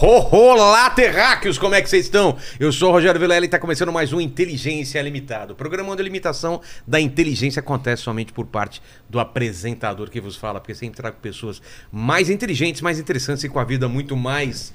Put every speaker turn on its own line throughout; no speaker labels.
Olá, terráqueos, como é que vocês estão? Eu sou o Rogério Vilela e está começando mais um Inteligência Limitada. O programa onde a limitação da inteligência acontece somente por parte do apresentador que vos fala, porque sempre trago pessoas mais inteligentes, mais interessantes e com a vida muito mais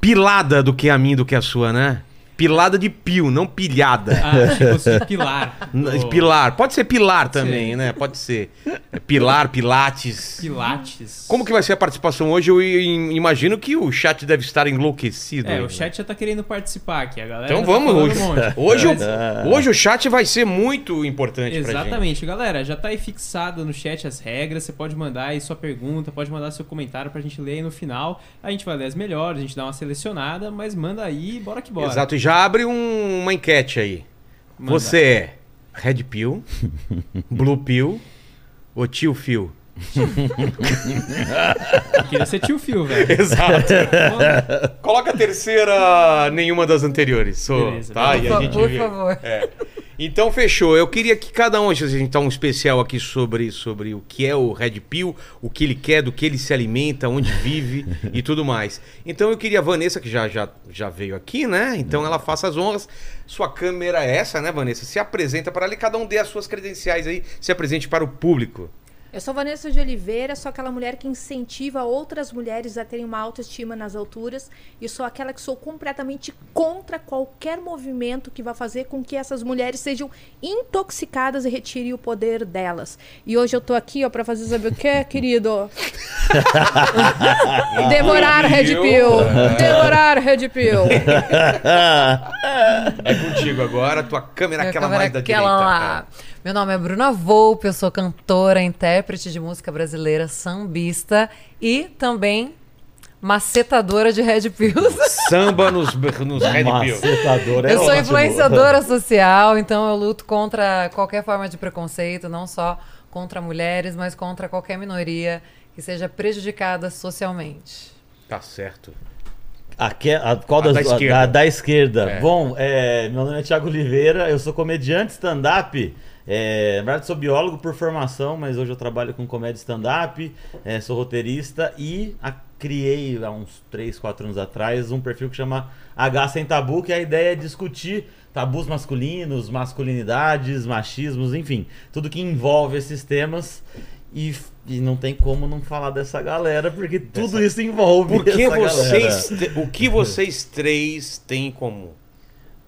pilada do que a minha, do que a sua, né? Pilada de pio, não pilhada.
Ah, achei que fosse de pilar.
N- Pilar. Pode ser pilar também, né? Pode ser. É Pilar, pilates.
Pilates.
Como que vai ser a participação hoje? Eu imagino que o chat deve estar enlouquecido.
É,
aí,
o
né?
chat já tá querendo participar aqui, a galera.
Então
tá
vamos
falando
hoje.
um monte.
Hoje, o- hoje o chat vai ser muito importante pra gente.
Exatamente, galera. Já tá aí fixado no chat as regras. Você pode mandar aí sua pergunta, pode mandar seu comentário pra gente ler aí no final. A gente vai ler as melhores, a gente dá uma selecionada, mas manda aí, bora que bora.
Exato, e já abre um- uma enquete aí.
Manda.
Você é Red Pill, Blue Pill ou Tio Phil?
Eu queria ser tio Phil, velho.
Exato. Coloca a terceira, nenhuma das anteriores. Sou,
Beleza,
tá?
beleza.
E a
Por
gente
por
vê.
favor.
É. Então fechou. Eu queria que cada um, a gente tá um especial aqui sobre, sobre o que é o Red Pill, o que ele quer, do que ele se alimenta, onde vive e tudo mais. Então eu queria a Vanessa, que já, já, já veio aqui, né? Então ela faça as honras. Sua câmera é essa, né, Vanessa? Se apresenta para e cada um dê as suas credenciais aí, se apresente para o público.
Eu sou Vanessa de Oliveira, sou aquela mulher que incentiva outras mulheres a terem uma autoestima nas alturas e sou aquela que sou completamente contra qualquer movimento que vá fazer com que essas mulheres sejam intoxicadas e retirem o poder delas. E hoje eu tô aqui, ó, para fazer saber o que, querido? Devorar Red Pill. Devorar Red Pill.
É contigo agora, tua câmera
Minha
aquela
câmera
mais da
aquela
direita.
lá. Meu nome é Bruna Volpe, eu sou cantora, intérprete de música brasileira, sambista e também macetadora de Red Pills.
Samba nos, nos Red Pill.
Macetador é
eu sou
ótimo.
influenciadora social, então eu luto contra qualquer forma de preconceito, não só contra mulheres, mas contra qualquer minoria que seja prejudicada socialmente.
Tá certo.
Aque- a, qual
A
das
da
duas?
esquerda.
Da, da esquerda.
É.
Bom, é, meu nome é Thiago Oliveira, eu sou comediante stand-up. É, na verdade, sou biólogo por formação, mas hoje eu trabalho com comédia stand-up, é, sou roteirista e a- criei há uns 3, 4 anos atrás um perfil que chama H Sem Tabu, que a ideia é discutir tabus masculinos, masculinidades, machismos, enfim, tudo que envolve esses temas. E, e não tem como não falar dessa galera, porque tudo isso envolve essa
vocês.
galera.
O que vocês três têm em comum?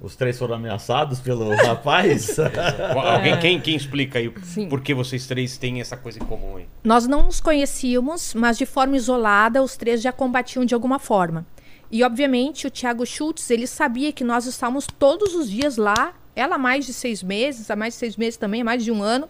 Os três foram ameaçados pelo rapaz?
Alguém, quem, quem explica aí
Sim.
por que vocês três têm essa coisa em comum aí?
Nós não nos conhecíamos, mas de forma isolada os três já combatiam de alguma forma. E obviamente o Thiago Schultz, ele sabia que nós estávamos todos os dias lá, ela há mais de seis meses, há mais de seis meses também, há mais de um ano.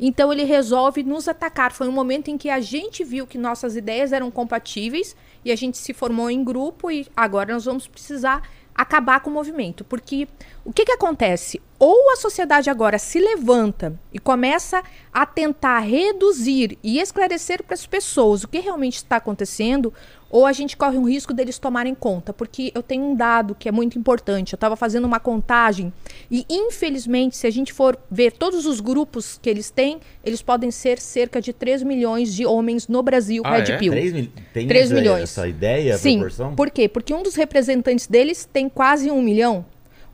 Então ele resolve nos atacar. Foi um momento em que a gente viu que nossas ideias eram compatíveis e a gente se formou em grupo e agora nós vamos precisar acabar com o movimento. Porque o que, que acontece? Ou a sociedade agora se levanta e começa a tentar reduzir e esclarecer para as pessoas o que realmente está acontecendo, ou a gente corre um risco deles tomarem conta. Porque eu tenho um dado que é muito importante. Eu estava fazendo uma contagem e, infelizmente, se a gente for ver todos os grupos que eles têm, eles podem ser cerca de 3 milhões de homens no Brasil,
Ah,
Red
é?
Pill.
3 mil, tem
Três
essa,
milhões.
essa ideia,
Sim.
proporção?
Por quê? Porque um dos representantes deles tem quase um milhão.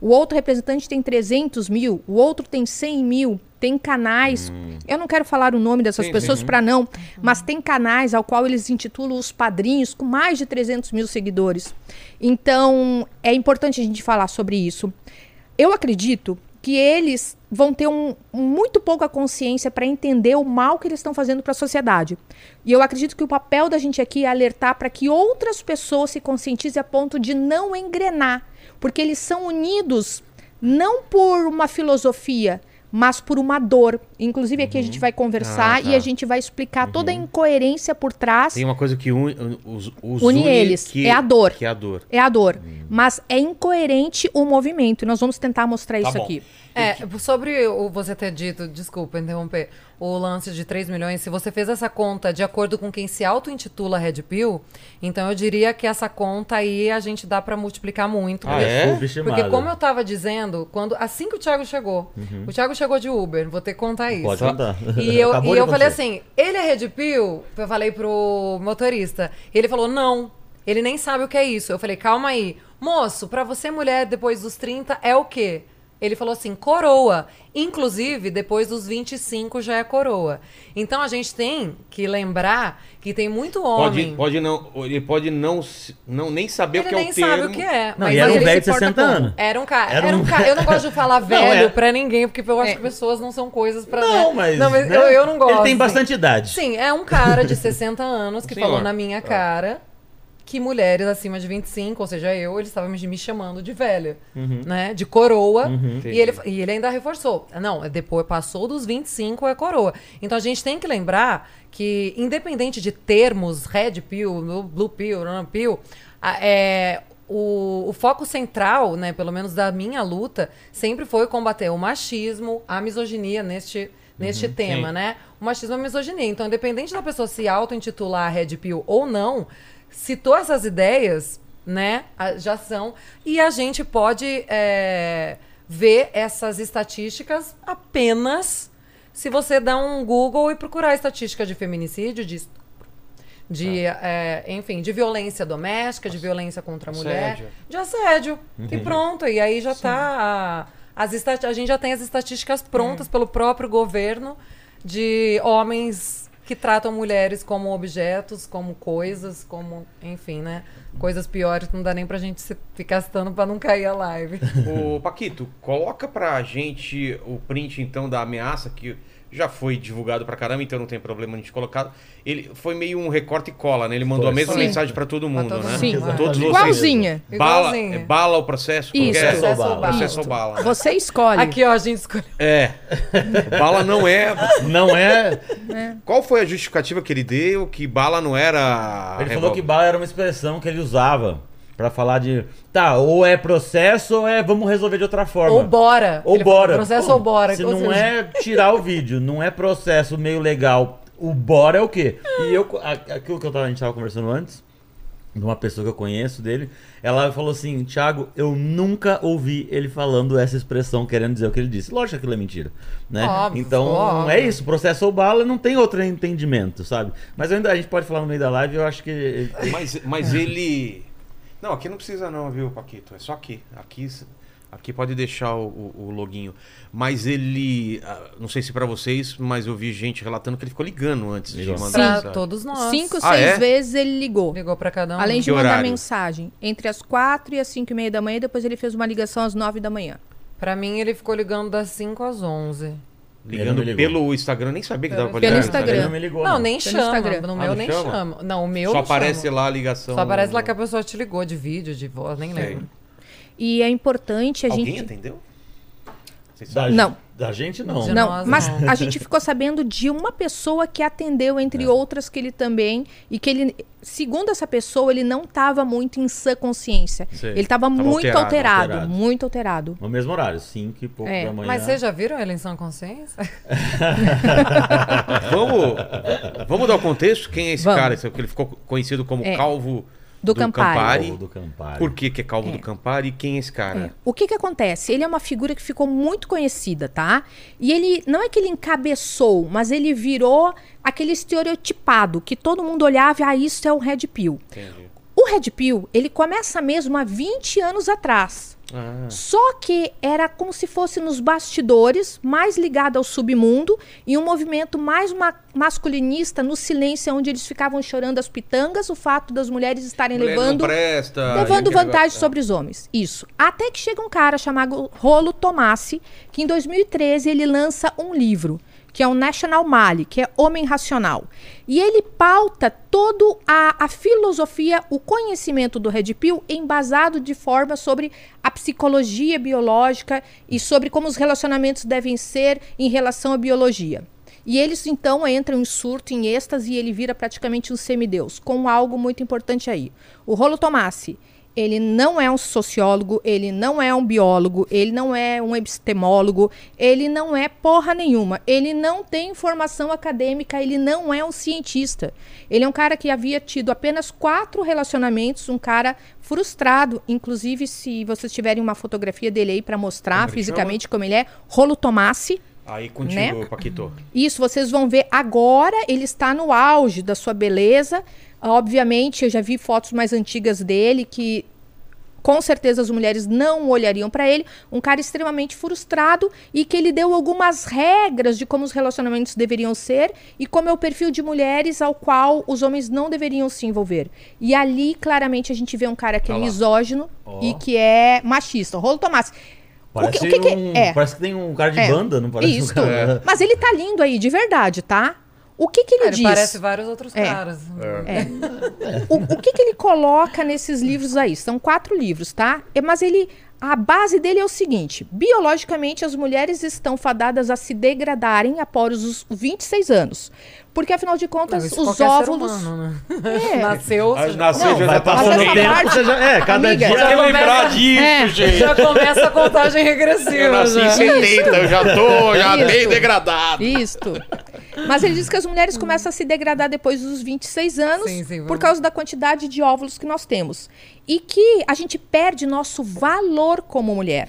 O outro representante tem 300 mil. O outro tem 100 mil. Tem canais. Eu não quero falar o nome dessas
Sim,
pessoas para não, mas tem canais ao qual eles intitulam os padrinhos com mais de 300 mil seguidores. Então é importante a gente falar sobre isso. Eu acredito que eles vão ter um, muito pouca consciência para entender o mal que eles estão fazendo para a sociedade. E eu acredito que o papel da gente aqui é alertar para que outras pessoas se conscientizem a ponto de não engrenar, porque eles são unidos não por uma filosofia, mas por uma dor. Inclusive aqui a gente vai conversar
Ah, tá.
e a gente vai explicar toda a incoerência por trás.
Tem uma coisa que une, os, os
Une eles,
que-
é a dor.
Que é a dor.
É a dor. Mas é incoerente o movimento. E nós vamos tentar mostrar
Tá
isso
bom.
aqui.
É, sobre o você ter dito, desculpa interromper, o lance de 3 milhões, se você fez essa conta de acordo com quem se auto-intitula Red Pill, então eu diria que essa conta aí a gente dá pra multiplicar muito.
Ah,
porque-
é?
Porque como eu tava dizendo, quando assim que o Thiago chegou, o Thiago chegou de Uber, vou ter que contar isso.
Pode contar.
E eu, e eu falei assim, ele é Red Pill? Eu falei pro motorista. Ele falou, não. Ele nem sabe o que é isso. Eu falei, calma aí. Moço, pra você mulher depois dos 30 é o quê? Ele falou assim, coroa. Inclusive, depois dos 25 já é coroa. Então a gente tem que lembrar que tem muito
Pode,
homem.
pode não, ele pode não, não nem saber
ele
o que é
nem
o termo.
sabe o que é.
Não,
mas
e era um
ele
velho
se
de
porta
60
como?
anos.
Era um cara.
Era
Era
um-
um cara. Eu não gosto de falar velho
é-
pra ninguém, porque eu acho
É.
que pessoas não são coisas pra.
Não, mas.
Não, mas
né?
eu, eu não gosto.
Ele tem bastante idade.
Sim, é um cara de 60 anos que
Senhor.
falou na minha cara que mulheres acima de 25, ou seja, eu, eles estavam me chamando de velha, né? De coroa. E, ele, e ele ainda reforçou. Não, é depois passou dos 25 é coroa. Então a gente tem que lembrar que, independente de termos, red pill, blue pill, run pill, é, o, o foco central, né, pelo menos da minha luta, sempre foi combater o machismo, a misoginia neste, neste tema,
sim.
né? O machismo e a misoginia. Então, independente da pessoa se auto-intitular red pill ou não, citou essas ideias, né, já são. E a gente pode é, ver essas estatísticas apenas se você dar um Google e procurar estatística de feminicídio, de de, é, enfim, de violência doméstica, de violência contra a mulher,
Assédio.
de assédio. E pronto, e aí já tá a, as a gente já tem as estatísticas prontas pelo próprio governo de homens que tratam mulheres como objetos, como coisas, como, enfim, né? Coisas piores que não dá nem pra gente ficar citando pra não cair a live.
Ô, Paquito, coloca pra gente o print então da ameaça que já foi divulgado pra caramba, então não tem problema a gente colocar. Ele foi meio um recorte e cola, né? Ele mandou
Foi.
a mesma
Sim.
mensagem pra todo mundo,
todo
né?
mundo.
Sim.
Todos vocês.
Igualzinha.
Bala,
Igualzinho.
é bala o processo? Como
Isso.
é?
Processo ou bala?
Processo ou bala. né?
Você escolhe.
Aqui, ó, a gente escolheu.
É. Bala não é.
Não é.
Qual foi a justificativa que ele deu que bala não era.
Ele falou que bala era uma expressão que ele usava pra falar de. Tá, ou é processo ou é vamos resolver de outra forma.
Ou bora.
Ou
Ele falou,
bora.
Processo
Pô,
ou bora.
Se
Ou
não
seja,
é tirar o vídeo, não é processo meio legal, o bora é o quê? E eu, aquilo que eu tava, a gente tava conversando antes, de uma pessoa que eu conheço dele, ela falou assim: Thiago, eu nunca ouvi ele falando essa expressão querendo dizer o que ele disse. Lógico que aquilo é mentira, né?
Óbvio,
então,
óbvio.
é isso, processo ou bala não tem outro entendimento, sabe? Mas ainda a gente pode falar no meio da live, eu acho que.
Mas, mas ele. Não, aqui não precisa não, viu, Paquito? É só aqui. Aqui, aqui pode deixar o, o- o loguinho. Mas ele. ah, Não sei se pra vocês, mas eu vi gente relatando que ele ficou ligando antes
Ligou.
de mandar. Mensagem.
todos nós.
Cinco,
Ah,
seis
é?
vezes ele ligou.
Ligou pra cada um.
Além de
Que
mandar
horário?
mensagem entre as quatro e as cinco e meia da manhã, depois ele fez uma ligação às nove da manhã.
Pra mim, ele ficou ligando das 5 às 11.
Ligando
não
pelo Instagram, nem sabia que
Pelo
dava pra
Pelo
ligar.
Instagram.
Ele não me ligou.
Não, nem
Pelo
chama.
Instagram.
No
Ah,
meu
não
nem
chama?
chama. Não, o meu
Só
não
aparece
chama.
lá a ligação.
Só aparece lá que a pessoa te ligou de vídeo, de voz, nem
Sei.
lembro.
E é importante a
Alguém
gente.
atendeu? Vocês
Da,
sabem?
Não.
Da gente não.
Não, mas
não.
a gente ficou sabendo de uma pessoa que atendeu, entre
É.
outras que ele também, e que ele, segundo essa pessoa, ele não estava muito em sã consciência.
Sei.
Ele estava
Tava
muito
alterado,
alterado,
alterado.
muito alterado.
No mesmo horário, 5 e pouco
É.
da manhã.
Mas vocês já viram ele em São Consciência?
Vamos, vamos dar o contexto? Quem é esse
Vamos.
cara? Ele ficou conhecido como
É.
Calvo
Do Campari.
Ou do Campari.
Por que, que é Calvo
É.
do Campari e quem é esse cara?
É. O que que acontece? Ele é uma figura que ficou muito conhecida, tá? E ele não é que ele encabeçou, mas ele virou aquele estereotipado que todo mundo olhava e ah, isso é o Red Pill.
Entendi.
O Red Pill, ele começa mesmo há 20 anos atrás.
Ah,
Só que era como se fosse nos bastidores, mais ligado ao submundo, e um movimento mais ma- masculinista no silêncio, onde eles ficavam chorando as pitangas, o fato das mulheres estarem
mulher
levando
presta,
levando vantagem
negócio-
sobre os homens. Isso. Até que chega um cara chamado Rolo Tomassi, que em 2013 ele lança um livro, que é o National Mali, que é Homem Racional. E ele pauta toda a, a filosofia, o conhecimento do Red Pill embasado de forma sobre a psicologia biológica e sobre como os relacionamentos devem ser em relação à biologia. E eles então entram em surto, em êxtase, e ele vira praticamente um semideus, com algo muito importante aí. O Rolo Tomassi, ele não é um sociólogo, ele não é um biólogo, ele não é um epistemólogo, ele não é porra nenhuma, ele não tem formação acadêmica, ele não é um cientista. Ele é um cara que havia tido apenas quatro relacionamentos, um cara frustrado. Inclusive, se vocês tiverem uma fotografia dele aí para mostrar
Como
fisicamente como ele é, Rolo Tomassi.
Aí contigo,
Né?
Paquito.
Isso vocês vão ver agora, ele está no auge da sua beleza. Obviamente, eu já vi fotos mais antigas dele que com certeza as mulheres não olhariam para ele. Um cara extremamente frustrado e que ele deu algumas regras de como os relacionamentos deveriam ser e como é o perfil de mulheres ao qual os homens não deveriam se envolver. E ali, claramente, a gente vê um cara que é
Olha lá.
misógino
Ó.
e que é machista. Rolo Tomás.
Parece,
o que, o que que
um,
é?
parece que tem um cara de
É.
banda, não parece
Isso.
um cara...
Mas ele tá lindo aí, de verdade, tá? O que que ele
Ah, Ele
diz?
parece vários outros
É.
caras.
O, o que, que ele coloca nesses livros aí? São quatro livros, tá? É, Mas ele. A base dele é o seguinte: biologicamente, as mulheres estão fadadas a se degradarem após os 26 anos. Porque, afinal de
Não,
contas,
isso
os óvulos.
humano, né?
É.
Nasceu, já-
nasceu,
Não,
já
Vai
tá
Mas
passando
essa
o tempo,
parte-
você já... É, cada
Amiga,
dia...
já
Tem que lembrar
começa-
disso,
É.
gente.
já começa a contagem regressiva.
Eu nasci em
já.
70, eu já tô já
Isso.
bem degradado.
Isto. Mas ele diz que as mulheres começam a se degradar depois dos 26 anos
Sim, sim,
por causa da quantidade de óvulos que nós temos. E que a gente perde nosso valor como mulher.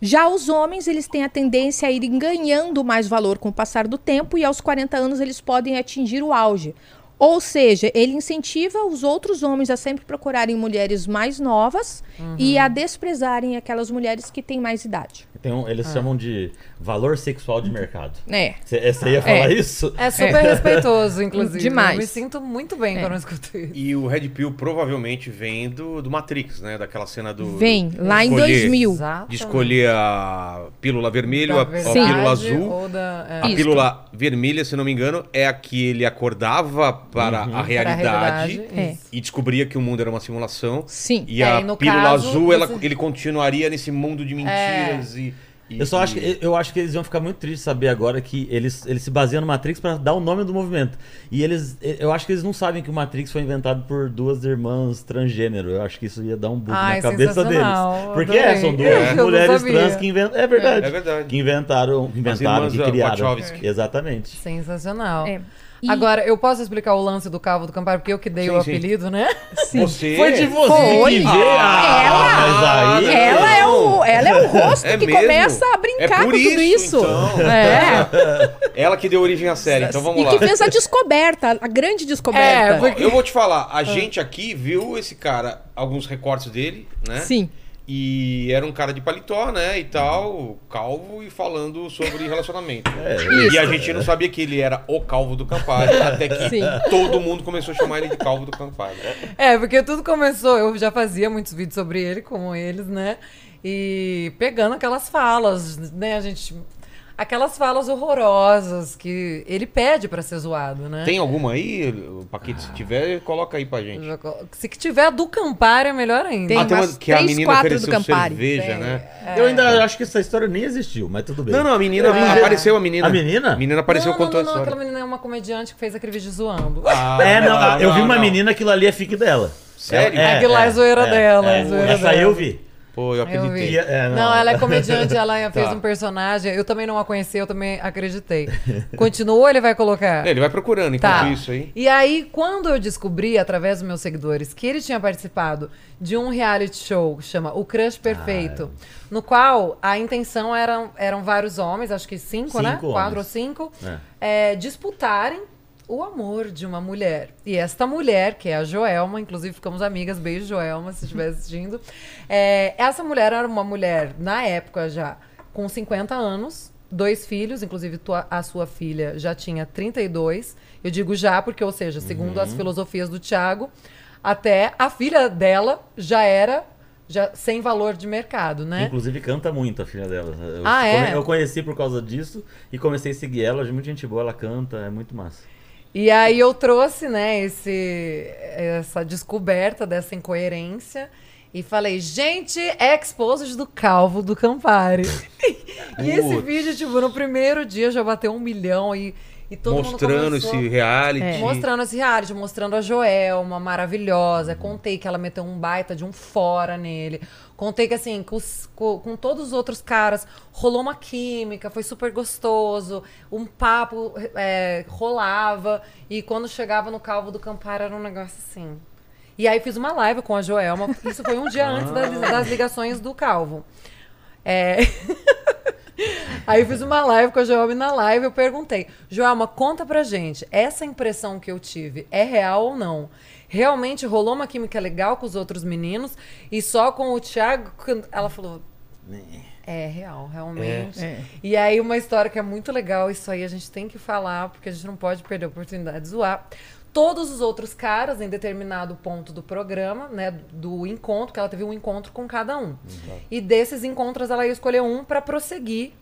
Já os homens, eles têm a tendência a irem ganhando mais valor com o passar do tempo e aos 40 anos eles podem atingir o auge. Ou seja, ele incentiva os outros homens a sempre procurarem mulheres mais novas e a desprezarem aquelas mulheres que têm mais idade.
Tem um-
Ah.
eles chamam de valor sexual de mercado.
É.
Você, você ia falar isso?
É super respeitoso, inclusive.
Demais.
Eu me sinto muito bem quando eu escuto isso.
E o Red Pill provavelmente vem do, do Matrix, né? Daquela cena do.
Vem,
do-
lá em
escolher-
2000.
Exatamente.
De escolher a pílula vermelha ou a, a pílula azul.
da- é.
A
Isso.
pílula vermelha, se não me engano, é a que ele acordava para a
Para a
realidade
realidade,
É.
isso.
e descobria que o mundo era uma simulação.
Sim.
E
É,
a
e no
pílula
caso,
azul, ela-
você-
ele continuaria nesse mundo de mentiras e-
Eu só acho que, eu acho que eles vão ficar muito tristes de saber agora que eles, eles se baseiam no Matrix pra dar o nome do movimento. E eles, eu acho que eles não sabem que o Matrix foi inventado por duas irmãs transgênero. Eu acho que isso ia dar um bug
Ai,
na cabeça deles. Porque é, são duas
não
mulheres trans que inventaram. É verdade.
É, é verdade.
Que inventaram, inventaram, que criaram.
Wachowski.
Exatamente.
Sensacional.
É. E-
Agora, eu posso explicar o lance do Calvo do Campari, porque eu que dei
Sim,
o
sim.
apelido, né?
Você.
Foi de você
Foi.
que vê.
Ah,
mas aí.
Ela é o, ela é o rosto
É
que
mesmo?
começa a
É
brincar
por
com tudo
isso,
isso.
então.
É.
Ela que deu origem à série, então vamos
e
lá.
que fez a descoberta, a grande descoberta.
É, porque-
Eu vou te falar, a gente aqui viu esse cara, alguns recortes dele, né?
Sim.
E era um cara de paletó, né? E tal, calvo e falando sobre relacionamento.
É,
e a gente não sabia que ele era o calvo do Campari, até que
Sim.
todo mundo começou a chamar ele de calvo do Campari.
É, porque tudo começou, eu já fazia muitos vídeos sobre ele, como eles, né? E pegando aquelas falas, né, a gente. Aquelas falas horrorosas que ele pede pra ser zoado, né?
Tem alguma aí, o Paquito? Se tiver, coloca aí pra gente.
Se que tiver a do Campari, é melhor ainda.
Tem
Ah, tem uma que a
três,
menina
quatro do Campari.
cerveja,
Tem.
né?
Eu ainda acho que essa história nem existiu, mas tudo bem.
Não, não, a menina
Ah.
apareceu, a menina.
A menina?
A menina apareceu
não,
contou
não,
a
não,
história.
aquela menina é uma comediante que fez aquele vídeo zoando.
Ah,
É, não,
não,
eu vi
não,
uma
não.
menina, aquilo ali é fique dela.
Sério?
É,
Aquilo lá é zoeira dela, é zoeira
Essa aí
dela.
eu vi.
Pô, eu
Eu
acreditei.
vi.
É,
não.
não.
ela é comediante, ela fez
Tá.
um personagem. Eu também não a conheci, eu também acreditei. Continua ou ele vai colocar?
É, Ele vai procurando enquanto
Tá.
isso aí.
E aí, quando eu descobri, através dos meus seguidores, que ele tinha participado de um reality show que chama O Crush Perfeito, no qual a intenção era, eram vários homens, acho que cinco, né?
Cinco
Quatro ou
homens.
cinco,
É.
é, disputarem o amor de uma mulher. E esta mulher, que é a Joelma, inclusive ficamos amigas, beijo Joelma, se estiver assistindo. É, essa mulher era uma mulher, na época já, com 50 anos, dois filhos, inclusive tua- a sua filha já tinha 32. Eu digo já porque, ou seja, segundo as filosofias do Tiago, até a filha dela já era já sem valor de mercado, né?
Inclusive canta muito a filha dela. Eu,
Ah, é?
eu conheci por causa disso e comecei a seguir ela. Muita gente boa, ela canta, é muito massa.
E aí eu trouxe, né, esse, essa descoberta dessa incoerência e falei, gente, exposed do calvo do Campari. e esse vídeo, tipo, no primeiro dia já bateu um milhão e, e todo
Mostrando
mundo começou...
esse reality.
É.
Mostrando esse reality, mostrando a Joelma maravilhosa. Contei que ela meteu um baita de um fora nele. Contei que, assim, com, os- com- com todos os outros caras, rolou uma química, foi super gostoso. Um papo é, rolava. E quando chegava no Calvo do Campar, era um negócio assim. E aí fiz uma live com a Joelma. Isso foi um dia antes das, das ligações do Calvo. É... Aí eu fiz uma live com a Joelma e na live eu perguntei: Joelma, conta pra gente, essa impressão que eu tive é real ou não? realmente rolou uma química legal com os outros meninos e só com o Thiago, ela falou. É real, realmente.
É.
E aí, uma história que é muito legal, isso aí a gente tem que falar, porque a gente não pode perder a oportunidade de zoar. Todos os outros caras, em determinado ponto do programa, né, do encontro, que ela teve um encontro com cada um. E desses encontros, ela ia escolher um pra prosseguir,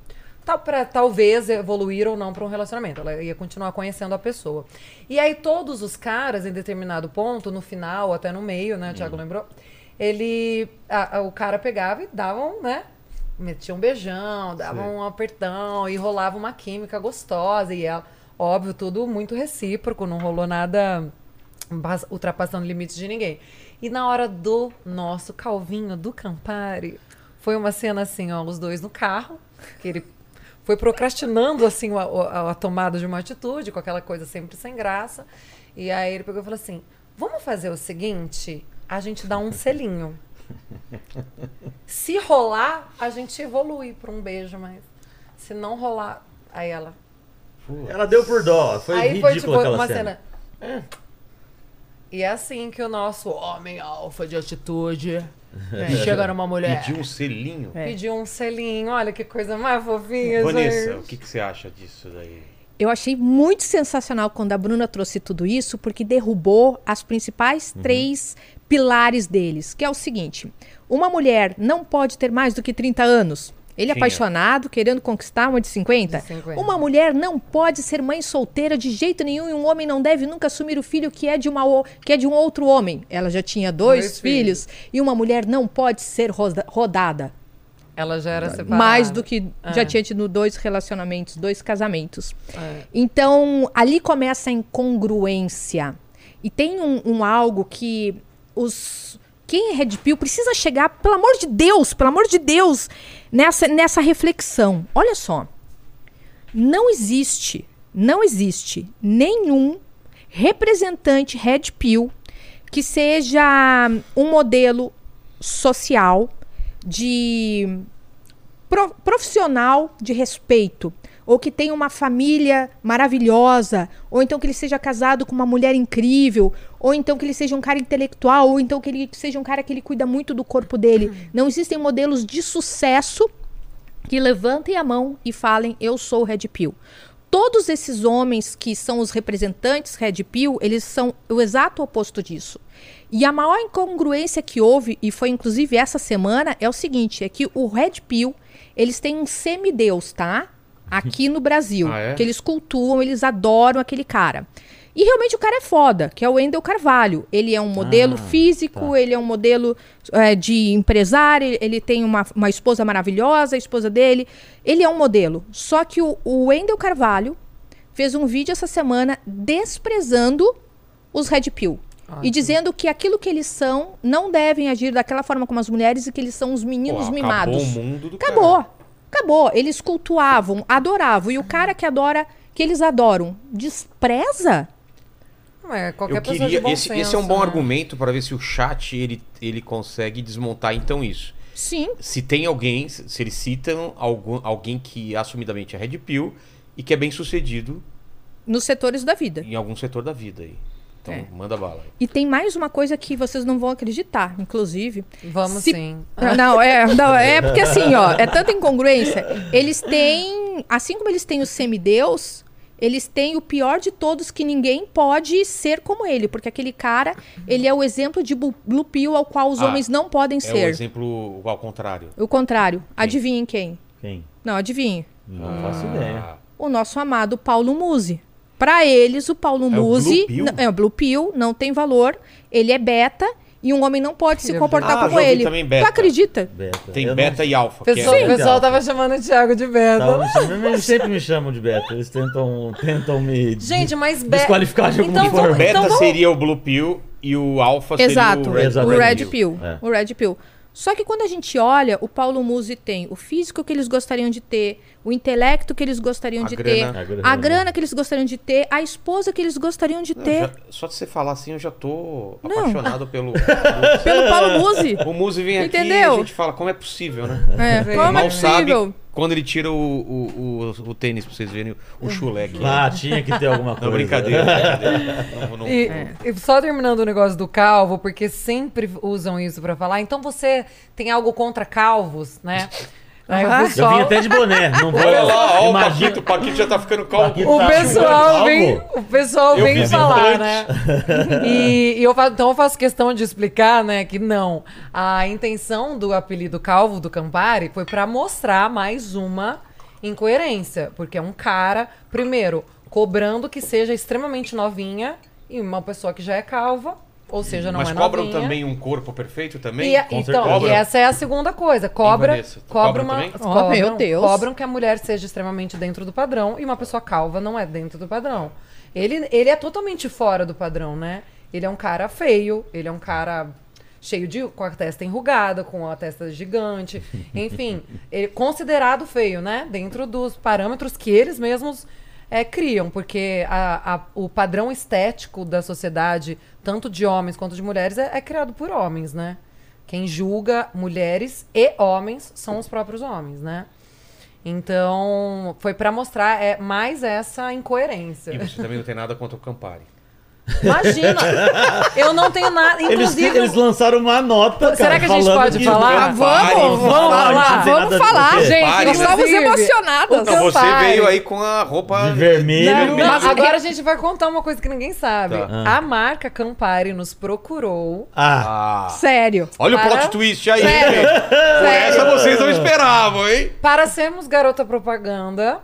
tal, pra talvez evoluir ou não pra um relacionamento. Ela ia continuar conhecendo a pessoa. E aí, todos os caras, em determinado ponto, no final, até no meio, né, o Thiago lembrou, ele. a- a- o cara pegava e davam, né? metia um beijão, dava
Sim.
um apertão e rolava uma química gostosa. E ela, óbvio, tudo muito recíproco, não rolou nada ultrapassando limites de ninguém. E na hora do nosso Calvinho do Campari, foi uma cena assim, ó, os dois no carro, que ele foi procrastinando assim a, a- a tomada de uma atitude, com aquela coisa sempre sem graça. E aí ele pegou e falou assim: vamos fazer o seguinte, a gente dá um selinho. Se rolar, a gente evolui para um beijo, mas se não rolar, aí ela.
Ela deu por dó. Foi
aí
ridícula
foi tipo
aquela
uma
cena.
cena. E é assim que o nosso homem alfa de atitude chega numa mulher.
Pediu um selinho.
É.
Pediu um selinho. Olha que coisa mais fofinha,
Vanessa, o
gente.
que, que você acha disso daí?
Eu achei muito sensacional quando a Bruna trouxe tudo isso, porque derrubou as principais três pilares deles, que é o seguinte: uma mulher não pode ter mais do que 30 anos. Ele é apaixonado, querendo conquistar uma de 50.
De 50.
Uma mulher não pode ser mãe solteira de jeito nenhum e um homem não deve nunca assumir o filho que é de, uma, que é de um outro homem. Ela já tinha dois,
Dois
filhos. E uma mulher não pode ser roda- rodada.
Ela já era separada.
Mais do que já
É.
tinha tido dois relacionamentos, dois casamentos.
É.
Então, ali começa a incongruência. E tem um, um algo que os. Quem é Red Pill precisa chegar, pelo amor de Deus, pelo amor de Deus, nessa, nessa reflexão. Olha só. Não existe, não existe nenhum representante Red Pill que seja um modelo social de pro- profissional de respeito, ou que tenha uma família maravilhosa, ou então que ele seja casado com uma mulher incrível, ou então que ele seja um cara intelectual, ou então que ele seja um cara que ele cuida muito do corpo dele. Não existem modelos de sucesso que levantem a mão e falem eu sou o Red Pill. Todos esses homens que são os representantes Red Pill, eles são o exato oposto disso. E a maior incongruência que houve, e foi inclusive essa semana, é o seguinte, é que o Red Pill, eles têm um semideus, tá? Aqui no Brasil,
Ah, é?
que eles cultuam, eles adoram aquele cara. E realmente o cara é foda, que é o Wendel Carvalho. Ele é um modelo
Ah,
físico,
tá.
ele é um modelo é, de empresário, ele- ele tem uma, uma esposa maravilhosa, a esposa dele. Ele é um modelo. Só que o, o Wendel Carvalho fez um vídeo essa semana desprezando os Red Pill. e dizendo que aquilo que eles são não devem agir daquela forma como as mulheres e que eles são os meninos
Pô,
mimados.
Acabou o mundo do
Acabou.
cara.
Acabou. Eles cultuavam, adoravam. E o cara que adora, que eles adoram, despreza?
É, qualquer
Eu
pessoa
queria.
de bom
Esse,
senso,
esse é um bom
né?
argumento para ver se o chat ele, ele consegue desmontar então isso.
Sim.
Se tem alguém, se se eles citam algum, alguém que assumidamente é Red Pill e que é bem sucedido
Nos setores da vida.
em algum setor da vida aí. Então,
É.
manda bala.
E tem mais uma coisa que vocês não vão acreditar, inclusive.
Vamos
Se-
sim.
Não, é, não, é porque assim, ó, é tanta incongruência. Eles têm, assim como eles têm o semideus, eles têm o pior de todos que ninguém pode ser como ele, porque aquele cara, ele é o exemplo de blue pill ao qual os
Ah,
homens não podem
É o
ser.
exemplo ao contrário.
O contrário. Adivinhem quem?
Quem?
Não, adivinhe.
Não faço ideia.
Ah,
O nosso amado Paulo Musi. Para eles, o Paulo
É o
Musi
Blue
é o Blue Pill, não tem valor, ele é beta e um homem não pode se
é
comportar
beta. Ah,
como ele.
também beta.
Tu acredita?
Beta.
Tem
Eu
beta
não-
e alfa.
O
que é-
o pessoal
Então.
tava chamando o Thiago de Beta.
Tava Eles sempre me chamam de beta. Eles tentam, tentam me
Gente, mas Beta.
desqualificar de alguma
Então,
forma.
O beta
Então vamos-
seria o Blue Pill e o alfa
Exato,
seria o Red,
o
Red
Red
Pill.
Pill.
É.
O Red Pill. Só que quando a gente olha, o Paulo Musi tem o físico que eles gostariam de ter, o intelecto que eles gostariam
A
de
grana.
ter,
A grana.
a grana que eles gostariam de ter, a esposa que eles gostariam de
Não,
ter.
já- só de você falar assim, eu já tô
Não.
apaixonado pelo.
Pelo Paulo Musi.
o Muzi vem aqui e
Entendeu?
a gente fala como é possível, né?
É, como é
Mal sabe
possível?
Quando ele tira o, o, o, o tênis pra vocês verem o chulé aqui.
Ah, tinha que ter alguma coisa.
Não, brincadeira. brincadeira. Não, não-
E,
É.
só terminando o negócio do calvo, porque sempre usam isso pra falar. Então você tem algo contra calvos, né? Aí o.
Eu
pessoal,
vim até de boné, não vou.
Olha lá, ó, o Paquito, o Paquito já tá ficando calmo.
O
tá
pessoal vem,
calvo.
o pessoal
Eu
vem falar, né? E, e eu então eu faço questão de explicar, né, que não. A intenção do apelido Calvo do Campari foi pra mostrar mais uma incoerência, porque é um cara, primeiro, cobrando que seja extremamente novinha e uma pessoa que já é calva, ou seja, não
Mas
é
cobram
novinha.
também um corpo perfeito também?
E, a-
Com
então, e essa é a segunda coisa. Cobra,
Vanessa?
Cobra
cobra
uma?
Oh,
cobram,
meu Deus.
cobram que a mulher seja extremamente dentro do padrão e uma pessoa calva não é dentro do padrão. Ele, ele é totalmente fora do padrão, né? Ele é um cara feio, ele é um cara cheio de com a testa enrugada, com a testa gigante, enfim, ele considerado feio, né? Dentro dos parâmetros que eles mesmos é, criam, porque a- a- o padrão estético da sociedade, tanto de homens quanto de mulheres, é, é criado por homens, né? Quem julga mulheres e homens são os próprios homens, né? Então, foi pra mostrar é, mais essa incoerência.
E você também não tem nada contra o Campari.
Imagina! eu não tenho nada.
Eles,
Inclusive,
eles lançaram uma nota,
Será
cara,
que a gente pode
que-
falar?
Ah, vamos,
Vamos
vamos
falar,
não
vamos falar. Gente, nós estamos emocionadas.
Não, você
Campari.
veio aí com a roupa...
De vermelho.
Não,
Mas-
agora a gente vai contar uma coisa que ninguém sabe.
Tá.
A marca Campari nos procurou
Ah,
Ah,
Sério.
olha o
Para.
plot twist aí,
Sério.
gente. Por essa vocês não esperavam, hein?
para sermos garota propaganda.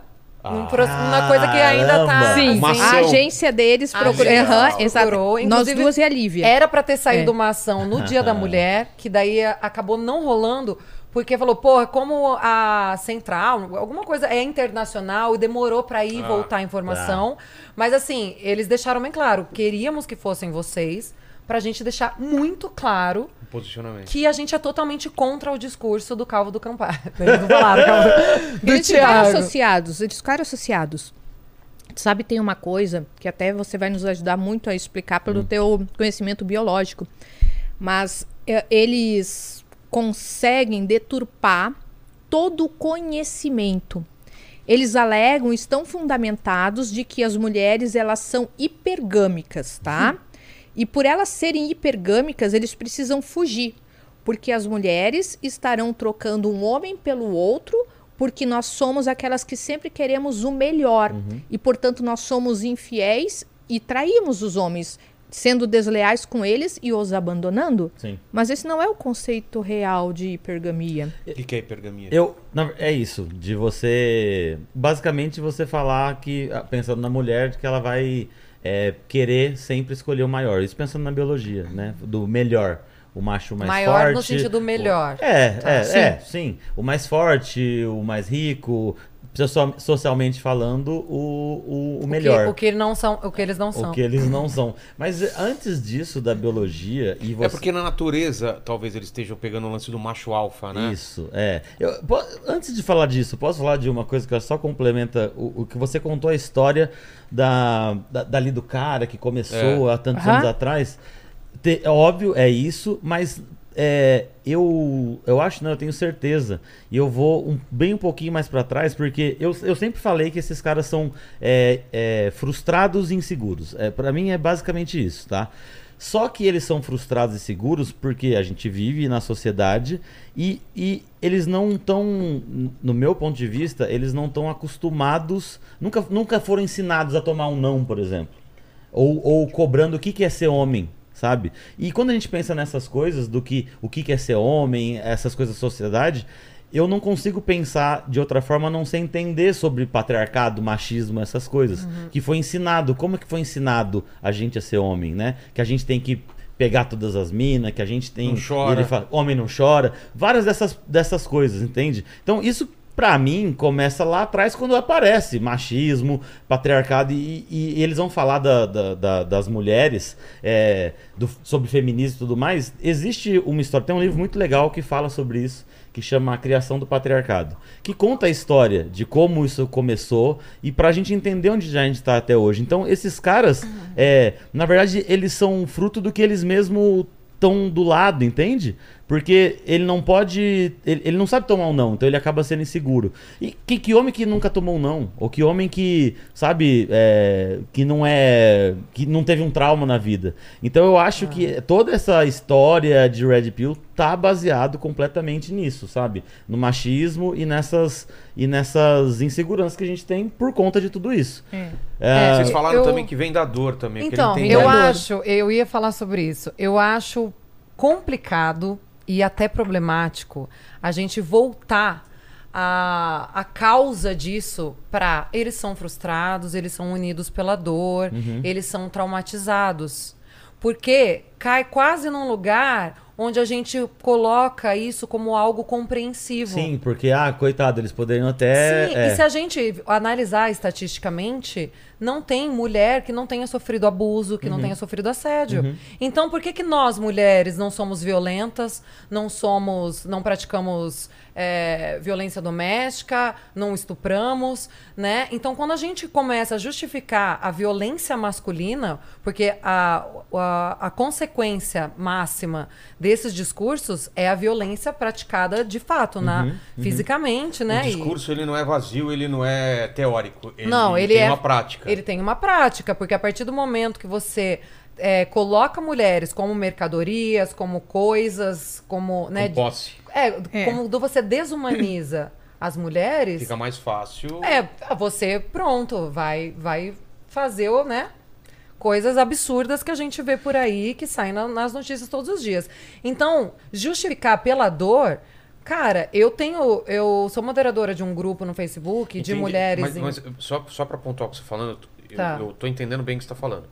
Um pro- uma coisa que ainda tá.
Caramba.
Sim,
Uma
assim,
ação.
a agência deles
A
procurou.
agência
Aham, exato.
procurou,
Nós
inclusive-
duas e a Lívia.
Era pra ter saído
É.
uma ação no Dia da Mulher, que daí a- acabou não rolando, porque falou, porra, como a central, alguma coisa é internacional e demorou pra ir
Ah,
voltar a informação. Mas assim, eles deixaram bem claro, queríamos que fossem vocês, pra gente deixar muito claro
Posicionamento.
que a gente é totalmente contra o discurso do Calvo do Campari. Eles não falaram, Calvo do, do
eles ficaram associados, eles ficaram associados. Sabe, tem uma coisa que até você vai nos ajudar muito a explicar pelo teu conhecimento biológico. Mas é, eles conseguem deturpar todo o conhecimento. Eles alegam, estão fundamentados de que as mulheres elas são hipergâmicas, tá? E por elas serem hipergâmicas, eles precisam fugir, porque as mulheres estarão trocando um homem pelo outro, porque nós somos aquelas que sempre queremos o melhor e portanto nós somos infiéis e traímos os homens, sendo desleais com eles e os abandonando.
sim.
Mas esse não é o conceito real de hipergamia.
O que, que é hipergamia?
Eu, na- é isso, de você. Basicamente, você falar que, ah, pensando na mulher, que ela vai é, querer sempre escolher o maior. Isso pensando na biologia, né? Do melhor. O macho mais
Maior
forte.
no sentido melhor.
o- É, é,
sim.
é, sim. O mais forte, o mais rico. Socia- Socialmente falando, o, o, o melhor.
O que, o que não são, o que eles não são.
O que eles não são. Mas antes disso, da biologia, e você.
É porque na natureza, talvez eles estejam pegando o lance do macho alfa, né?
Isso, é. Eu, antes de falar disso, posso falar de uma coisa que só complementa o, o que você contou a história da, da, dali do cara que começou há tantos
Aham.
anos atrás. Te- é óbvio, é isso, mas é, eu, eu acho, não, eu tenho certeza. E eu vou um- bem um pouquinho mais pra trás, porque eu, eu sempre falei que esses caras são é, é, frustrados e inseguros. É, para mim é basicamente isso, tá? Só que eles são frustrados e seguros porque a gente vive na sociedade e, e eles não estão, no meu ponto de vista, eles não estão acostumados, nunca, nunca foram ensinados a tomar um não, por exemplo. Ou, ou cobrando o que, que é ser homem, sabe? E quando a gente pensa nessas coisas, do que o que, é ser homem, essas coisas da sociedade, eu não consigo pensar de outra forma a não ser entender sobre patriarcado, machismo, essas coisas. Que foi ensinado. Como é que foi ensinado a gente a ser homem, né? Que a gente tem que pegar todas as minas, que a gente tem.
Não chora.
fala, homem não chora. Várias dessas, dessas coisas, entende? Então isso. Pra mim, começa lá atrás quando aparece machismo, patriarcado, e, e- eles vão falar da- da- da- das mulheres, é, do- sobre feminismo e tudo mais. Existe uma história, tem um livro muito legal que fala sobre isso, que chama A Criação do Patriarcado, que conta a história de como isso começou e pra gente entender onde a gente tá até hoje. Então, esses caras, é, na verdade, eles são fruto do que eles mesmos estão do lado, entende? Porque ele não pode. Ele, ele não sabe tomar um não, então ele acaba sendo inseguro. E que, que homem que nunca tomou um não? Ou que homem que, sabe, é, que não é. que não teve um trauma na vida. Então eu acho que toda essa história de Red Pill tá baseado completamente nisso, sabe? No machismo e nessas, e nessas inseguranças que a gente tem por conta de tudo isso.
É.
É,
Vocês falaram
eu-
também que vem da dor também. que
Então,
ele tem
eu
dor.
acho, eu ia falar sobre isso. Eu acho complicado e até problemático a gente voltar a, a causa disso para eles são frustrados, eles são unidos pela dor, eles são traumatizados. Porque cai quase num lugar onde a gente coloca isso como algo compreensivo.
Sim, porque, ah, coitado, eles poderiam até.
Sim,
é,
e se a gente analisar estatisticamente, não tem mulher que não tenha sofrido abuso, que
Uhum.
não tenha sofrido assédio. Então, por que, que nós, mulheres, não somos violentas, não somos, não praticamos é, violência doméstica, não estupramos, né? Então, quando a gente começa a justificar a violência masculina, porque a, a, a consequência máxima desses discursos é a violência praticada de fato, na, fisicamente, né?
O
E-
discurso ele não é vazio, ele não é teórico. Ele
não, ele
tem
é
uma prática.
Ele tem uma prática, porque a partir do momento que você é, coloca mulheres como mercadorias, como coisas, como, né,
Com posse.
É,
É.
como você desumaniza as mulheres,
Fica mais fácil.
é, você pronto, vai vai fazer, né, coisas absurdas que a gente vê por aí que saem na- nas notícias todos os dias. Então, justificar pela dor, cara, eu tenho, eu sou moderadora de um grupo no Facebook de
Entendi.
mulheres
Mas,
em-
mas só, só pra pontuar o que você tá falando, eu,
Tá.
eu tô entendendo bem o que você tá falando.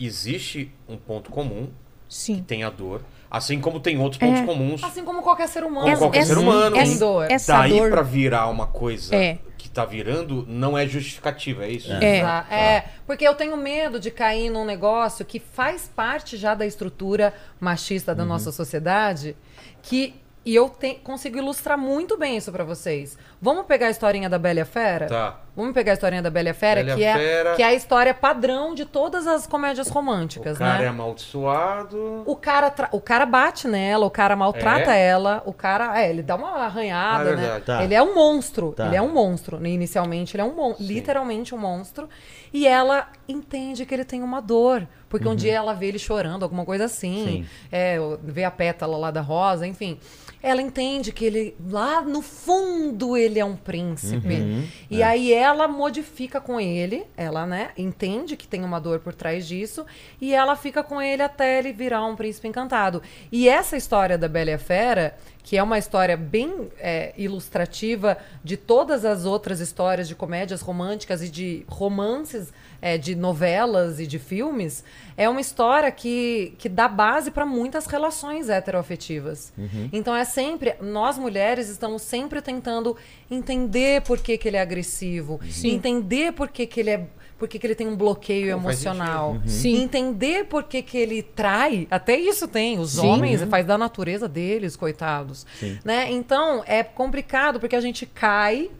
Existe um ponto comum,
Sim.
tem a dor, assim como tem outros pontos
É.
comuns.
Assim como qualquer ser humano.
Como qualquer ser humano.
Essa-
dor.
essa
Daí
dor.
pra virar uma coisa
É.
que tá virando, não é justificativa, é isso?
É.
Exa- é, porque eu tenho medo de cair num negócio que faz parte já da estrutura machista da nossa sociedade, que e eu te- consigo ilustrar muito bem isso pra vocês. Vamos pegar a historinha da Bela e Fera?
Tá.
Vamos pegar a historinha da Bela e Fera,
Bela
que, é,
Fera.
que é a história padrão de todas as comédias
O
românticas,
cara
né?
é amaldiçoado.
O cara, tra- o cara bate nela, o cara maltrata
É?
ela, o cara. É, ele dá uma arranhada,
Ah, é
né?
Tá.
Ele é um monstro.
Tá.
Ele é um monstro. Inicialmente, ele é um mon literalmente um monstro. E ela entende que ele tem uma dor. Porque um dia ela vê ele chorando, alguma coisa assim.
Sim.
É, vê a pétala lá da rosa, enfim. Ela entende que ele, lá no fundo, ele é um príncipe.
Uhum.
E aí ela modifica com ele, ela, né, entende que tem uma dor por trás disso, e ela fica com ele até ele virar um príncipe encantado. E essa história da Bela e a Fera, que é uma história bem é, ilustrativa de todas as outras histórias de comédias românticas e de romances, é, de novelas e de filmes, é uma história que, que dá base para muitas relações heteroafetivas. Então é sempre, nós mulheres estamos sempre tentando entender por que, que ele é agressivo, entender por que, que ele é. Por que, que ele tem um bloqueio
faz
emocional?
Sim.
Entender por que, que ele trai. Até isso tem. Os
Sim.
homens faz da natureza deles, coitados.
Sim.
Né? Então, é complicado porque a gente cai,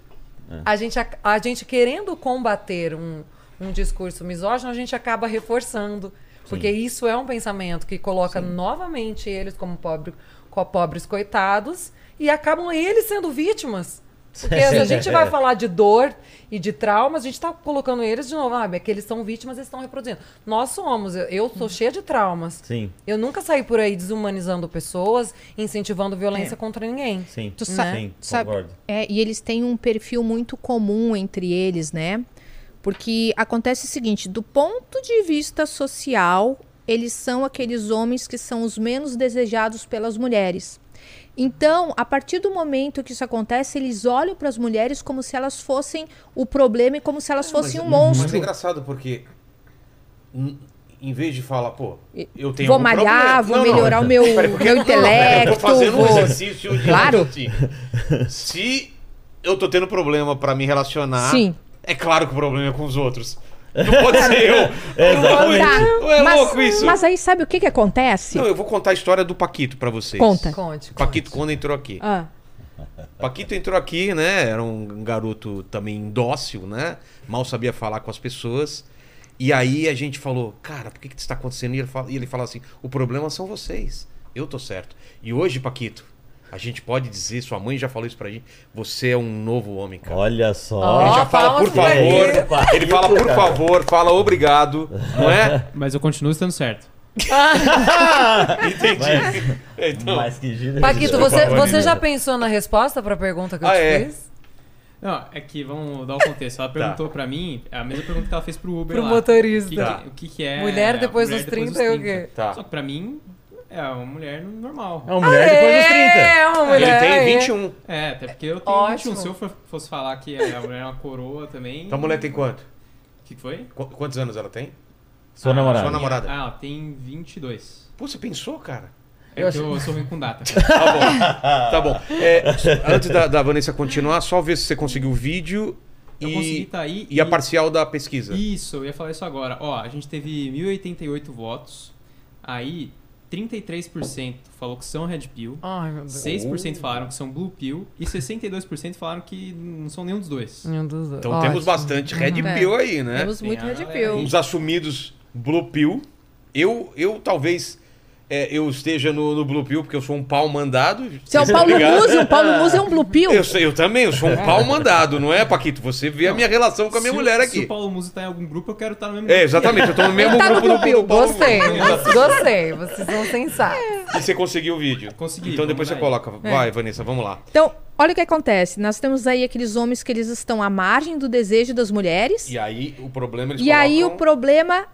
a, gente, ac- a gente querendo combater um, um discurso misógino, a gente acaba reforçando. Porque isso é um pensamento que coloca novamente eles como pobre, co- pobres coitados e acabam eles sendo vítimas. Porque se a gente vai falar de dor e de traumas, a gente está colocando eles de novo. Ah, é que eles são vítimas, eles estão reproduzindo. Nós somos. Eu, eu sou cheia de traumas.
Sim,
Eu nunca saí por aí desumanizando pessoas, incentivando violência contra ninguém.
sim.
Tu sa-
sim,
sabe-
concordo.
É, e eles têm um perfil muito comum entre eles, né? Porque acontece o seguinte, do ponto de vista social, eles são aqueles homens que são os menos desejados pelas mulheres. Então, a partir do momento que isso acontece, eles olham para as mulheres como se elas fossem o problema e como se elas fossem um
Mas é
monstro.
engraçado porque em vez de falar, pô, eu tenho
Vou malhar,
problema.
vou
Não, não.
melhorar o meu,
Peraí,
meu
não, não,
intelecto.
Eu tô fazendo um
vou-
exercício de
Claro.
Se eu tô tendo problema pra me relacionar,
Sim.
É claro que o problema é com os outros. Não pode ser eu.
Exatamente.
Não,
Tá,
é
mas,
louco isso?
mas aí sabe o que que acontece?
Não, eu vou contar a história do Paquito pra vocês.
Conta.
Conte.
O Paquito
conte.
quando entrou aqui.
Ah,
Paquito entrou aqui, né? Era um garoto também dócil, né? Mal sabia falar com as pessoas. E aí a gente falou, cara, por que, que isso está acontecendo? E ele fala, e ele fala assim: o problema são vocês. eu tô certo. E hoje, Paquito, a gente pode dizer, sua mãe já falou isso pra gente, você é um novo homem, cara.
Olha só.
Ele já fala,
palmas
por favor.
ele.
Ele fala, por
Cara.
favor, fala obrigado, não é?
Mas eu continuo estando certo.
Entendi. Então,
Mas que gíria.
Paquito, você, você já pensou na resposta pra pergunta que eu
Ah,
te
é?
fiz?
Não, é que vamos dar o contexto. Ela perguntou pra mim, é a mesma pergunta que ela fez pro Uber
Pro
lá.
motorista.
O que,
Tá.
o que, que é.
Mulher depois
mulher
dos 30 é o quê?
Tá.
Só que pra mim, é uma mulher normal.
É uma mulher depois dos 30.
É, uma mulher.
ele tem
é.
21.
É, até porque eu tenho
Ótimo.
21. Se eu fosse falar que a mulher é uma coroa também.
Então a mulher tem quanto?
O que que foi?
Qu- Quantos anos ela tem?
Sua
Ah,
namorada.
sua namorada.
Ah, ela tem 22.
Pô, você pensou, cara?
É
Eu
que eu sou ruim com data.
Tá bom. Tá bom. É, antes da, da Vanessa continuar, só ver se você conseguiu o vídeo
Eu consegui
e,
tá aí.
e a parcial da pesquisa.
Isso, eu ia falar isso agora. Ó, a gente teve 1088 votos. Aí, 33% falou que são Red Pill.
Ai, meu Deus.
6% falaram que são Blue Pill. E 62% falaram que não são nenhum dos dois.
Nenhum dos dois.
Então
Ótimo.
temos bastante Red
É.
Pill aí, né?
Temos
Tem
muito
a
Red
galera
Pill.
Uns assumidos Blue Pill. Eu, eu talvez é, eu esteja no, no Blue Pill, porque eu sou um pau mandado.
Você é o Paulo? Musi, o Paulo Musi é um Blue Pill.
Eu, eu também, eu sou um pau mandado, não é, Paquito? Você vê a minha relação com a minha
Se o-
mulher
Se
aqui.
o Paulo Musi tá em algum grupo, eu quero estar no mesmo
É,
grupo.
exatamente, eu tô no mesmo
tá no
grupo do,
Blue Pill,
do Paulo
Gostei, gostei. Vocês são sensatos.
E você conseguiu o vídeo?
Consegui,
Então depois você
daí.
coloca. Vai, Vanessa, vamos lá.
Então, olha o que acontece. Nós temos aí aqueles homens que eles estão à margem do desejo das mulheres.
E aí o problema eles
E aí o
colocam-
problema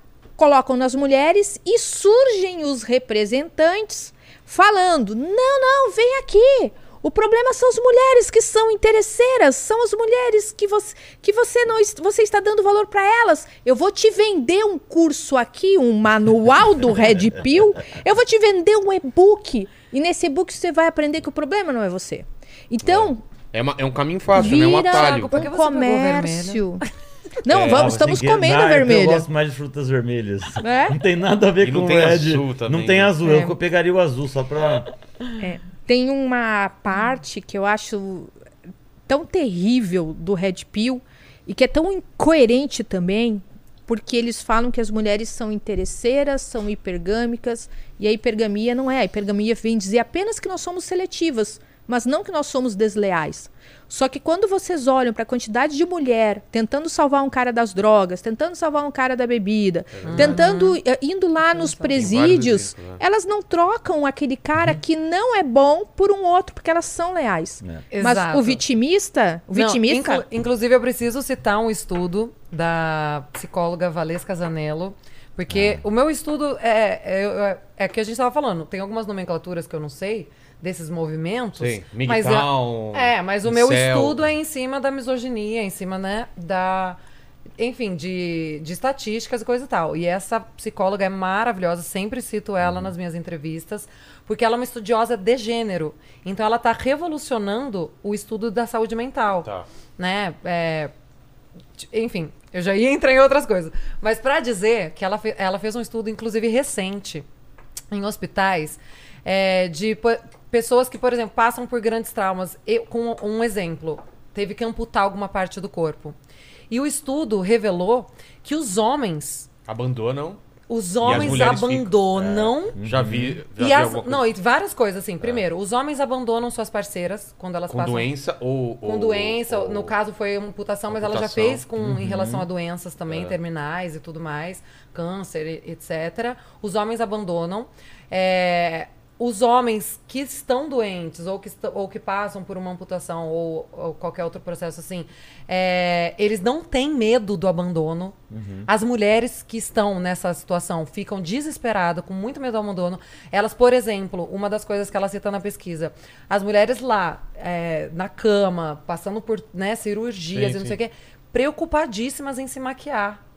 colocam nas mulheres e surgem os representantes falando: "Não, não, vem aqui. O problema são as mulheres que são interesseiras, são as mulheres que você que você não você está dando valor para elas. Eu vou te vender um curso aqui, um manual do Red Pill. Eu vou te vender um e-book e nesse e-book você vai aprender que o problema não é você. Então,
É, uma- é um caminho fácil, né? Um
vira
atalho.
Um
você pegou
comércio. Não,
É,
vamos,
Ah,
estamos
que-
comendo
Não,
a
é que Eu
vermelha.
gosto mais de frutas vermelhas.
É?
Não tem nada a ver
E
com
não tem
red.
azul também,
Não tem
né?
azul.
É.
Eu pegaria o azul só pra.
Tem uma parte que eu acho tão terrível do Red Pill e que é tão incoerente também, porque eles falam que as mulheres são interesseiras, são hipergâmicas, e a hipergamia não é. A hipergamia vem dizer apenas que nós somos seletivas, mas não que nós somos desleais. Só que quando vocês olham para a quantidade de mulher tentando salvar um cara das drogas, tentando salvar um cara da bebida, tentando eh, indo lá nos presídios,
exemplos, né?
elas não trocam aquele cara que não é bom por um outro porque elas são leais. Mas
Exato.
o vitimista, o
Não,
vitimista,
inclu- inclusive, eu preciso citar um estudo da psicóloga Valesca Zanello, porque o meu estudo é, é, é, é que a gente estava falando, tem algumas nomenclaturas que eu não sei desses movimentos.
Sim,
mas é- é, mas o meu
incel.
estudo é em cima da misoginia, em cima, né, da enfim, de, de estatísticas e coisa e tal. E essa psicóloga é maravilhosa, sempre cito ela
Uhum.
nas minhas entrevistas, porque ela é uma estudiosa de gênero. Então ela está revolucionando o estudo da saúde mental
Tá.
né? É, enfim, eu já ia entrar em outras coisas. Mas para dizer que ela, fe- ela fez um estudo, inclusive recente, em hospitais, é, de pessoas que, por exemplo, passam por grandes traumas. Eu, com um exemplo, teve que amputar alguma parte do corpo. E o estudo revelou que os homens,
Abandonam.
os homens
mulheres ficam-
abandonam
Já vi. Já
e
vi
as, não, e várias coisas assim. Primeiro, os homens abandonam suas parceiras quando elas
com
passam
doença ou.
com
ou-
doença,
ou-
no caso foi amputação, mas ela já fez com em relação a doenças também
É.
terminais e tudo mais, câncer, etc. Os homens abandonam. É, os homens que estão doentes ou que, ou que passam por uma amputação ou, ou qualquer outro processo assim, é, eles não têm medo do abandono. As mulheres que estão nessa situação ficam desesperadas, com muito medo do abandono. Elas, por exemplo, uma das coisas que ela cita na pesquisa, as mulheres lá, é, na cama, passando por né, cirurgias
Sim,
e não
sim.
sei o quê, preocupadíssimas em se maquiar.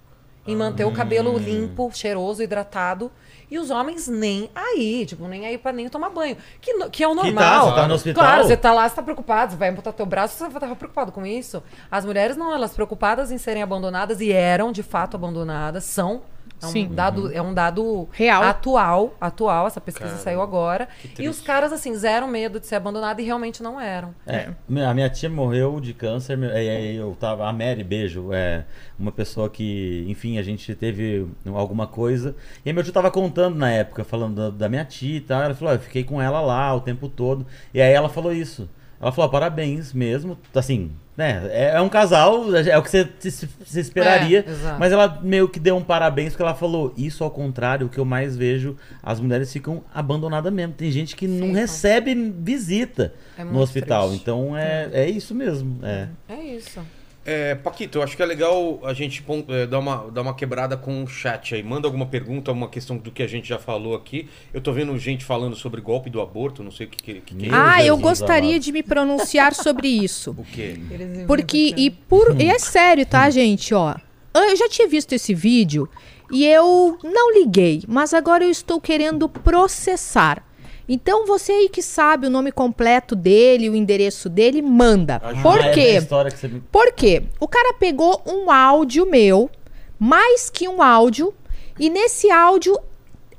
Em manter o
Ah.
cabelo limpo, cheiroso, hidratado. E os homens nem aí, tipo, nem aí pra nem tomar banho. Que, que é o
Que tá,
normal.
você tá no hospital.
Claro, você tá lá, você tá preocupado, você vai amputar teu braço, você tava preocupado com isso. As mulheres não, elas preocupadas em serem abandonadas e eram, de fato, abandonadas, são. É um
Sim.
dado, é um dado
Real.
atual, atual, essa pesquisa
Caramba,
saiu agora. E os caras, assim, zero medo de ser abandonado e realmente não eram.
É, minha- a minha tia morreu de câncer, e aí eu tava, a Mary, beijo, é uma pessoa que, enfim, a gente teve alguma coisa, e aí meu tio tava contando na época, falando da, da minha tia e tal, ela falou, "Ah, eu fiquei com ela lá o tempo todo, e aí ela falou isso, ela falou, "Ah, parabéns mesmo, assim, né, é, é um casal, é o que você se, se esperaria,
É,
mas ela meio que deu um parabéns, porque ela falou, isso ao contrário, o que eu mais vejo, as mulheres ficam abandonadas mesmo, tem gente que não
Ficam.
recebe visita
É
no hospital.
triste.
Então é, é isso mesmo. É.
É isso.
É, Paquito, eu acho que é legal a gente é, dar, uma, dar uma quebrada com o chat aí. Manda alguma pergunta, uma questão do que a gente já falou aqui. Eu tô vendo gente falando sobre golpe do aborto, não sei o que, que, que, que é
Ah, eu gostaria de me pronunciar sobre isso.
O quê?
Porque, e, por, e é sério, tá, gente? Ó, eu já tinha visto esse vídeo e eu não liguei, mas agora eu estou querendo processar. Então, você aí que sabe o nome completo dele, o endereço dele, manda. Por quê?
você.
Por quê? O cara pegou um áudio meu, mais que um áudio, e nesse áudio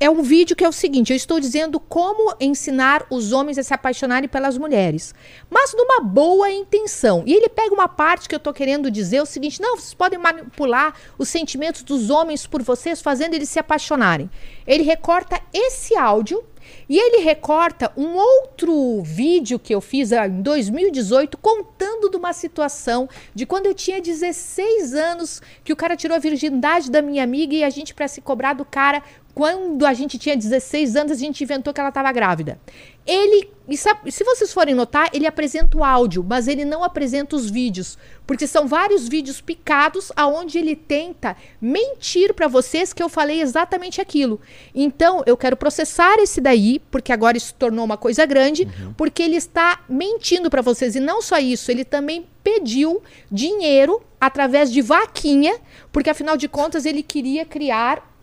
é um vídeo que é o seguinte: eu estou dizendo como ensinar os homens a se apaixonarem pelas mulheres, mas numa boa intenção. E ele pega uma parte que eu estou querendo dizer o seguinte: não, vocês podem manipular os sentimentos dos homens por vocês, fazendo eles se apaixonarem. Ele recorta esse áudio. E ele recorta um outro vídeo que eu fiz ah, em 2018 contando de uma situação de quando eu tinha 16 anos que o cara tirou a virgindade da minha amiga e a gente para se cobrar do cara quando a gente tinha 16 anos a gente inventou que ela estava grávida. Ele, sabe- se vocês forem notar, ele apresenta o áudio, mas ele não apresenta os vídeos, porque são vários vídeos picados aonde ele tenta mentir para vocês que eu falei exatamente aquilo. Então, eu quero processar esse daí, porque agora isso tornou uma coisa grande, porque ele está mentindo para vocês e não só isso, ele também pediu dinheiro através de vaquinha, porque afinal de contas ele queria criar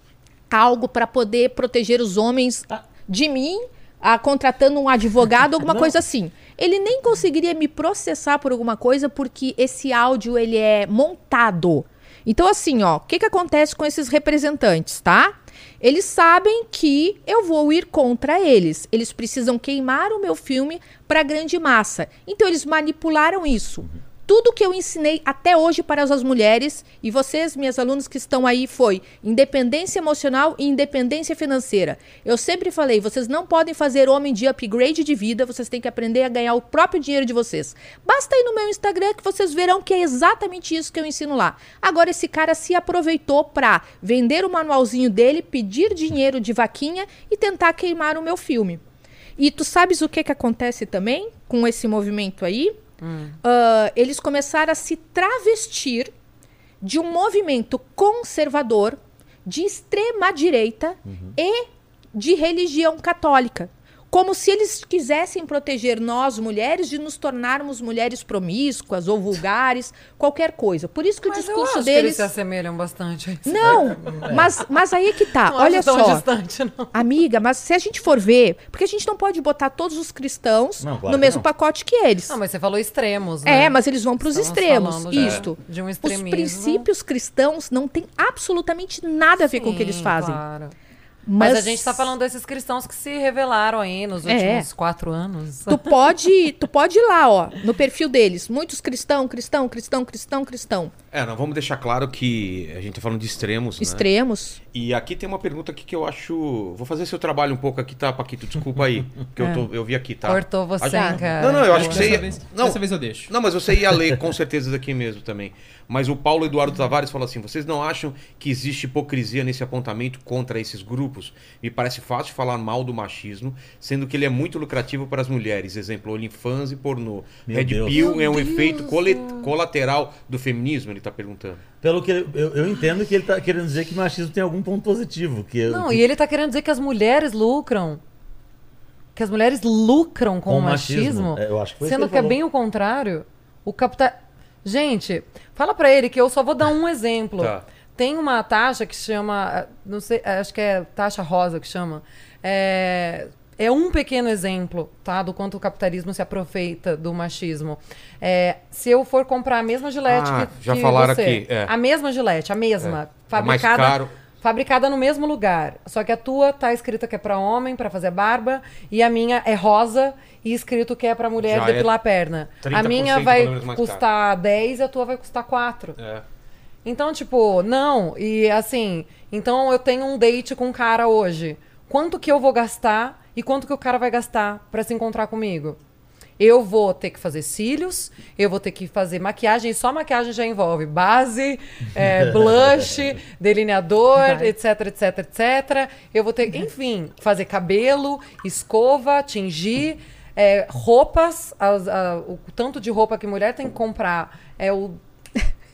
algo para poder proteger os homens de mim, ah, contratando um advogado, alguma coisa assim. Ele nem conseguiria me processar por alguma coisa porque esse áudio ele é montado. Então assim, ó, o que que acontece com esses representantes, tá? Eles sabem que eu vou ir contra eles. Eles precisam queimar o meu filme para grande massa. Então eles manipularam isso. Tudo que eu ensinei até hoje para as mulheres e vocês, minhas alunas que estão aí, foi independência emocional e independência financeira. Eu sempre falei, vocês não podem fazer homem de upgrade de vida, vocês têm que aprender a ganhar o próprio dinheiro de vocês. Basta ir no meu Instagram que vocês verão que é exatamente isso que eu ensino lá. Agora esse cara se aproveitou para vender o manualzinho dele, pedir dinheiro de vaquinha e tentar queimar o meu filme. E tu sabes o que que acontece também com esse movimento aí? Ah, eles começaram a se travestir de um movimento conservador, de extrema direita e de religião católica. Como se eles quisessem proteger nós, mulheres, de nos tornarmos mulheres promíscuas ou vulgares, qualquer coisa. Por isso que
Mas
o
eu
discurso
acho que eles
deles.
se assemelham bastante. a isso.
Não, mas, mas aí é que tá.
Não
Olha
acho tão
só.
distante, não.
Amiga, mas se a gente for ver, porque a gente não pode botar todos os cristãos
Não, claro
no mesmo
não.
pacote que eles.
Não, mas você falou extremos, né?
É, mas eles vão para os extremos.
de-
Isto.
de um
Os
extremismo.
princípios cristãos não têm absolutamente nada a ver com o que eles
Sim,
fazem.
claro.
Mas,
Mas... a gente tá falando desses cristãos que se revelaram aí nos
É.
últimos quatro anos.
Tu pode, tu pode ir lá, ó, no perfil deles. Muitos cristão, cristão, cristão, cristão, cristão.
É, não, vamos deixar claro que a gente tá falando de extremos, né?
Extremos.
E aqui tem uma pergunta aqui que eu acho. Vou fazer seu trabalho um pouco aqui, tá, Paquito? Desculpa aí. Porque eu, tô- eu vi aqui, tá?
Cortou você, cara.
Não, não, eu acho que
Dessa
você ia.
vez,
Não,
dessa vez eu deixo.
Não, mas você ia ler com certeza daqui mesmo também. Mas o Paulo Eduardo Tavares fala assim: vocês não acham que existe hipocrisia nesse apontamento contra esses grupos? Me parece fácil falar mal do machismo, sendo que ele é muito lucrativo para as mulheres. Exemplo, OnlyFans e pornô.
Meu
Red
Deus.
Pill é um efeito cole- colateral do feminismo, ele tá perguntando.
Pelo que eu, eu entendo que ele tá querendo dizer que machismo tem algum ponto positivo. Que
Não,
que-
e ele tá querendo dizer que as mulheres lucram. Que as mulheres lucram com,
Com
o
machismo.
machismo.
É, eu acho que foi
sendo
que
que, é bem o contrário. O capital. Gente, fala pra ele que eu só vou dar um exemplo.
Tá.
Tem uma taxa que chama. Não sei, acho que é taxa rosa que chama. É. É um pequeno exemplo, tá? Do quanto o capitalismo se aproveita do machismo. É, se eu for comprar a mesma gilete
Ah,
que,
já
que
falaram
você,
aqui, é.
a mesma gilete, a mesma,
É mais
fabricada
caro.
fabricada no mesmo lugar. Só que a tua tá escrita que é pra homem, pra fazer barba, e a minha é rosa e escrito que é pra mulher
Já é
depilar a perna. A
30%
minha vai
mais
custar 10 e a tua vai custar 4.
É.
Então, tipo, não. E assim, então eu tenho um date com um cara hoje. Quanto que eu vou gastar e quanto que o cara vai gastar pra se encontrar comigo? Eu vou ter que fazer cílios, eu vou ter que fazer maquiagem, e só maquiagem já envolve base, é, blush, delineador,
Vai.
etc, etc, etc. Eu vou ter, enfim, fazer cabelo, escova, tingir, é, roupas, as- a- o tanto de roupa que mulher tem que comprar é o.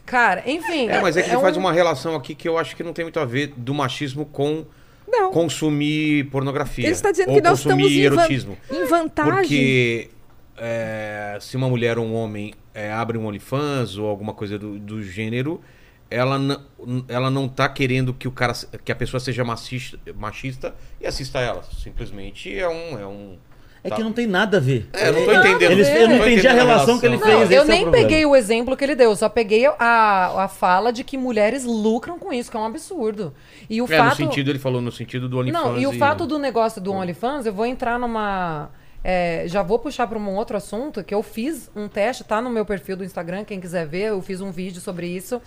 Cara, enfim.
É, mas é que ele faz
um-
uma relação aqui que eu acho que não tem muito a ver do machismo com
Não.
consumir pornografia.
Ele está dizendo que nós estamos
consumir
em,
erotismo.
em vantagem.
Porque é, se uma mulher ou um homem é, abre um OnlyFans ou alguma coisa do, do gênero, ela, não- ela não tá querendo que o cara que a pessoa seja machista, machista e assista a ela. Simplesmente é um. É, um,
É
tá.
que não tem nada a ver.
É, eu não tô entendendo.
Eles- eu não entendi a relação que ele
Não,
fez. esse é
eu
o
nem
problema.
peguei o exemplo que ele deu, só peguei a, a fala de que mulheres lucram com isso, que é um absurdo. E o
É, no
fato.
sentido, ele falou no sentido do OnlyFans.
Não, e o fato do negócio do OnlyFans, eu vou entrar numa. é, já vou puxar para um outro assunto que eu fiz um teste, tá no meu perfil do Instagram, quem quiser ver, eu fiz um vídeo sobre isso.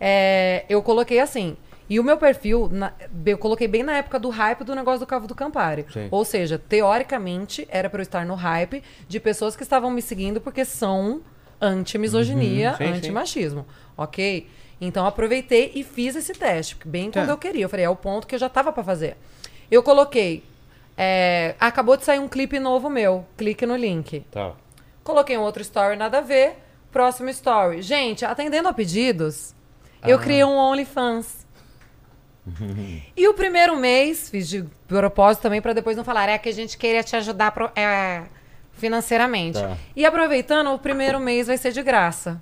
É, eu coloquei assim. E o meu perfil, na- eu coloquei bem na época do hype do negócio do Cavo do Campari.
Sim.
Ou seja, teoricamente, era para eu estar no hype de pessoas que estavam me seguindo porque são anti-misoginia,
Uhum.
Anti-machismo. Ok? Então aproveitei e fiz esse teste, bem quando
Tá.
eu queria. Eu falei, é o ponto que eu já tava para fazer. Eu coloquei. é, acabou de sair um clipe novo meu. Clique no link.
Tá.
Coloquei um outro story, nada a ver. Próximo story. Gente, atendendo a pedidos, eu criei um OnlyFans. E o primeiro mês, fiz de propósito também para depois não falar, é que a gente queria te ajudar pro- é, financeiramente.
Tá.
E aproveitando, o primeiro mês vai ser de graça.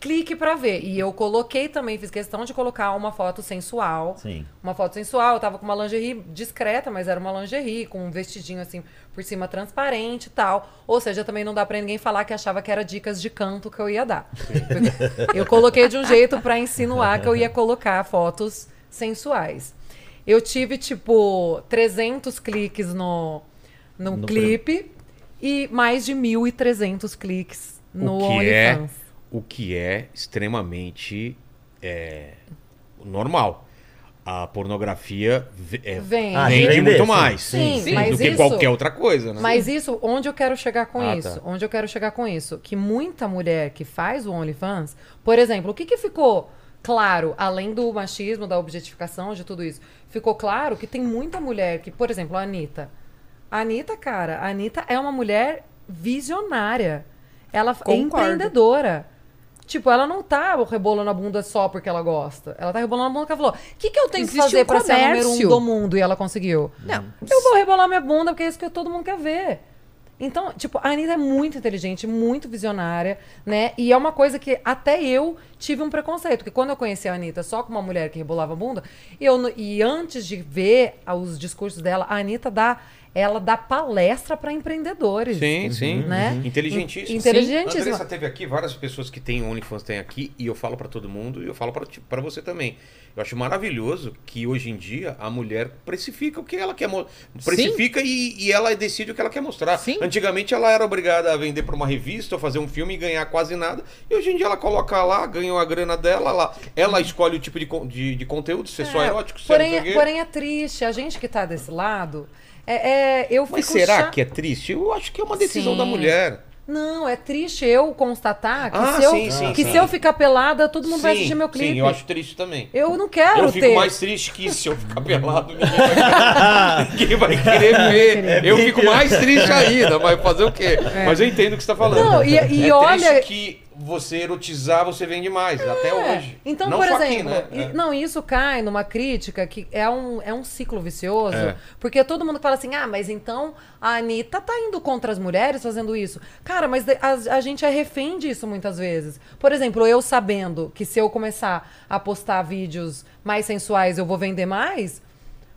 Clique para ver. E eu coloquei também, fiz questão de colocar uma foto sensual.
Sim.
Uma foto sensual, eu tava com uma lingerie discreta, mas era uma lingerie, com um vestidinho assim por cima transparente e tal. Ou seja, também não dá pra ninguém falar que achava que era dicas de canto que eu ia dar. eu coloquei de um jeito pra insinuar que eu ia colocar fotos sensuais. Eu tive, tipo, 300 cliques no, no,
No
clipe e mais de 1.300 cliques no
é
OnlyFans.
o que é extremamente é, normal. A pornografia é,
Vende.
Ah,
vende muito
sim.
mais
Sim,
sim,
mas
do que
isso-
qualquer outra coisa, né?
Mas isso, onde eu quero chegar com
Ah,
isso?
tá.
Onde eu quero chegar com isso? Que muita mulher que faz o OnlyFans, por exemplo, o que, que ficou claro, além do machismo, da objetificação, de tudo isso? Ficou claro que tem muita mulher que, por exemplo, a Anitta. A Anitta, cara, a Anitta é uma mulher visionária. Ela é
Concordo.
empreendedora. Tipo, ela não tá rebolando a bunda só porque ela gosta. Ela tá rebolando a bunda porque ela falou: o que, que eu tenho
Existe
que fazer
um
pra ser a número um do mundo? E ela conseguiu.
Não.
Eu vou rebolar minha bunda porque é isso que todo mundo quer ver. Então, tipo, a Anitta é muito inteligente, muito visionária, né? E é uma coisa que até eu tive um preconceito. Porque quando eu conheci a Anitta só como uma mulher que rebolava a bunda, eu, não- e antes de ver os discursos dela, a Anitta dá, ela dá palestra para empreendedores.
Sim, sim.
Né?
Inteligentíssimo.
In- inteligentíssimo.
Andressa teve aqui, várias pessoas que têm OnlyFans têm aqui, e eu falo pra todo mundo, e eu falo pra você também. Eu acho maravilhoso que hoje em dia a mulher precifica o que ela quer mostrar. Precifica e, e ela decide o que ela quer mostrar.
Sim.
Antigamente ela era obrigada a vender pra uma revista ou fazer um filme e ganhar quase nada. E hoje em dia ela coloca lá, ganha a grana dela, lá, ela escolhe o tipo de, de, de conteúdo, se é só
É,
erótico, se
porém,
é o quê.
porém é triste. A gente que tá desse lado, é, é, eu
Mas será
cha-
que é triste? Eu acho que é uma decisão
Sim.
da mulher.
Não, é triste eu constatar que,
Ah,
se, eu,
sim, sim,
que
sim.
se eu ficar pelada, todo mundo vai assistir meu clipe.
Sim, eu acho triste também.
Eu não quero
Eu fico
ter.
mais triste que se eu ficar pelado, ninguém vai, ninguém vai querer ver. Eu fico mais triste ainda, mas fazer o quê? Mas eu entendo o que você tá falando.
É. Não, e- e
é
olha-
que você erotizar, você vende mais, até
É.
hoje.
Então,
Não
por
só aqui,
exemplo,
né?
e-
É.
não, isso cai numa crítica que é um, é um ciclo vicioso,
É.
porque todo mundo fala assim, ah, mas então a Anitta tá indo contra as mulheres fazendo isso. Cara, mas a, a gente é refém disso muitas vezes. Por exemplo, eu sabendo que se eu começar a postar vídeos mais sensuais eu vou vender mais,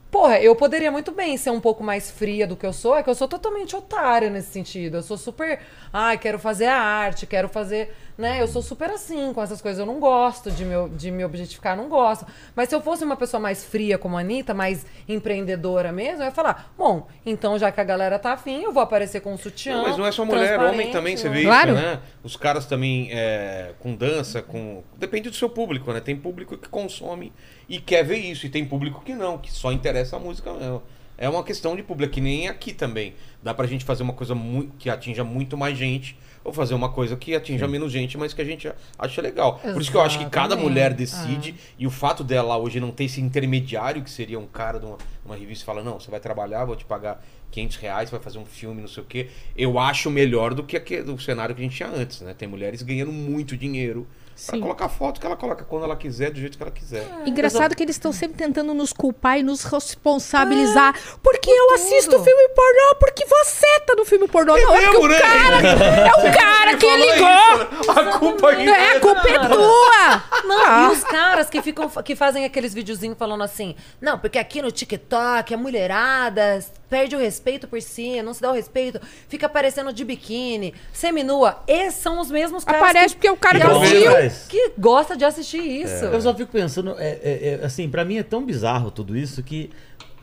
Porra, eu poderia muito bem ser um pouco mais fria do que eu sou, é que eu sou totalmente otária nesse sentido. Eu sou super. Ai, quero fazer a arte, quero fazer. Né? Eu sou super assim com essas coisas. Eu não gosto de me, de me objetificar, não gosto. Mas se eu fosse uma pessoa mais fria como a Anitta, mais empreendedora mesmo, eu ia falar: bom, então já que a galera tá afim, eu vou aparecer com um sutiã.
Não, mas não é só mulher, homem
transparente,
também, você
não-
vê
Claro.
isso, né? Os caras também é, com dança, com. Depende do seu público, né? Tem público que consome e quer ver isso, e tem público que não, que só interessa a música mesmo. É uma questão de público, que nem aqui também. Dá pra gente fazer uma coisa que atinja muito mais gente, ou fazer uma coisa que atinja menos gente, mas que a gente acha legal. Por isso que eu acho que cada
Exatamente.
mulher decide, e o fato dela hoje não ter esse intermediário, que seria um cara de uma, uma revista e fala, não, você vai trabalhar, vou te pagar 500 reais, vai fazer um filme, não sei o quê. Eu acho melhor do que aquele, o cenário que a gente tinha antes, né? Tem mulheres ganhando muito dinheiro pra
Sim.
colocar foto que ela coloca quando ela quiser, do jeito que ela quiser.
Engraçado que eles estão sempre tentando nos culpar e nos responsabilizar. porque eu assisto filme pornô, porque você tá no filme pornô. não, é porque
mesmo,
o
né?
cara, é o cara que ligou.
isso, né? A culpa aí.
É, a culpa é tua.
Não,
Ah.
e os caras que ficam que fazem aqueles videozinhos falando assim, não, porque aqui no TikTok a mulherada perde o respeito por si, não se dá o respeito, fica aparecendo de biquíni, seminua. Esses são os mesmos caras
Aparece porque o cara
que,
que assistiu.
que gosta de assistir isso.
Eu só fico pensando, é, é, é, assim, pra mim é tão bizarro tudo isso que.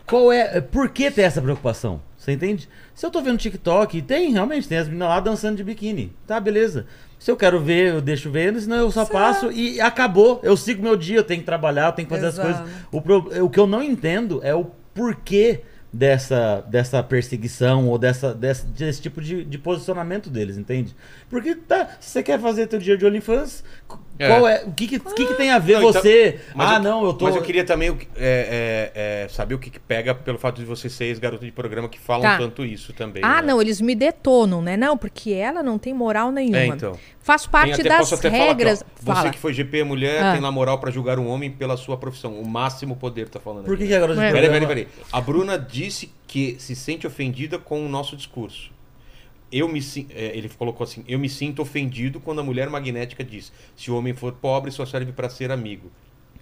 Qual é. é, Por que ter essa preocupação? Você entende? Se eu tô vendo TikTok, tem, realmente, tem as meninas lá dançando de biquíni. Tá, beleza. Se eu quero ver, eu deixo vendo, senão eu só passo e acabou. Eu sigo meu dia, eu tenho que trabalhar, eu tenho que fazer
Exato.
as coisas. O, pro- o que eu não entendo é o porquê dessa, dessa perseguição ou dessa, dessa, desse tipo de, de posicionamento deles, entende? Porque tá, se você quer fazer teu dia de OnlyFans,
É.
qual é, o que, que, que que tem a ver
Não, então-
você?
Mas
ah,
eu-
não, eu tô.
Mas eu queria também é, é, é, saber o que, que pega pelo fato de você ser ex-garota de programa que falam
Tá.
tanto isso também.
Ah,
né?
não, eles me detonam, né? Não, porque ela não tem moral nenhuma.
É, então.
Faz parte
até-
das
aqui, ó,
regras.
você
Fala.
que foi GP mulher
Ah.
tem na moral pra julgar um homem pela sua profissão. O máximo poder tá falando
Por que,
aqui.
que agora de
É.
Peraí,
programa-
peraí, peraí. A Bruna disse que se sente ofendida com o nosso discurso. Eu me, é, ele colocou assim: Eu me sinto ofendido quando a mulher magnética diz: se o homem for pobre, só serve pra ser amigo.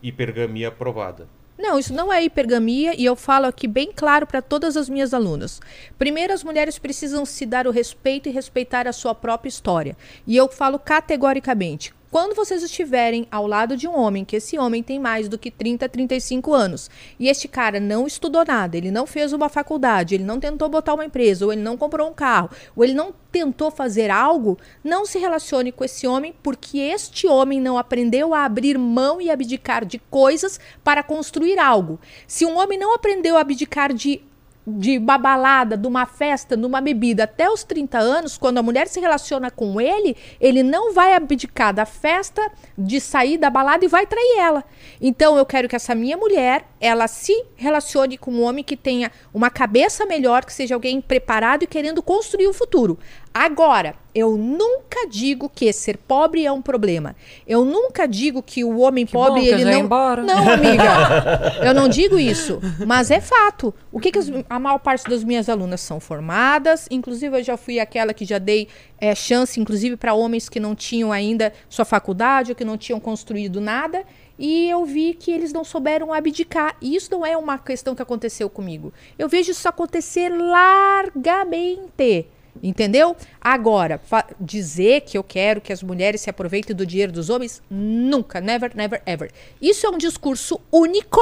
Hipergamia aprovada.
Não, isso não é hipergamia e eu falo aqui bem claro para todas as minhas alunas. Primeiro, as mulheres precisam se dar o respeito e respeitar a sua própria história. E eu falo categoricamente: quando vocês estiverem ao lado de um homem, que esse homem tem mais do que 30, 35 anos, e este cara não estudou nada, ele não fez uma faculdade, ele não tentou botar uma empresa, ou ele não comprou um carro, ou ele não tentou fazer algo, não se relacione com esse homem, porque este homem não aprendeu a abrir mão e abdicar de coisas para construir algo. Se um homem não aprendeu a abdicar de de uma balada, de uma festa, de uma bebida até os 30 anos, quando a mulher se relaciona com ele, ele não vai abdicar da festa, de sair da balada e vai trair ela. Então eu quero que essa minha mulher, ela se relacione com um homem que tenha uma cabeça melhor, que seja alguém preparado e querendo construir o futuro. Agora, eu nunca digo que ser pobre é um problema. Eu nunca digo que o homem
bom
pobre
que eu
ele não
embora.
Não, amiga. eu não digo isso, mas é fato. O que, que as- a maior parte das minhas alunas são formadas, inclusive eu já fui aquela que já dei eh, chance inclusive para homens que não tinham ainda sua faculdade ou que não tinham construído nada. E eu vi que eles não souberam abdicar. E isso não é uma questão que aconteceu comigo. Eu vejo isso acontecer largamente. Entendeu? Agora, dizer que eu quero que as mulheres se aproveitem do dinheiro dos homens, nunca, never, never, ever. Isso é um discurso único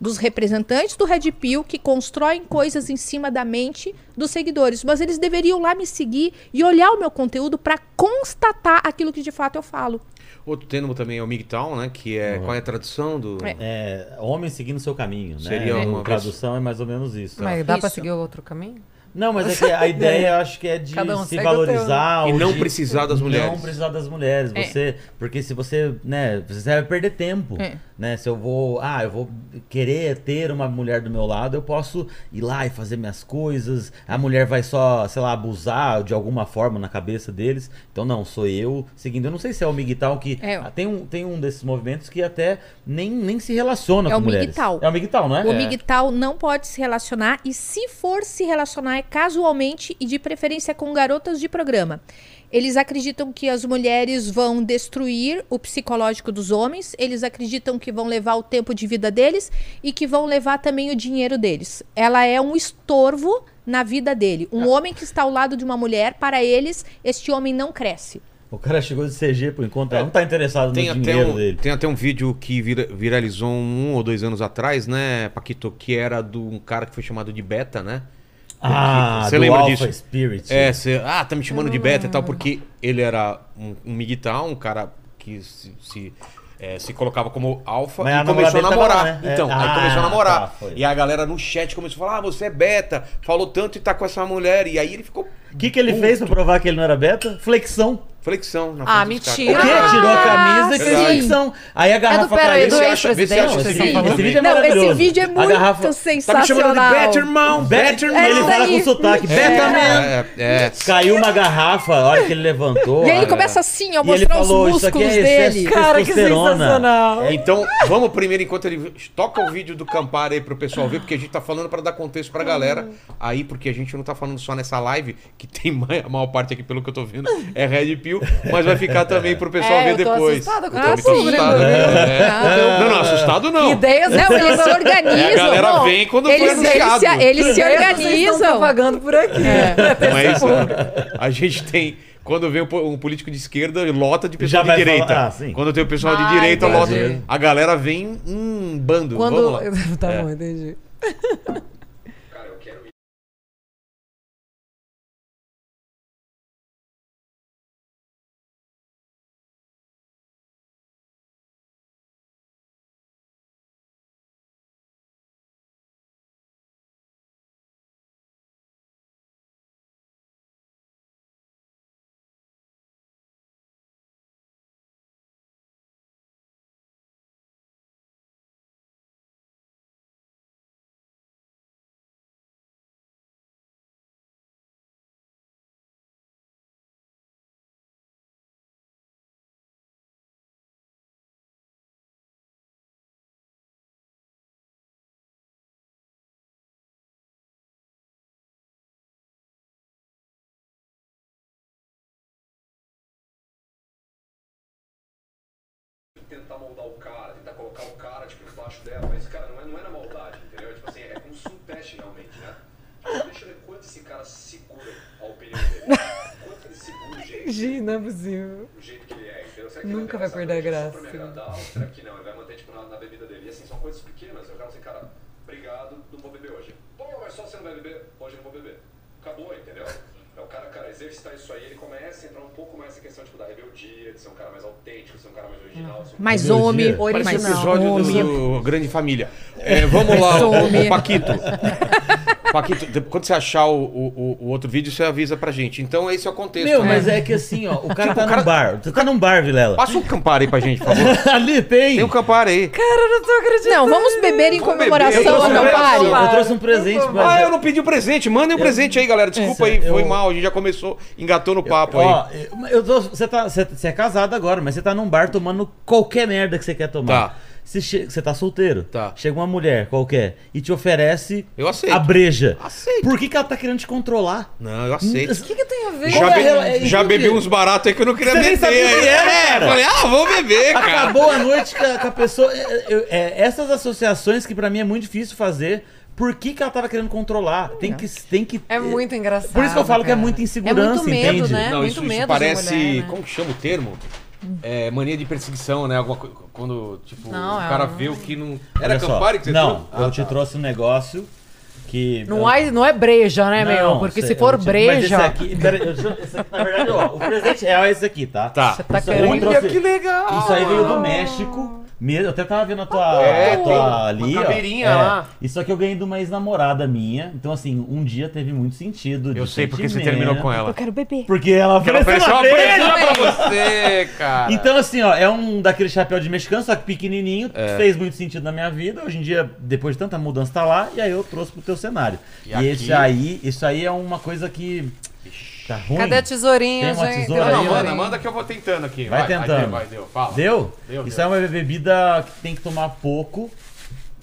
dos representantes do Red Pill que constroem coisas em cima da mente dos seguidores. Mas eles deveriam lá me seguir e olhar o meu conteúdo para constatar aquilo que de fato eu falo.
Outro termo também é o MGTOW, né? Que é. Qual é a tradução do.
É.
É, homem seguindo seu caminho, né?
Seria uma
tradução é mais ou menos isso.
Mas dá pra
Isso.
seguir outro caminho?
Não, mas é que a ideia eu acho que é de
Cada um
se
segue o teu,
valorizar
E
ou
não
de
precisar das mulheres.
Não precisar das mulheres.
É.
Você, porque se você, né, você vai perder tempo,
É.
né? Se eu vou, ah, eu vou querer ter uma mulher do meu lado, eu posso ir lá e fazer minhas coisas. A mulher vai só, sei lá, abusar de alguma forma na cabeça deles. Então não, sou eu seguindo. Eu não sei se é o MGTOW que
É.
ah, tem um tem um desses movimentos que até nem, nem se relaciona
É
com
o
mulheres.
MGTOW.
É o MGTOW, não é?
O
É.
MGTOW não pode se relacionar e se for se relacionar é casualmente e de preferência com garotas de programa. Eles acreditam que as mulheres vão destruir o psicológico dos homens, eles acreditam que vão levar o tempo de vida deles e que vão levar também o dinheiro deles. Ela é um estorvo na vida dele. Um homem que está ao lado de uma mulher, para eles, este homem não cresce.
O cara chegou de CG por enquanto, ela não tá interessado
Tem
no
até,
dinheiro
um,
dele.
tem até um vídeo que vira- viralizou um ou dois anos atrás, né, Paquito? Que era de um cara que foi chamado de Beta, né?
Ah,
Você lembra
Alpha
disso?
Spirit.
É, você, ah, tá me chamando de beta e tal, porque ele era um, um migtal, um cara que se, se, é, se colocava como alfa e começou a
dele
namorar.
lá, né?
Então,
É.
aí
Ah,
começou a namorar.
tá,
e a galera no chat começou a falar: ah, você é beta, falou tanto e tá com essa mulher. E aí ele ficou
O que, que ele fez pra provar que ele não era beta? Flexão.
Flexão na
Ah, mentira.
O quê? Tirou a camisa e fez flexão. Aí a garrafa
pera aí,
caiu.
do
Vê se acha- vê se acha
ex-presidente?
esse
Esse
vídeo.
é
Não, esse
maravilhoso.
vídeo é
A
muito
garrafa-
Tá me
sensacional.
chamando de beta, irmão! Beta, irmão!
Ele fala com sotaque. Beta man.
É, é.
Caiu uma garrafa a hora que ele levantou.
E aí ele
olha.
começa assim, ó,
E ele
mostrar os
falou, isso aqui
músculos
é excesso
dele.
de
Cara, que
testosterona.
sensacional.
Então, vamos primeiro, enquanto ele toca o vídeo do Campari aí pro pessoal ver, porque a gente tá falando pra dar contexto pra galera aí, porque a gente não tá falando só nessa live, que tem ma- a maior parte aqui, pelo que eu tô vendo, é Red Pill, mas vai ficar também pro pessoal
É,
ver
eu tô
depois.
assustada com
eu tô assustado.
viu?
É.
Ah.
Não, não, assustado não.
Que ideias
Não, eles se organizam.
É, a galera
Bom,
vem quando
eles,
foi anunciado.
eles se, eles se organizam.
propagando por aqui.
Mas a gente tem. Quando vem um po- político de esquerda, lota de pessoal de direita.
falar- ah, sim.
Quando tem o pessoal de
Ah,
direita, lota. A galera vem um bando. Vamos
Quando.
lá.
Tá
É.
bom, entendi.
Tentar moldar o cara, tentar colocar o cara tipo, embaixo dela, mas cara, não é, não é na maldade, entendeu? Tipo assim, é como se um teste realmente, né? Tipo, deixa eu ver quanto esse cara segura a opinião dele. Quanto ele segura o jeito,
não é possível.
o jeito que ele é, entendeu? Será que
Nunca
ele
vai
pensar,
perder a
"Poxa,
graça."
Só pra me agradar, ou será que não? Ele vai manter tipo, na, na bebida dele. E assim, são coisas pequenas. Eu quero assim, cara, obrigado, não vou beber hoje. Pô, mas só você não vai beber? Hoje eu não vou beber. Acabou, entendeu? É o cara, cara, exercitar isso aí, ele começa a entrar um pouco mais nessa questão tipo, da rebeldia, de ser um cara mais autêntico, ser um cara mais original. ser um
Mais
Rebeldia.
homem.
Parece
Mais
episódio
homem.
do Grande Família. É, vamos lá,
Some.
o, Paquito. Paquito, quando você achar o, o- o outro vídeo, você avisa pra gente. Então esse é o contexto.
Meu,
né?
mas é que assim, ó, o cara
Tipo,
tá
o cara-
num bar. Você tá num bar, Vilela.
Passa um Campari aí pra gente, por favor.
Ali tem.
Tem um Campari aí.
Cara, eu não tô acreditando.
Não, vamos beber em comemoração ao
Eu trouxe um
Campari.
presente.
Eu trouxe um presente pra
Ah, eu não pedi o presente. Mandem um presente aí, galera. Desculpa aí,
Eu-
foi mal. A gente já começou, engatou no papo aí.
Ó, eu- eu tô, você, tá, você, você é casado agora, mas você tá num bar tomando qualquer merda que você quer tomar.
Tá.
Você, che- você tá solteiro.
Tá.
Chega uma mulher qualquer e te oferece
Eu aceito.
a breja.
Aceito.
Por que, que ela tá querendo te controlar?
Não, eu aceito.
O que, que tem a ver?
Já,
é
be-
é,
já bebi uns baratos aí que eu não queria
Você nem
beber.
sabia o que era,
é,
cara.
falei, ah, vou beber, cara.
Acabou a noite com a, com a pessoa. é, é, é, essas associações que pra mim é muito difícil fazer. Por que, que ela tava querendo controlar? Tem que. Tem que
É muito engraçado.
Por isso que eu falo que é
cara.
muita insegurança,
É muito medo,
entende?
né?
Não,
muito
isso,
medo
isso
de
parece.
mulher, né?
Como que chama o termo? É, mania de perseguição, né? Alguma coisa. Quando, tipo,
Não,
o
é
cara
um-
vê o que não. Era
Olha só.
Campari que você
Não,
trouxe?
eu
Ah,
te
tá.
trouxe um negócio que.
Não é, não é breja, né, meu?
Não,
Porque se for
eu te- Mas esse
breja.
aqui, pera, eu esse aqui, na verdade, ó, o presente real é esse aqui, tá?
Tá.
Você tá
Isso aí
querendo.
eu trouxe-
Olha que legal!
Isso aí veio do México. Mesmo, eu até tava vendo a tua,
É,
a tua ali, ó. É.
lá.
Isso aqui eu ganhei de uma ex-namorada minha. Então, assim, um dia teve muito sentido.
Eu sei porque você terminou com ela.
Eu quero beber.
Porque ela ofereceu uma
uma
breja
pra você, cara.
Então, assim, ó, é um daquele chapéu de mexicano, só que pequenininho,
É.
fez muito sentido na minha vida. Hoje em dia, depois de tanta mudança, tá lá, e aí eu trouxe pro teu cenário.
E
E,
aqui-
esse aí, isso aí é uma coisa que tá ruim.
Cadê a tesourinha,
Tem uma
gente?
tesoura
Não,
aí,
manda,
tesourinha?
manda que eu vou tentando aqui.
Vai
Vai,
tentando.
deu, vai, deu. Fala.
Deu?
Deu,
Isso
deu.
é uma bebida que tem que tomar pouco.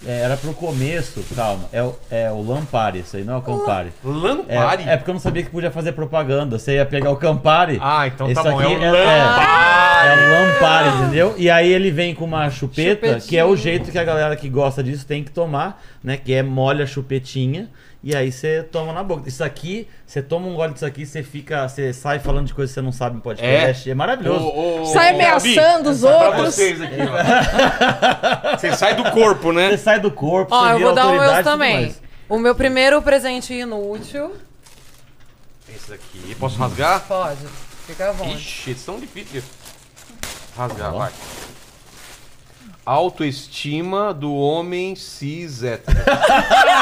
É, era pro começo, calma. É, o- é o Lampari, isso aí não é o Campari.
Lampari?
É, é porque eu não sabia que podia fazer propaganda. Você ia pegar o Campari.
Ah, então tá
Esse
bom. É
aqui
o
é,
Lampari.
é, é o Lampari, entendeu? E aí ele vem com uma chupeta,
Chupetinha.
que é o jeito que a galera que gosta disso tem que tomar, né? Que é molha a chupetinha. E aí você toma na boca. Isso aqui, você toma um gole disso aqui, você fica, você sai falando de coisas que você não sabe em podcast. É, maravilhoso.
Ô, ô,
Sai
ô,
ameaçando os
pra
outros.
vocês aqui, ó. Você sai do corpo, né?
Você sai do corpo,
Ó,
você
eu vou dar o meu também. O meu primeiro presente inútil.
Esse daqui. Posso rasgar?
Pode. Fica à vontade.
Ixi, são difíceis. Rasgar, vai. Autoestima do homem cis hétero.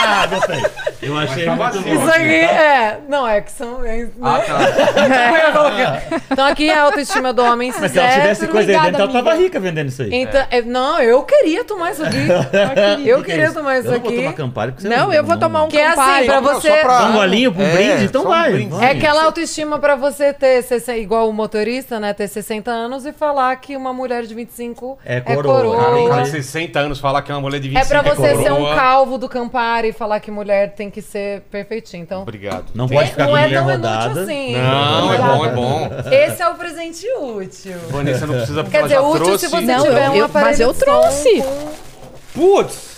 Ah, gostei. Eu achei
tá
muito
vazio.
bom.
Isso aqui é. Não, é que são. é, né?
Ah, tá.
Então aqui é a autoestima do homem
Mas se ela tivesse coisa aí dentro, ela tava rica vendendo isso aí.
Então, é, não, eu queria tomar isso aqui. Eu
Que que é
queria
isso?
tomar isso
eu não vou
aqui.
tomar Campari porque você
Não, eu vou tomar um
Que é assim,
Campari.
pra
Não,
você.
só pra-
Dá um golinho pra um
É,
brinde? Então
só um
vai.
brinde.
vai.
É aquela autoestima pra você ter 60, igual o motorista, né? Ter 60 anos e falar que uma mulher de 25
É
é
coroa.
coroa.
Cara, um cara de
Entendi.
60 anos falar que é uma mulher de
É
25
pra você ser um
coroa.
calvo do Campari e falar que mulher tem que ser perfeitinha. Então,
Obrigado.
Não pode ficar
não
com
é
mulher
tão inútil
rodada.
assim.
Não, é bom, é bom.
Esse é o presente útil.
Vanessa não precisa porque
Quer dizer, útil
trouxe.
se você
Não,
tiver
eu-
um
eu-
aparelho
mas eu trouxe.
com-
Putz!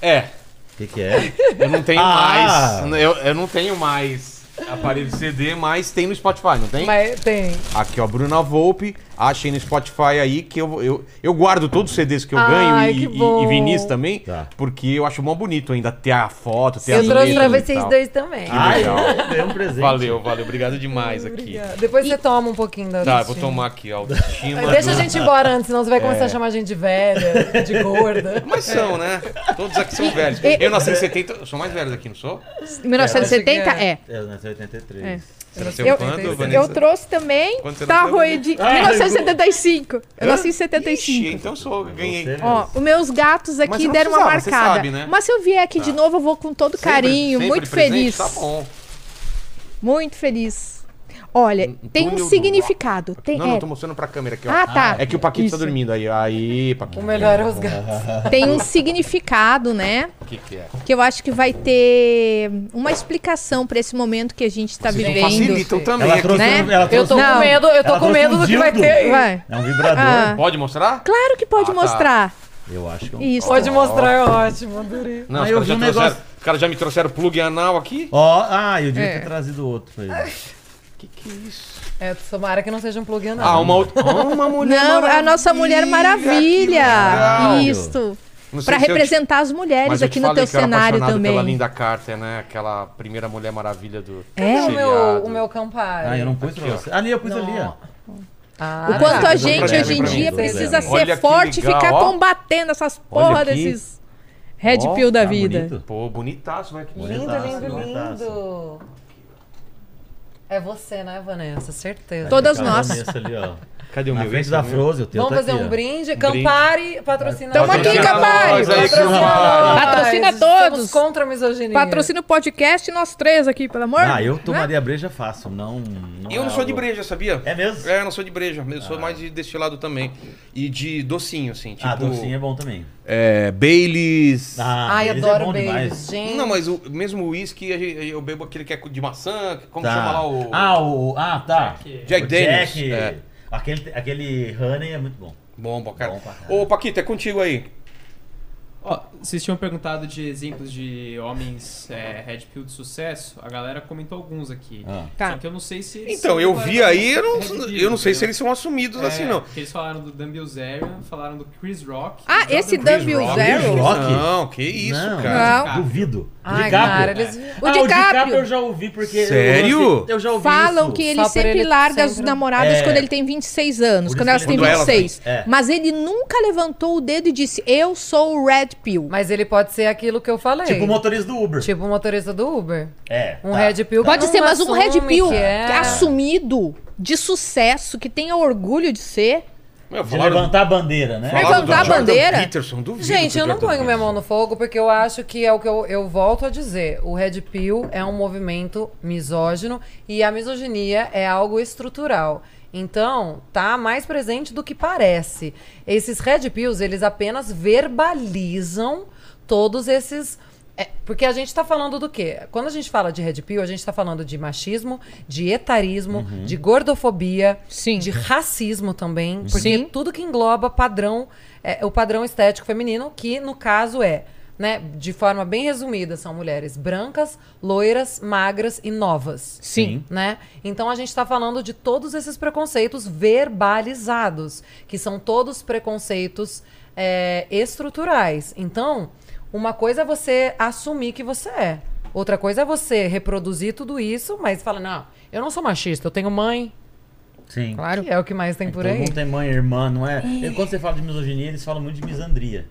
É,
O que, que é?
eu não tenho
Ah.
mais. Eu, eu não tenho mais aparelho de CD, mas tem no Spotify, não tem?
Mas tem.
Aqui, ó, Bruna Volpe. Achem no Spotify aí que eu, eu, eu guardo todos os CDs que eu
Ai,
ganho
que
e, e,
bom.
e vinis também,
Tá.
porque eu acho mó bonito ainda ter a foto, ter
Eu
as
trouxe pra
letras e
vocês
tal.
dois também.
Ai,
legal.
ganhei um presente.
Valeu, valeu. Obrigado demais aqui.
Obrigada. Depois você toma um pouquinho da
Tá, vou
autoestima.
tomar aqui, ó. Autoestima.
Deixa a gente ir embora antes, senão você vai
É.
começar a chamar a gente de velha, de gorda.
Mas são, né? Todos aqui são velhos.
E-
Eu nasci em 70, eu sou mais velho daqui, não sou?
1970
acho que
é.
É, eu nasci em 83.
Você
Eu,
quando,
eu
trouxe também. Tá, Rui, de
Ai,
1975. Eu nasci em
Ixi,
75.
então sou, ganhei.
Ó, os meus gatos aqui deram uma marcada.
sabe, né?
Mas se eu vier aqui de novo, eu vou com todo
Sempre-
carinho,
sempre
muito
presente,
feliz.
Tá bom.
Muito feliz. Olha, tem um
Túnel do
significado.
Rock.
Tem,
Não,
é,
não, tô mostrando pra câmera aqui, ó.
Ah, tá.
É que o Paquito tá
Isso.
dormindo aí. Aí, Paquito.
O melhor é os gatos.
tem um significado, né?
O que que é?
Que eu acho que vai ter uma explicação pra esse momento que a gente tá
Vocês não
vivendo.
facilitam também
Ela trouxe,
né?
um- ela
Eu
trouxe
tô
Não.
com medo, eu tô com medo
um
do que vai ter aí.
Vai.
É um vibrador.
Ah.
Pode mostrar?
Claro que pode
Ah, tá.
mostrar.
Eu acho que é um...
Isso.
Pode mostrar, é ótimo, adorei.
Não, os
eu
caras já
um
trouxeram-
negócio-
Os caras já me trouxeram plug anal aqui.
Ó, ah, eu devia
É.
ter trazido outro pra ele.
Que que é isso?
É, tomara que não seja um plug não.
Ah, uma outra. Ah, uma mulher
Não, a nossa Mulher Maravilha. Isso.
Não
Pra
se eu te-
representar as mulheres
Mas eu
aqui
te
no
falei
teu
que eu era
cenário também.
pela Linda Carter, né? Aquela primeira Mulher Maravilha do
É?
o meu, o meu Campari.
Ah, eu não pus pra
Aqui, ó.
você. Ali, eu pus ali, ó.
Ah,
O quanto a
pra
gente hoje em
pra
dia
pra
precisa ser forte e ficar
ó.
combatendo essas porra desses Red
Ó,
Pill da
tá
vida.
bonito.
Pô, bonitaço, vai que
Lindo, lindo, lindo. É você, né, Vanessa? Certeza.
Todas nós.
Vanessa ali, ó.
Cadê o
Na
meu?
frente da
é?
Frozen, o teu
Vamos
tá
fazer
aqui,
um
ó.
brinde? Campari, patrocina
Tamo aqui,
Patrocina
Campari.
nós aí,
Patrocina nós.
Todos.
contra a misoginia.
Patrocina o podcast e nós três aqui, pelo amor.
Ah, eu
né?
tomaria breja fácil, não... não
Eu
é
não sou de
algo-
breja, sabia?
É mesmo?
É, eu não sou de breja. Eu sou mais de destilado também. E de docinho, assim. Tipo,
Ah, docinho é bom também.
é, Baileys.
Ah,
Ai,
eles
adoro
é bom
Baileys,
demais.
gente.
Não, mas o mesmo uísque a gente- eu bebo aquele que é de maçã. Como
Tá.
chama lá o.
Ah, o... Ah, tá.
Jack
O
Daniels.
Jack,
É.
aquele, aquele honey é muito bom.
Bom, bom, cara.
Bom pra caralho.
Ô, Paquito, é contigo aí.
Ó, vocês tinham perguntado de exemplos de homens é, Red Pill de sucesso. A galera comentou alguns aqui.
Ah.
Tá.
Só que eu não sei se eles
Então, eu vi aí, eu não,
Pill,
eu não sei se eles são assumidos
É,
assim, não.
Eles falaram do Dan Bilzerian, falaram do Chris Rock.
Ah, esse Dan. Bilzerian?
Rock?
Não, que isso,
não,
cara.
Não.
Duvido.
Ai,
DiCaprio.
cara, eles...
O
ah,
DiCaprio.
o DiCaprio eu já ouvi porque...
Sério?
Eu, já ouvi
Falam
isso.
que ele
Só
sempre
ele
larga as
sempre-
namoradas
É.
quando ele tem 26 anos, quando elas têm
ele- Quando elas
26.
têm, é.
Mas ele nunca levantou o dedo e disse: Eu sou o Red Pill.
Mas ele pode ser aquilo que eu falei.
Tipo o motorista do Uber.
Tipo o motorista do Uber.
É.
Um
tá.
Red Pill que
Pode
não
ser, mas um Red Pill
que é...
assumido, de sucesso, que tenha orgulho de ser.
Meu,
De levantar a bandeira, né?
falaram
Levantar a bandeira?
Peterson, duvido
Gente, eu não ponho minha mão no fogo porque eu acho que é o que eu, eu volto a dizer. O Red Pill é um movimento misógino e a misoginia é algo estrutural. Então, tá mais presente do que parece. Esses Red Pills, eles apenas verbalizam todos esses. é, porque a gente tá falando do quê? Quando a gente fala de Red Pill, a gente tá falando de machismo, de etarismo, de gordofobia,
Sim.
de racismo também. Porque
Sim.
tudo que engloba padrão, é, o padrão estético feminino, que no caso é né, de forma bem resumida, são mulheres brancas, loiras, magras e novas.
Sim.
Né? Então a gente está falando de todos esses preconceitos verbalizados, que são todos preconceitos é, estruturais. Então, uma coisa é você assumir que você é. Outra coisa é você reproduzir tudo isso, mas fala, não, eu não sou machista, eu tenho mãe.
Sim.
Claro.
Que é o que mais tem por
Todo
aí.
mundo tem mãe e irmã, não é? E Quando você fala de misoginia, eles falam muito de misandria.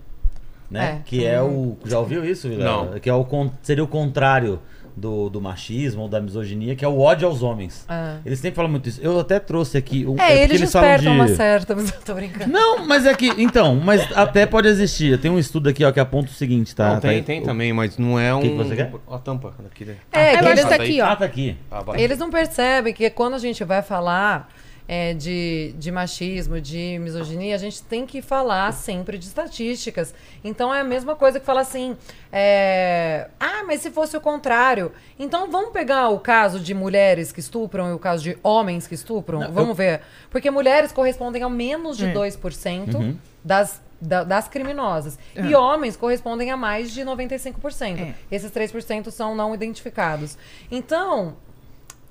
Né?
É.
Que é o. Já ouviu isso, Vilela?
Não.
Que é o, seria o contrário do, do machismo ou da misoginia, que é o ódio aos homens.
Ah.
Eles sempre falam muito isso. Eu até trouxe aqui. Um,
É,
porque
eles
falam
despertam uma certa, mas eu tô brincando.
Não, mas é que. Então, mas até pode existir. Tem um estudo aqui, ó, que aponta o seguinte, tá?
Não, tem,
Tá-
tem também, mas não é um.
que que você quer?
A tampa daqui. né?
É,
acho
eles,
que tá aqui, ó.
Ah, tá aqui.
Ah,
eles não percebem que quando a gente vai falar é, de, de machismo, de misoginia, a gente tem que falar sempre de estatísticas. Então é a mesma coisa que falar assim: é, ah, mas se fosse o contrário. Então vamos pegar o caso de mulheres que estupram e o caso de homens que estupram?
Não,
vamos
eu-
ver. Porque mulheres correspondem a menos de 2%
Uhum.
das. da- das criminosas. E homens correspondem a mais de 95%.
É.
Esses 3% são não identificados. Então,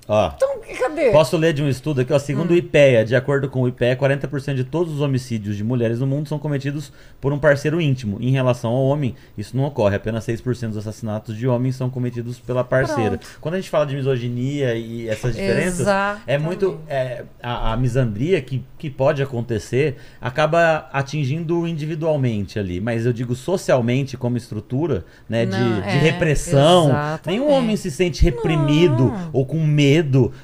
Ó.
então cadê?
Posso ler de um estudo aqui, ó. Segundo o
Hum.
IPEA, de acordo com o IPEA, 40% de todos os homicídios de mulheres no mundo são cometidos por um parceiro íntimo. Em relação ao homem, isso não ocorre. Apenas 6% dos assassinatos de homens são cometidos pela parceira. Quando a gente fala de misoginia e essas diferenças, é muito. é, a, a misandria que, que pode acontecer acaba atingindo individualmente ali. Mas eu digo socialmente, como estrutura, né? de,
Não,
de
é,
repressão.
exatamente.
Nenhum homem se sente reprimido ou com medo.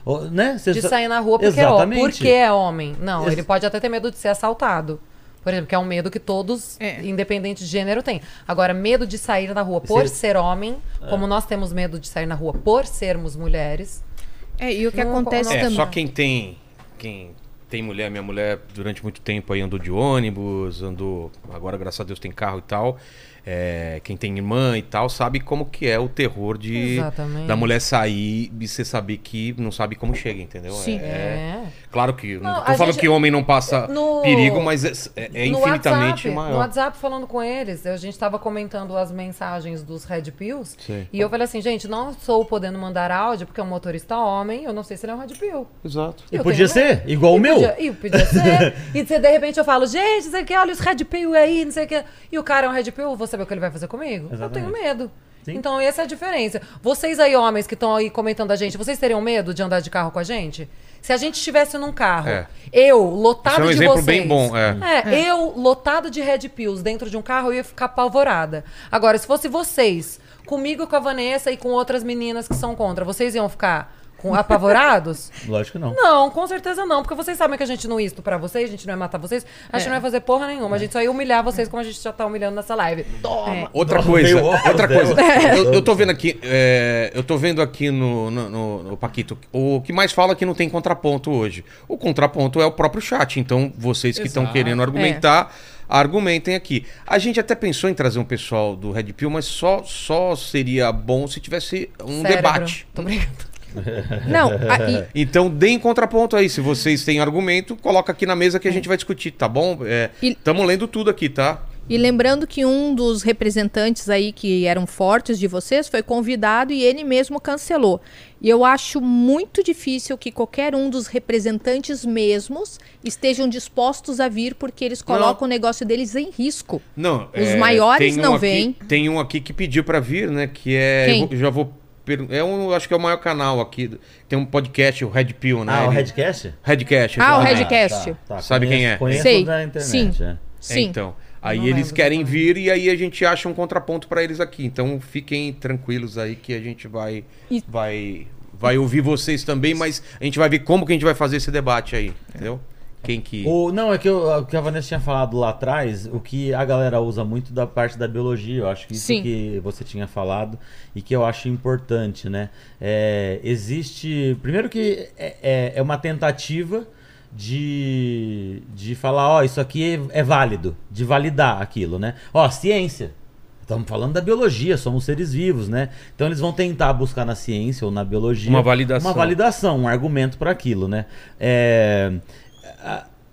Ou, né? Você
de sair na rua porque é, ó,
Exatamente.
porque é homem. Não,
Ex-
ele pode até ter medo de ser assaltado. Por exemplo, que é um medo que todos,
É.
independente de gênero, têm. Agora, medo de sair na rua por
Ser-
ser homem,
É.
como nós temos medo de sair na rua por sermos mulheres.
É, e o que
Não,
acontece
não-
É,
também.
só quem tem. Quem tem mulher, minha mulher durante muito tempo aí andou de ônibus, andou. Agora, graças a Deus, tem carro e tal. É, quem tem irmã e tal, sabe como que é o terror de
Exatamente.
da mulher sair e você saber que não sabe como chega, entendeu?
Sim.
É,
É.
Claro que. Não,
Não,
tô falando
gente-
que homem não passa
No-
perigo, mas é, é-
No
infinitamente
WhatsApp,
maior.
No WhatsApp, falando com eles, a gente tava comentando as mensagens dos Red Pills.
Sim.
E eu falei assim, gente, não estou podendo mandar áudio porque é um motorista homem, eu não sei se ele é um Red Pill.
Exato.
E
Eu
podia ser, igual o
E
meu.
Podia, e podia ser. e de repente eu falo, gente, não sei o que, olha os Red Pill aí, não sei o que. E o cara é um Red Pill, eu vou saber o que ele vai fazer comigo? Eu
Exatamente.
tenho medo.
Sim.
Então essa é a diferença. Vocês aí, homens que estão aí comentando a gente, vocês teriam medo de andar de carro com a gente? Se a gente estivesse num carro,
É.
eu, lotado
Isso é um
de
exemplo
vocês.
bem bom, é.
É, eu, lotado de Red Pills dentro de um carro, eu ia ficar apavorada. Agora, se fosse vocês, comigo, com a Vanessa e com outras meninas que são contra, vocês iam ficar com, apavorados?
Lógico que não.
Não, com certeza não, porque vocês sabem que a gente não ia estuprar vocês, a gente não ia matar vocês, a gente
É.
não ia fazer porra nenhuma, a gente só ia humilhar vocês como a gente já tá humilhando nessa live. Toma!
É.
Outra
Nossa,
coisa, outra coisa. Eu, eu tô vendo aqui, é, eu tô vendo aqui no, no, no- no Paquito, o que mais fala é que não tem contraponto hoje. O contraponto é o próprio chat, então vocês que estão querendo argumentar, argumentem aqui. A gente até pensou em trazer um pessoal do Red Pill, mas só, só seria bom se tivesse um
Cérebro.
debate.
Tô brincando.
Não, a- e-
Então deem contraponto aí, se vocês têm argumento, coloca aqui na mesa que a gente vai discutir, tá bom?
E-
Estamos lendo tudo aqui, tá?
E lembrando que um dos representantes aí que eram fortes de vocês foi convidado e ele mesmo cancelou. E eu acho muito difícil que qualquer um dos representantes mesmos estejam dispostos a vir porque eles colocam o negócio deles em risco.
Não,
Os maiores
tem um
não
aqui-
vêm.
Tem um aqui que pediu pra vir, né? Que é.
Quem?
Já vou. É um, acho que é o maior canal aqui. Tem um podcast, o Red Pill, né?
Ah, o
Ele-
Redcast?
Ah,
Redcast.
o. Redcast.
Sabe quem é?
Conheço
Sei.
da internet.
Sim.
é.
É,
Sim.
então. Aí
Não
eles querem
também.
vir e aí a gente acha um contraponto pra eles aqui. Então fiquem tranquilos aí que a gente vai
E-
vai vai ouvir vocês também, mas a gente vai ver como que a gente vai fazer esse debate aí, entendeu? Quem que
O, não, é que eu- o que a Vanessa tinha falado lá atrás, o que a galera usa muito da parte da biologia, eu acho que isso
Sim.
que você tinha falado e que eu acho importante, né? É, existe. Primeiro que é, é- é uma tentativa de, de falar, ó, isso aqui é válido, de validar aquilo, né? Ó, ciência. Estamos falando da biologia, somos seres vivos, né? Então eles vão tentar buscar na ciência ou na biologia
Uma validação.
uma validação, um argumento para aquilo, né? É,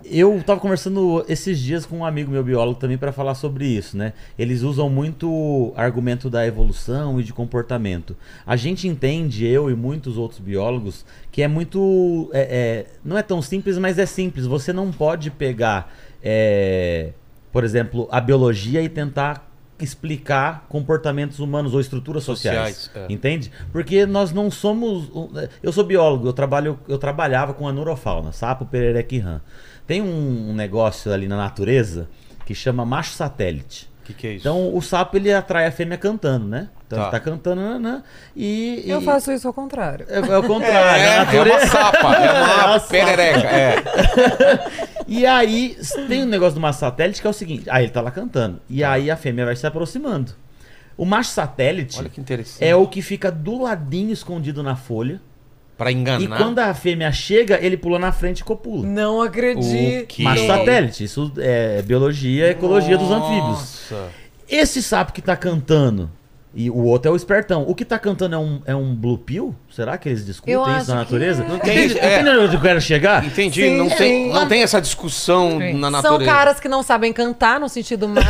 eu tava conversando esses dias com um amigo meu biólogo também para falar sobre isso, né? Eles usam muito argumento da evolução e de comportamento. A gente entende, eu e muitos outros biólogos, que é muito. é- é, não é tão simples, mas é simples. Você não pode pegar, é, por exemplo, a biologia e tentar explicar comportamentos humanos ou estruturas sociais,
Sociais, é.
entende? Porque nós não somos um- eu sou biólogo eu trabalho eu trabalhava com a neurofauna sapo perereca e rã tem um, negócio ali na natureza que chama macho satélite
que, que é isso?
então o sapo ele atrai a fêmea cantando né então
Tá.
ele tá cantando nanã, e,
Eu
e-
faço isso ao contrário.
é, é o contrário
é,
a
é
natureza
uma sapa, é
É
uma
uma
perereca. É.
E aí, tem um negócio do macho satélite que é o seguinte: aí ele tá lá cantando. E aí a fêmea vai se aproximando. O macho satélite
Olha que interessante.
é o que fica do ladinho escondido na folha.
Pra enganar.
E quando a fêmea chega, ele pula na frente e copula.
Não acredito.
O
Macho satélite, isso é biologia ecologia dos anfíbios.
Nossa.
Esse sapo que tá cantando, e o outro é o espertão, o que tá cantando é um, é um blue pill? Será que eles discutem
Eu
isso na natureza?
é.
Não tem-
Entende,
é.
onde eu quero chegar?
Entendi.
Sim,
não, tem,
sim.
não tem essa discussão
Sim.
na
São
natureza.
caras que não sabem cantar no sentido mais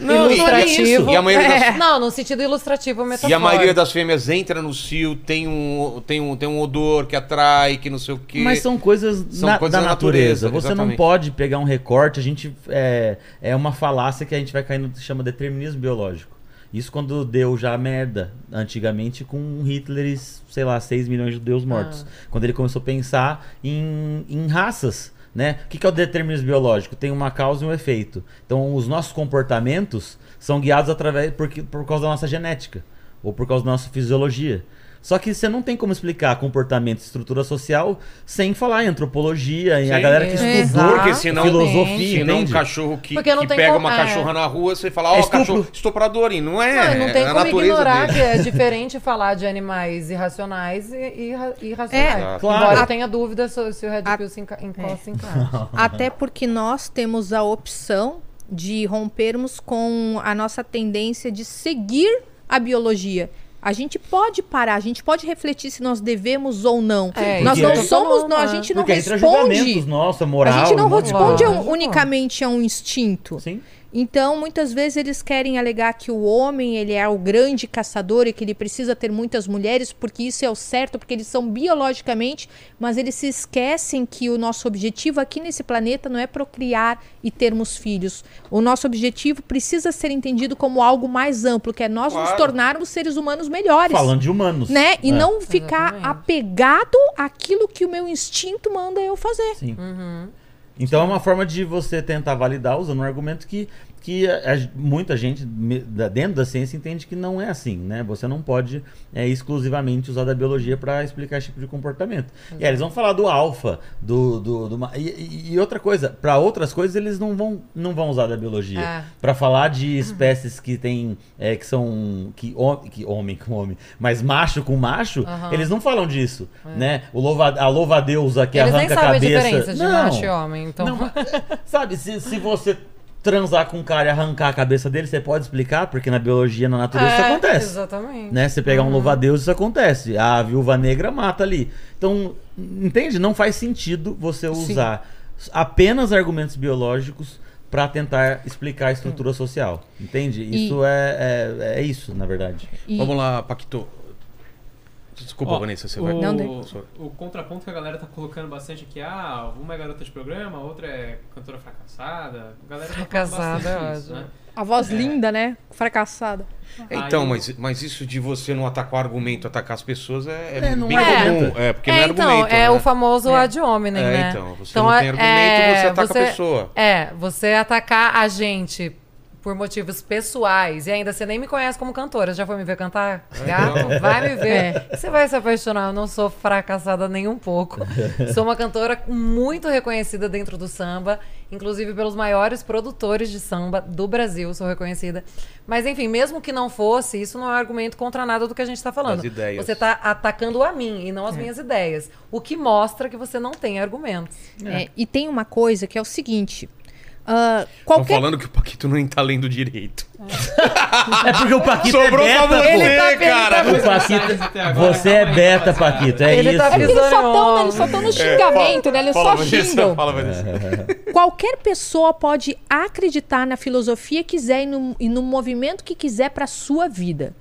Não, e-
ilustrativo.
e a maioria das-
É. Não, no sentido ilustrativo metafórico.
E a maioria das fêmeas entra no cio, tem um, tem um, tem um odor que atrai, que não sei o quê.
Mas são coisas,
São
na-
coisas
da
da
natureza.
natureza,
Você não
exatamente.
pode pegar um recorte. A gente é, é uma falácia que a gente vai cair no que chama determinismo biológico. Isso quando deu já merda antigamente com Hitler e, sei lá, 6 milhões de judeus mortos. Quando ele começou a pensar em, em raças. Né? O que, que é o determinismo biológico? Tem uma causa e um efeito. Então, os nossos comportamentos são guiados através por, por causa da nossa genética ou por causa da nossa fisiologia. Só que você não tem como explicar comportamento e estrutura social sem falar em antropologia, em a galera que estudou
Porque senão-
filosofia,
Se não um cachorro que, que pega
como-
uma
é.
cachorra na rua, você fala, ó,
É estupro.
cachorro estuprador. E não é.
Não, não tem
é a
como ignorar
dele.
que é diferente falar de animais irracionais e, irra- irracionais.
É,
claro.
Embora
A-
eu tenha dúvida se, se o Red
A-
Pill se enca encosta em casa.
Até porque nós temos a opção de rompermos com a nossa tendência de seguir a biologia. A gente pode parar, a gente pode refletir se nós devemos ou não.
É,
nós não
é-
somos, não, a gente não responde.
nossa, moral.
A gente não
um de
responde unicamente a um instinto.
Sim.
Então, muitas vezes eles querem alegar que o homem ele é o grande caçador e que ele precisa ter muitas mulheres porque isso é o certo, porque eles são biologicamente, mas eles se esquecem que o nosso objetivo aqui nesse planeta não é procriar e termos filhos. O nosso objetivo precisa ser entendido como algo mais amplo, que é nós nos
Claro.
tornarmos seres humanos melhores.
Falando de humanos.
Né? E
É.
não ficar
Exatamente.
apegado àquilo que o meu instinto manda eu fazer.
Sim. Então é uma forma de você tentar validar usando um argumento que, que a- muita gente dentro da ciência entende que não é assim, né? Você não pode é, exclusivamente usar da biologia para explicar esse tipo de comportamento. E aí eles vão falar do alfa, do, do, do e, e- outra coisa, para outras coisas eles não vão, não vão usar da biologia.
É.
Para falar de espécies que tem é, que são que, hom- que homem com homem, mas macho com macho,
Aham.
eles não falam disso, né? O louva, a louva-deusa que
Eles
arranca a
sabem a
cabeça.
diferença de
Não.
macho e homem, então...
Não, mas, sabe, se, se você transar com um cara e arrancar a cabeça dele, você pode explicar? Porque na biologia, na natureza, isso
É,
acontece.
Exatamente.
Né? Você pegar um louva-a-Deus, isso acontece. A viúva negra mata ali. Então, entende? Não faz sentido você usar apenas argumentos biológicos para tentar explicar a estrutura social. Entende?
E-
Isso é, é, é isso, na verdade.
E-
Vamos lá, Paquito. Desculpa,
Ó,
Vanessa, você
o,
vai.
Não, daí.
o contraponto que a galera tá colocando bastante aqui, ah, uma é garota de programa, a outra é cantora fracassada. A galera tá falando
Fracassada,
bastante
é
isso, né?
A voz linda, né? Fracassada.
Então, mas, mas isso de você não atacar o argumento, atacar as pessoas é, é
É, não
bem
é
comum. É, porque
é,
não é
então,
argumento.
é
né?
o famoso
É.
ad hominem,
É,
né?
então, você não tem argumento, você ataca a pessoa.
É, você atacar a gente por motivos pessoais e ainda você nem me conhece como cantora, já foi me ver cantar? Gato, vai me ver. Você vai se apaixonar, eu não sou fracassada nem um pouco. Sou uma cantora muito reconhecida dentro do samba, inclusive pelos maiores produtores de samba do Brasil, sou reconhecida. Mas enfim, mesmo que não fosse, isso não é argumento contra nada do que a gente está falando. Você está atacando a mim e não as minhas ideias, o que mostra que você não tem argumentos.
É, e tem uma coisa que é o seguinte:
Estão
qualquer
falando que o Paquito não tá lendo direito.
É porque o Paquito
Sobrou
é
pra
beta,
você,
pô.
Ele tá- ele
cara.
tá-
O Paquito, você é beta, Paquito, é
Ele
isso.
tá
É porque eles só estão eles só estão no xingamento, né? Eles
Fala,
só xingam.
Fala.
Qualquer pessoa pode acreditar na filosofia que quiser e no, e no movimento que quiser para sua vida.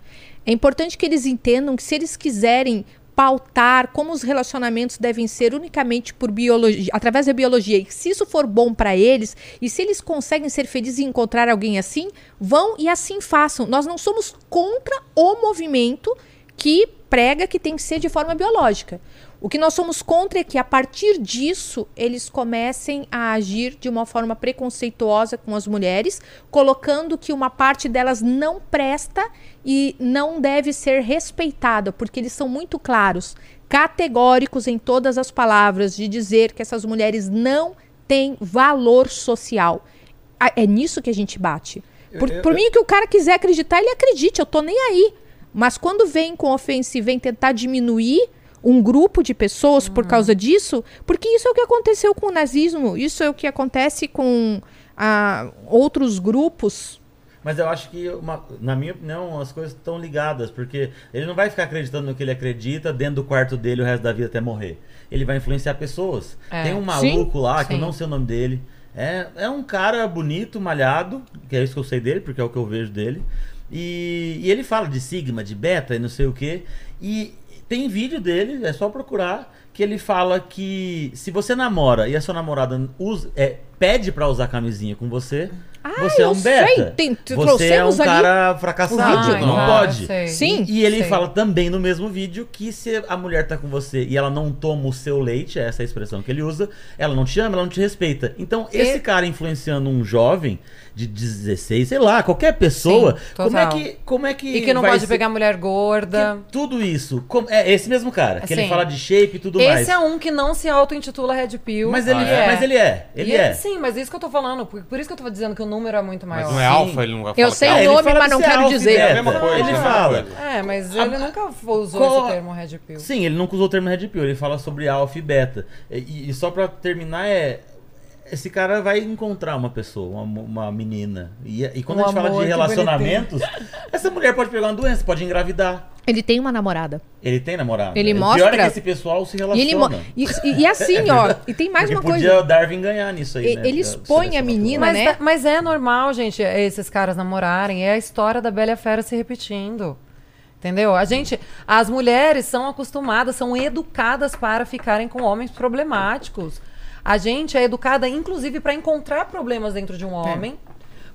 É importante que eles entendam que se eles quiserem pautar como os relacionamentos devem ser unicamente por biologia, através da biologia, e se isso for bom para eles, e se eles conseguem ser felizes e encontrar alguém assim, vão e assim façam. Nós não somos contra o movimento que prega que tem que ser de forma biológica. O que nós somos contra é que, a partir disso, eles comecem a agir de uma forma preconceituosa com as mulheres, colocando que uma parte delas não presta e não deve ser respeitada, porque eles são muito claros, categóricos em todas as palavras, de dizer que essas mulheres não têm valor social. É nisso que a gente bate. Por, por mim, que o cara quiser acreditar, ele acredite, eu tô nem aí. Mas quando vem com ofensa e vem tentar diminuir um grupo de pessoas por causa disso, porque isso é o que aconteceu com o nazismo, isso é o que acontece com ah, outros grupos.
Mas eu acho que, uma- na minha opinião, as coisas estão ligadas, porque ele não vai ficar acreditando no que ele acredita dentro do quarto dele o resto da vida até morrer. Ele vai influenciar pessoas.
É.
Tem um maluco lá, que eu
Sim.
não sei o nome dele. É, é um cara bonito, malhado, que é isso que eu sei dele, porque é o que eu vejo dele. E, e ele fala de sigma, de beta e não sei o que. E tem vídeo dele, é só procurar, que ele fala que se você namora e a sua namorada usa, é, pede pra usar camisinha com você,
Ah,
você é um beta.
sei, tem-
você é um cara fracassado,
vídeo.
não
Ah,
pode.
sei.
Sim.
E, e ele
Sei.
fala também no mesmo vídeo que se a mulher tá com você e ela não toma o seu leite, essa é a expressão que ele usa, ela não te ama, ela não te respeita. Então, esse
E-
cara influenciando um jovem de 16, sei lá, qualquer pessoa,
Sim,
como é que como é que
E que não pode
ser-
pegar mulher gorda.
que tudo isso, como- é esse mesmo cara, que ele fala de shape e tudo
Esse
mais.
é um que não se auto-intitula Red Pill.
Mas ele
Ah,
é,
é.
mas ele é, ele
E
é.
Sim, mas isso que eu tô falando. Por, por isso que eu tô dizendo que o número é muito
Mas
maior.
não é
Sim.
alfa, ele não vai
Eu
falar
sei o
é
ele
nome, mas
de
não quero
alfa
dizer.
É a mesma coisa,
Ele
é a
fala.
É, mas
A-
ele nunca usou
Co-
esse termo Red Pill.
Sim, ele nunca usou o termo Red Pill, ele fala sobre alfa e beta. E, e só pra terminar é. Esse cara vai encontrar uma pessoa, uma, uma menina. E, e quando
Um
a gente fala de relacionamentos, essa mulher pode pegar uma doença, pode engravidar.
Ele tem uma namorada.
Ele tem namorado.
Ele
o
mostra-
pior é que esse pessoal se
E,
relaciona.
ele mo- e, e- e assim, ó, e tem mais
Porque
uma
podia
coisa.
Darwin ganhar nisso aí,
E-
né?
ele expõe a menina,
Mas,
né?
tá- mas é normal, gente, esses caras namorarem. É a história da Bela e Fera se repetindo. Entendeu? A gente, as mulheres são acostumadas, são educadas para ficarem com homens problemáticos. A gente é educada, inclusive, para encontrar problemas dentro de um homem,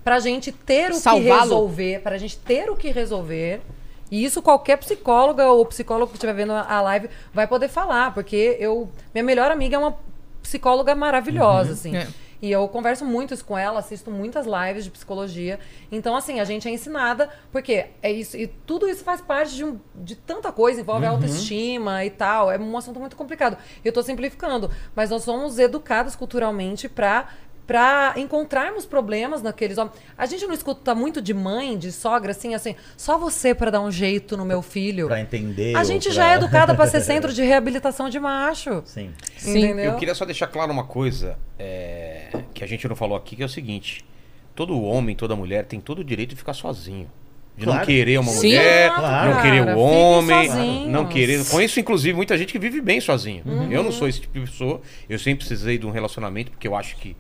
pra gente ter o que resolver, pra gente ter o que resolver. E isso qualquer psicóloga ou psicólogo que estiver vendo a live vai poder falar, porque eu, minha melhor amiga é uma psicóloga maravilhosa, assim.
É.
E eu converso muito isso com ela, assisto muitas lives de psicologia. Então, assim, a gente é ensinada, porque é isso, e tudo isso faz parte de, um- de tanta coisa, envolve autoestima e tal. É um assunto muito complicado. Eu tô simplificando, mas nós somos educadas culturalmente pra. Pra encontrarmos problemas naqueles homens. A gente não escuta muito de mãe, de sogra, assim, assim, só você pra dar um jeito no meu filho.
Pra entender.
A gente
pra-
já é educada pra ser centro de reabilitação de macho.
Sim.
Sim.
Entendeu?
Eu queria só deixar claro uma coisa é, que a gente não falou aqui, que é o seguinte: todo homem, toda mulher tem todo o direito de ficar sozinho. De não
Claro.
querer uma
Sim.
mulher,
Claro,
não querer o homem, não querer. Conheço, inclusive, muita gente que vive bem sozinho.
Uhum.
Eu não sou esse tipo de pessoa. Eu sempre precisei de um relacionamento, porque eu acho que,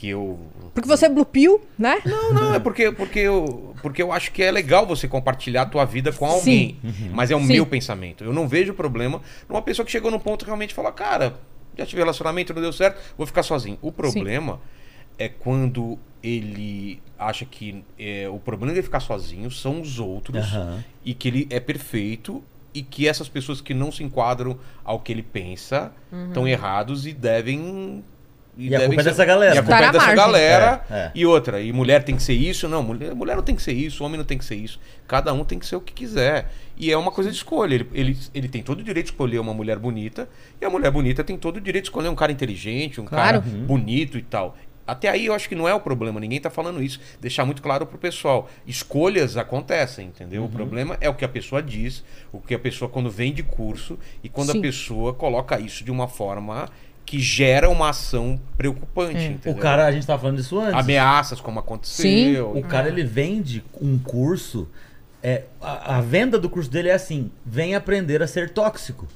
que eu.
Porque você é blue pill, né?
Não, não, é porque, porque, eu, porque eu acho que é legal você compartilhar a tua vida com alguém. Mas é o
Sim.
meu pensamento. Eu não vejo problema numa pessoa que chegou num ponto que realmente fala, cara, já tive relacionamento, não deu certo, vou ficar sozinho. O problema é quando ele acha que é, o problema dele ficar sozinho são os outros
Aham.
e que ele é perfeito e que essas pessoas que não se enquadram ao que ele pensa estão errados e devem.
E a
devem
culpa é
ser-
dessa galera.
E a culpa
Tá
é dessa
margem.
galera.
É, é.
E outra, e mulher tem que ser isso? Não, mulher, mulher não tem que ser isso, homem não tem que ser isso. Cada um tem que ser o que quiser. E é uma coisa de escolha. Ele, ele, ele tem todo o direito de escolher uma mulher bonita, e a mulher bonita tem todo o direito de escolher um cara inteligente, um
Claro.
cara bonito e tal. Até aí eu acho que não é o problema, ninguém tá falando isso. Deixar muito claro pro pessoal. Escolhas acontecem, entendeu? O problema é o que a pessoa diz, o que a pessoa quando vem de curso e quando
Sim.
a pessoa coloca isso de uma forma que gera uma ação preocupante.
É.
entendeu?
O cara, a gente tava falando disso antes.
Ameaças, como aconteceu.
O cara ele vende um curso. É, a, a venda do curso dele é assim: vem aprender a ser tóxico.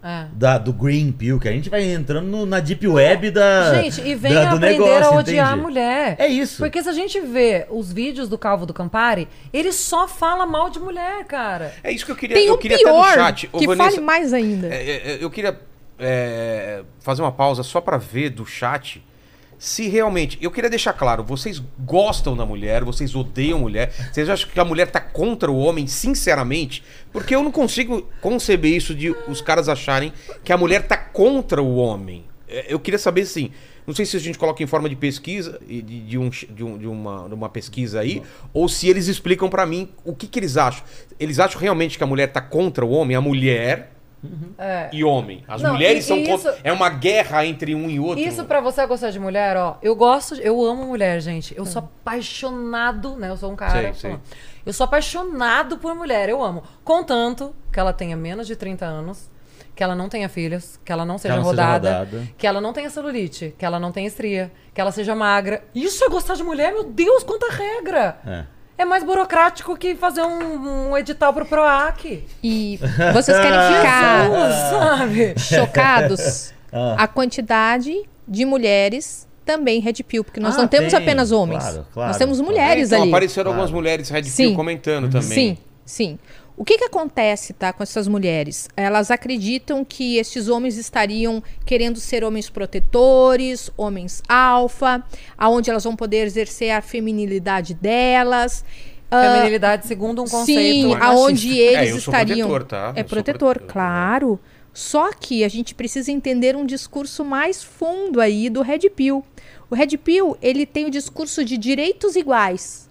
É.
Da, do Green Pill, que a gente vai entrando no- na Deep Web da.
Gente, e vem
da- do
aprender
negócio,
a odiar
entende?
a mulher.
É isso.
Porque se a gente vê os vídeos do Calvo do Campari, ele só fala mal de mulher, cara.
É isso que eu queria.
Tem
eu
um
queria até
pior
no chat. Ô,
que
Vanessa,
fale mais ainda.
É, é, é, eu queria é, fazer uma pausa só pra ver do chat se realmente. Eu queria deixar claro: vocês gostam da mulher, vocês odeiam mulher, vocês acham que a mulher tá contra o homem, sinceramente? Porque eu não consigo conceber isso de os caras acharem que a mulher tá contra o homem. É, Eu queria saber assim. Não sei se a gente coloca em forma de pesquisa, de, de um, de, um- de uma, uma pesquisa aí, ou se eles explicam pra mim o que, que eles acham. Eles acham realmente que a mulher tá contra o homem? A mulher
É.
e homem. As
Não,
mulheres
e-
são
e isso-
É uma guerra entre um e outro.
Isso pra você gostar de mulher, ó. Eu gosto, eu amo mulher, gente. Eu sou apaixonado, né? Eu sou um cara.
Sei, sei.
falando. Eu sou apaixonado por mulher, eu amo. Contanto que ela tenha menos de 30 anos, que ela não tenha filhos, que ela não seja,
ela não seja
rodada,
rodada.
que ela não tenha celulite, que ela não tenha estria, que ela seja magra. Isso é gostar de mulher? Meu Deus, quanta regra!
É.
É mais burocrático que fazer um, um edital pro PROAC.
E vocês querem ficar
Sabe?
chocados?
Ah.
A quantidade de mulheres também Red Pill, porque nós
Ah,
não temos
tem,
apenas homens.
claro, claro,
nós temos mulheres
então,
ali.
apareceram
Claro.
algumas mulheres Red Pill comentando também.
Sim, sim. O que, que acontece, tá, com essas mulheres? Elas acreditam que esses homens estariam querendo ser homens protetores, homens alfa, aonde elas vão poder exercer a feminilidade delas. Ah,
Feminilidade segundo um conceito
Sim, aonde
É,
eles
sou
estariam.
protetor, tá?
É
Eu sou
protetor,
protetor.
claro. Só que a gente precisa entender um discurso mais fundo aí do Red Pill. O Red Pill, ele tem o discurso de direitos iguais.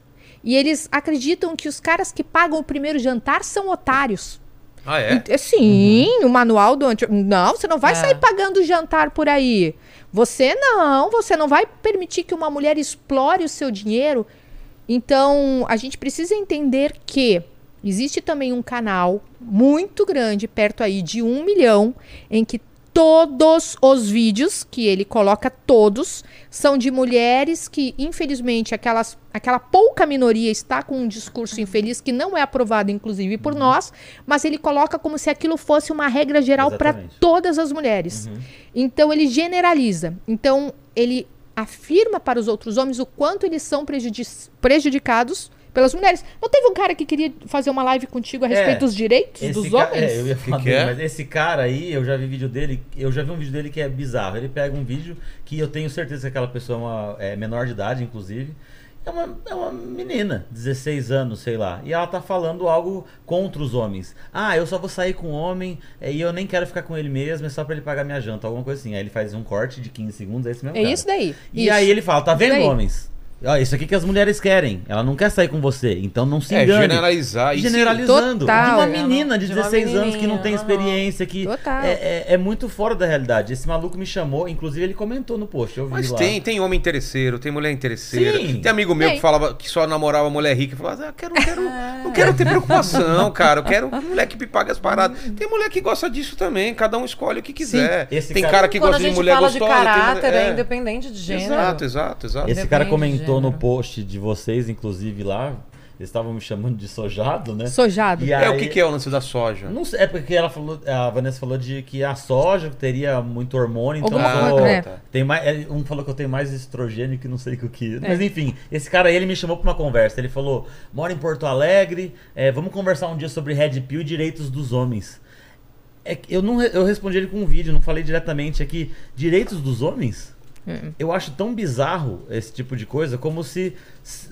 E eles acreditam que os caras que pagam o primeiro jantar são otários.
Ah, é?
E- Sim, o manual do anti... Não, você não vai
É.
sair pagando jantar por aí. Você não, você não vai permitir que uma mulher explore o seu dinheiro. Então, a gente precisa entender que existe também um canal muito grande, perto aí de um milhão, em que todos os vídeos que ele coloca, todos, são de mulheres que, infelizmente, aquelas, aquela pouca minoria está com um discurso infeliz que não é aprovado, inclusive, por nós, mas ele coloca como se aquilo fosse uma regra geral para todas as mulheres. Então, ele generaliza. Então, ele afirma para os outros homens o quanto eles são prejudi- prejudicados pelas mulheres. Não teve um cara que queria fazer uma live contigo a respeito
É,
dos direitos dos
ca-
homens?
É, eu ia falar
que
dele,
é?
mas esse cara aí, eu já vi vídeo dele, eu já vi um vídeo dele que é bizarro. Ele pega um vídeo que eu tenho certeza que aquela pessoa é, uma, é menor de idade, inclusive. É uma, é uma menina, 16 anos, sei lá. E ela tá falando algo contra os homens. Ah, eu só vou sair com um homem é, e eu nem quero ficar com ele mesmo, é só pra ele pagar minha janta, alguma coisa assim. Aí ele faz um corte de 15 segundos, é esse mesmo
É
cara.
isso daí.
E
Isso.
aí ele fala, tá vendo, homens? Ó, isso aqui que as mulheres querem. Ela não quer sair com você, então não se
É,
engane.
generalizar. Se-
Generalizando.
Total.
De uma
É,
menina de
de uma
16 anos que não tem
menininha,
experiência, que
Total.
é, é, é muito fora da realidade. Esse maluco me chamou, inclusive ele comentou no post, eu vi
Mas
lá.
tem, tem homem interesseiro, tem mulher interesseira.
Sim.
Tem amigo meu
Tem.
que falava que só namorava mulher rica e falava, ah, quero, quero, não quero ter preocupação, cara. Eu quero mulher que me pague as paradas. Tem mulher que gosta disso também, cada um escolhe o que quiser.
Esse
tem
cara-
cara, que
Quando
gosta
a
de mulher
fala
gostosa.
de caráter,
tem mulher-
é independente de gênero.
Exato, exato, exato.
Esse
Depende
cara
de
comentou no post de vocês, inclusive lá, eles estavam me chamando de sojado, né?
Sojado.
E
É o que, que é o lance da soja?
Não sei, é porque ela falou, a Vanessa falou de que a soja teria muito hormônio, então sou-
né?
tá.
tem mais, é, um falou que eu tenho mais estrogênio que não sei o que. Mas enfim, esse cara aí, ele me chamou pra uma conversa. Ele falou: mora em Porto Alegre, é, vamos conversar um dia sobre Red Pill e direitos dos homens. É eu não eu respondi ele com um vídeo, não falei diretamente aqui. Direitos dos homens? Eu acho tão bizarro esse tipo de coisa, como se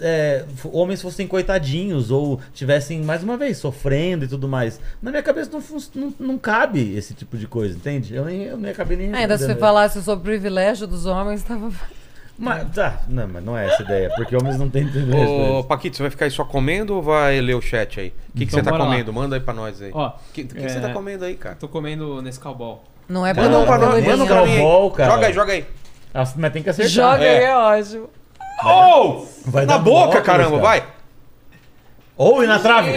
é, homens fossem coitadinhos ou tivessem, mais uma vez, sofrendo e tudo mais. Na minha cabeça não, não, não cabe esse tipo de coisa, entende? Eu nem, eu nem acabei nem.
Ainda se você falasse sobre o privilégio dos homens, tava.
Mas, tá, não, mas não é essa ideia, porque homens não têm
Ô,
privilégio.
Paquito, você vai ficar aí só comendo ou vai ler o chat aí? O que, que
Então,
você tá
bora lá.
comendo? Manda aí pra nós aí.
Ó,
O que, que que
é,
você tá comendo aí, cara?
Tô comendo nesse cowball.
Não é
Manda um pra nós,
linha.
manda um
pra
pra mim. aí.
Ball, cara.
Joga aí, joga aí.
Mas tem que acertar.
Joga
É.
aí, é ótimo.
Oh!
Vai
Na boca,
óculos,
caramba,
cara.
vai!
Ou ir na trave.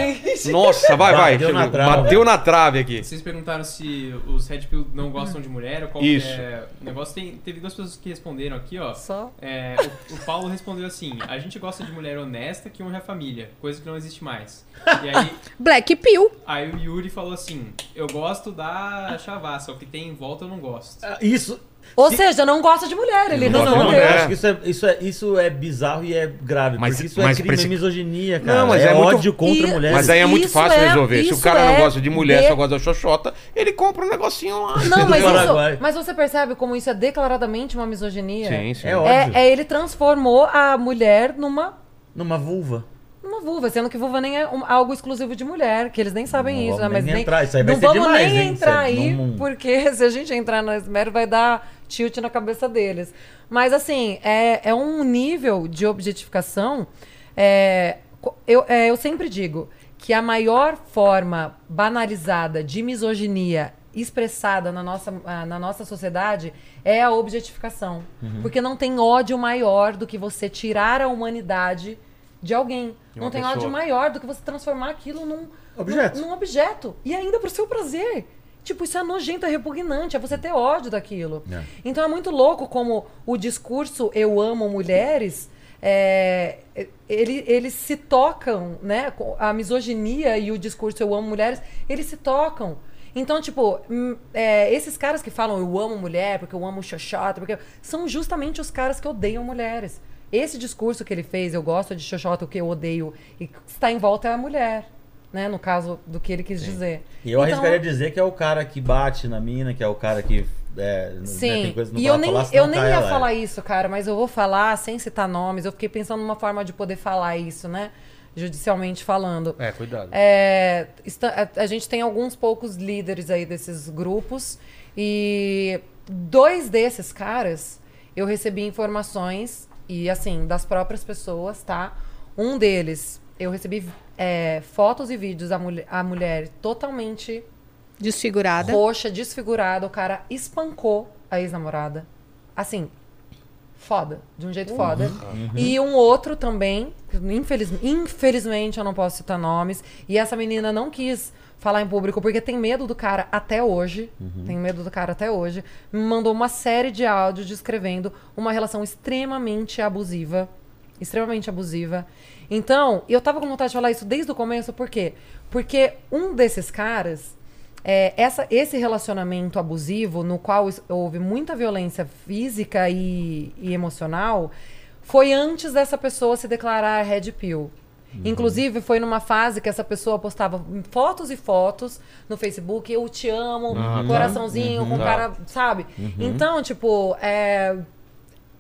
Nossa, vai, vai.
Bateu na trave.
Bateu na trave aqui.
Vocês perguntaram se os Red Pill não gostam de mulher ou qual
Isso.
é o negócio. Tem, teve duas pessoas que responderam aqui, ó.
Só.
É, o, o Paulo respondeu assim: a gente gosta de mulher honesta que honra a família, coisa que não existe mais. E aí,
Black Pill.
aí o Yuri falou assim: eu gosto da chavassa, o que tem em volta eu não gosto.
Ah, Isso.
Ou
Se-
seja, não gosta de mulher. Ele
Não
Não,
gosta
não. Eu acho que isso é, isso, é, isso é bizarro e é grave.
Mas-
porque isso
mas
é crime, é misoginia, cara.
Não, mas
é,
é muito-
ódio contra
E-
mulheres.
Mas aí é muito
Isso
fácil
é-
resolver. Se o
isso
cara não
é
gosta de mulher,
de-
só gosta da xoxota, ele compra um negocinho lá.
Não, mas, isso,
Paraguai.
mas você percebe como isso é declaradamente uma misoginia?
Sim, sim.
É óbvio.
É, é ele transformou a mulher numa
Numa vulva.
uma vulva, sendo que vulva nem é um- algo exclusivo de mulher, que eles nem sabem
Não
isso, né? Mas
nem
nem
entrar, isso aí vai
não
ser
vamos
demais,
nem
hein?
entrar
Isso é-
aí,
não-
porque se a gente entrar no esmero vai dar tilt na cabeça deles. Mas assim, é, é um nível de objetificação. é, eu, é, eu sempre digo que a maior forma banalizada de misoginia expressada na nossa, na nossa sociedade é a objetificação.
Uhum.
Porque não tem ódio maior do que você tirar a humanidade de alguém.
De
Não tem
pessoa.
ódio maior do que você transformar aquilo num
Objeto.
Num, num objeto. E ainda pro seu prazer. Tipo, isso é nojento, é repugnante, é você ter ódio daquilo.
É.
Então é muito louco como o discurso eu amo mulheres, é, ele, eles se tocam, né? A misoginia e o discurso eu amo mulheres, eles se tocam. Então, tipo, hum, é, esses caras que falam eu amo mulher, porque eu amo xoxota, porque são justamente os caras que odeiam mulheres. Esse discurso que ele fez, eu gosto de xoxota, o que eu odeio, e está em volta é a mulher. Né, no caso do que ele quis dizer.
E eu
Então,
arriscaria dizer que é o cara que bate na mina, que é o cara que. É, né,
Sim,
tem coisa que não
e eu nem,
falar,
eu nem ia
ela.
falar isso, cara, mas eu vou falar sem citar nomes. Eu fiquei pensando numa forma de poder falar isso, né? Judicialmente falando.
É, cuidado.
É, está- a, a gente tem alguns poucos líderes aí desses grupos e dois desses caras eu recebi informações e assim das próprias pessoas, tá? Um deles eu recebi é, fotos e vídeos da mulher, a mulher totalmente
Desfigurada.
roxa, desfigurada. O cara espancou a ex-namorada. Assim, foda. De um jeito foda. E um outro também, infeliz, infelizmente eu não posso citar nomes. E essa menina não quis falar em público porque tem medo do cara até hoje. Tem medo do cara até hoje. Me mandou uma série de áudios descrevendo uma relação extremamente abusiva. Extremamente abusiva. Então, eu tava com vontade de falar isso desde o começo, por quê? Porque um desses caras é, essa, esse relacionamento abusivo, no qual houve muita violência física e, e emocional, foi antes dessa pessoa se declarar Red Pill. Inclusive, foi numa fase que essa pessoa postava fotos e fotos no Facebook, eu te amo,
Ah, tá.
coraçãozinho, com
Tá.
cara, sabe? Então, tipo, é,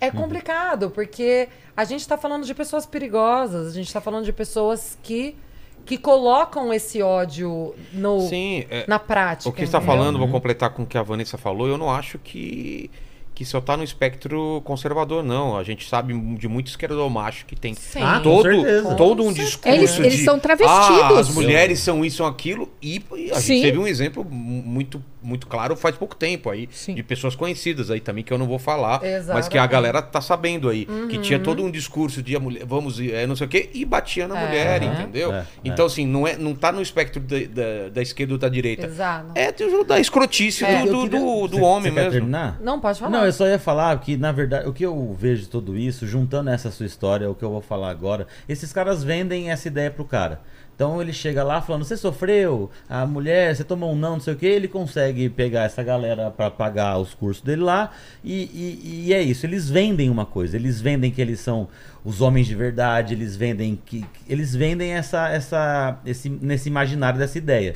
é complicado, porque a gente tá falando de pessoas perigosas, a gente tá falando de pessoas que, que colocam esse ódio no,
Sim, é,
na prática.
o que você está falando, vou completar com o que a Vanessa falou, eu não acho que, que só tá no espectro conservador, não. A gente sabe de muito esquerdomacho que tem
Sim.
Ah,
todo,
certeza.
todo um discurso
Eles- eles
de,
são travestidos.
Ah, as mulheres são isso, são aquilo. E, a
Sim.
gente teve um exemplo muito, muito claro faz pouco tempo aí,
Sim.
de pessoas conhecidas aí também, que eu não vou falar, mas que a
Exatamente. Uhum.
galera tá sabendo aí. Que tinha todo um discurso de a mulher, vamos, é, não sei o quê, e batia na
É.
mulher,
Uhum.
entendeu?
É,
então, assim, não, é, não tá no espectro da, da, da esquerda ou da direita.
Exato.
É da escrotice
É.
do, do, do, do homem mesmo.
terminar?
Não, pode falar.
Não, eu só ia falar que, na verdade, o que eu vejo de tudo isso, juntando essa sua história, o que eu vou falar agora, esses caras vendem essa ideia pro cara. Então ele chega lá falando, você sofreu, a mulher, você tomou um não, não sei o que, ele consegue pegar essa galera pra pagar os cursos dele lá, e, e- e é isso, eles vendem uma coisa, eles vendem que eles são os homens de verdade, eles vendem que- Eles vendem essa, essa, esse, nesse imaginário dessa ideia.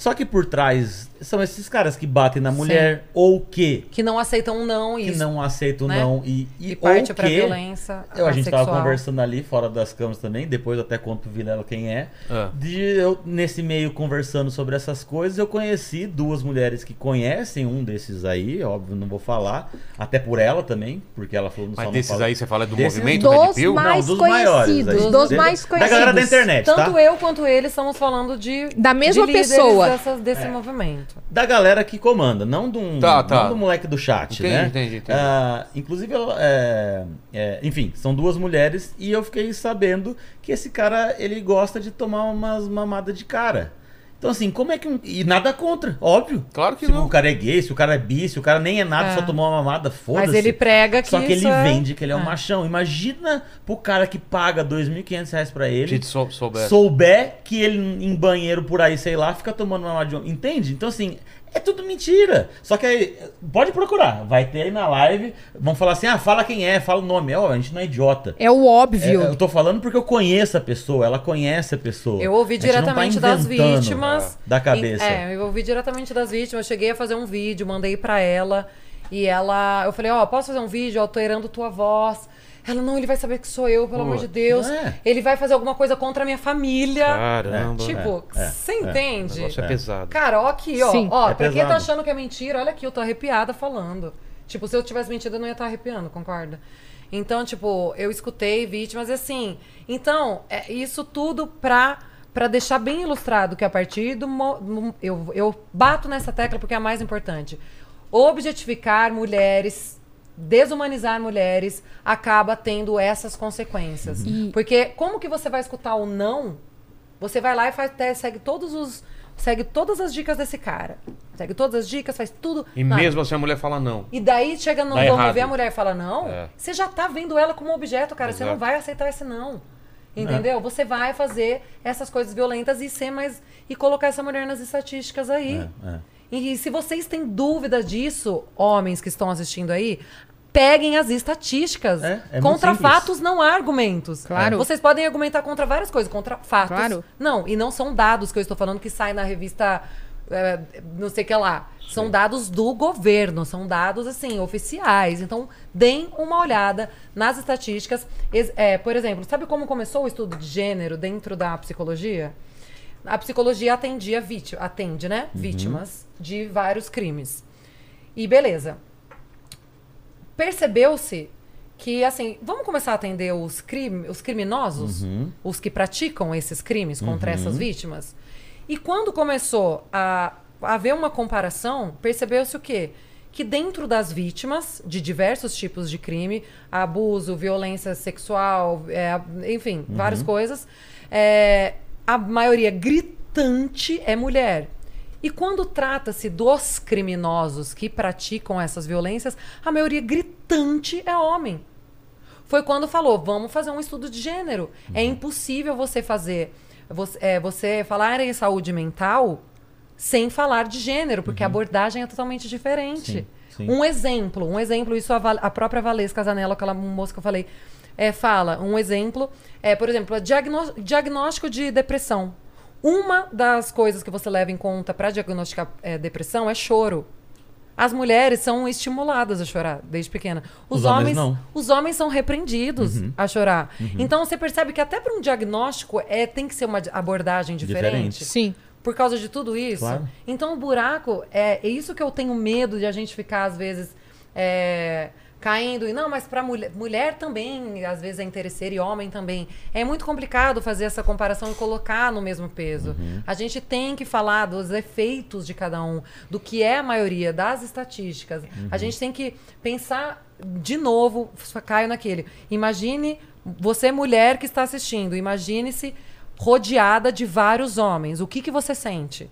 Só que por trás são esses caras que batem na mulher, ou que
Que não aceitam um não e,
que não aceita o
né?
não e, e,
e parte
ou
pra
que,
violência
eu, a gente tava conversando ali fora das câmeras também, depois eu até conto pro Vilela quem é.
Ah.
De eu, nesse meio, conversando sobre essas coisas, eu conheci duas mulheres que conhecem um desses aí, óbvio, não vou falar, até por ela também, porque ela falou no
Mas desses
fala-
aí você fala do
Desses
movimento Red
Dos
Pill?
mais
Não, dos maiores
conhecidos,
aí.
dos
Da-
mais
Da galera da
conhecidos.
internet,
Tanto
tá?
eu quanto ele estamos falando de
Da mesma
de
pessoa.
Dessas, desse movimento.
da galera que comanda, não do,
Tá, tá.
não do moleque do chat,
Entendi,
né?
entendi, entendi.
Ah, inclusive, ela, é, é, enfim, são duas mulheres e eu fiquei sabendo que esse cara ele gosta de tomar umas mamadas de cara. Então, assim, como é que. um- E nada contra, óbvio.
Claro que
se
não.
o cara é gay, se o cara é bi, se o cara nem é nada,
É.
só tomou uma mamada, foda-se.
Mas ele prega que
Só que
isso
ele
é-
vende que ele é um
é.
machão. Imagina pro cara que paga 2.500 reais pra ele
Se sou, souber.
souber que ele em banheiro por aí, sei lá, fica tomando uma de homem. Entende? Então, assim, é tudo mentira. Só que aí, pode procurar. Vai ter aí na live. Vão falar assim: ah, fala quem é, fala o nome. Ó, a gente não é idiota.
É o
É,
óbvio.
eu tô falando porque eu conheço a pessoa, ela conhece a pessoa.
Eu ouvi
tá
diretamente das
inventando
vítimas.
Da cabeça.
É, eu ouvi diretamente das vítimas. Cheguei a fazer um vídeo, mandei pra ela. E ela. Eu falei, ó, posso fazer um vídeo alterando tua voz? Ela, não, ele vai saber que sou eu, pelo amor de. Deus.
É.
Ele vai fazer alguma coisa contra a minha família.
Caramba.
tipo,
é,
você
é.
o
entende?
negócio é, pesado.
Cara, ó aqui, ó.
Sim.
Ó,
É
pra quem tá achando que é mentira, olha aqui, eu tô arrepiada falando. Tipo, se eu tivesse mentido, eu não ia estar arrepiando, concorda? Então, tipo, eu escutei vítimas e assim. Então, é isso tudo pra, pra deixar bem ilustrado que a partir do. Eu, eu bato nessa tecla porque é a mais importante. Objetificar mulheres. Desumanizar mulheres acaba tendo essas consequências.
E-
Porque como que você vai escutar o não você vai lá e faz, segue todos os. Segue todas as dicas desse cara. Segue todas as dicas, faz tudo.
E
Nada.
mesmo assim a mulher fala não.
E daí chega no
errado.
ver a mulher e fala não.
É.
Você já tá vendo ela como objeto, cara. Você
Exato.
não vai aceitar esse não. Entendeu? Você vai fazer essas coisas violentas e ser mais. e colocar essa mulher nas estatísticas aí.
É, é.
E, se vocês têm dúvida disso, homens que estão assistindo aí, peguem as estatísticas.
É, é
contra fatos não há argumentos.
Claro.
Vocês podem argumentar contra várias coisas, contra fatos.
Claro.
Não, e não são dados que eu estou falando que saem na revista é, não sei o que lá. São dados do governo, são dados assim, oficiais. Então, deem uma olhada nas estatísticas. É, por exemplo, sabe como começou o estudo de gênero dentro da psicologia? A psicologia atendia vítimas, atende, né? Vítimas de vários crimes. E beleza. Percebeu-se que, assim, vamos começar a atender os, crime, os criminosos, os que praticam esses crimes contra essas vítimas. E quando começou a haver uma comparação, percebeu-se o quê? Que dentro das vítimas de diversos tipos de crime, abuso, violência sexual, é, enfim, várias coisas, é, a maioria gritante é mulher. E quando trata-se dos criminosos que praticam essas violências, a maioria gritante é homem. Foi quando falou, vamos fazer um estudo de gênero. É impossível você fazer, você, é, você falar em saúde mental sem falar de gênero, porque a abordagem é totalmente diferente.
Sim, sim.
Um exemplo, um exemplo, isso a, a própria Valesca Zanello, aquela moça que eu falei, é, fala, um exemplo, é, por exemplo, diagnó- diagnóstico de depressão. Uma das coisas que você leva em conta para diagnosticar é, depressão é choro. As mulheres são estimuladas a chorar desde pequena. Os,
Os homens
homens,
não.
os homens são repreendidos a chorar. Então você percebe que até para um diagnóstico é tem que ser uma abordagem diferente.
Diferente.
Sim.
Por causa de tudo isso.
Claro.
Então o buraco é, é isso que eu tenho medo de a gente ficar, às vezes, é, caindo. E não, mas para mulher, mulher também, às vezes, é interesseira e homem também. É muito complicado fazer essa comparação e colocar no mesmo peso. A gente tem que falar dos efeitos de cada um, do que é a maioria, das estatísticas. A gente tem que pensar de novo, caio naquele. Imagine você, mulher que está assistindo, imagine-se rodeada de vários homens. O que, que você sente?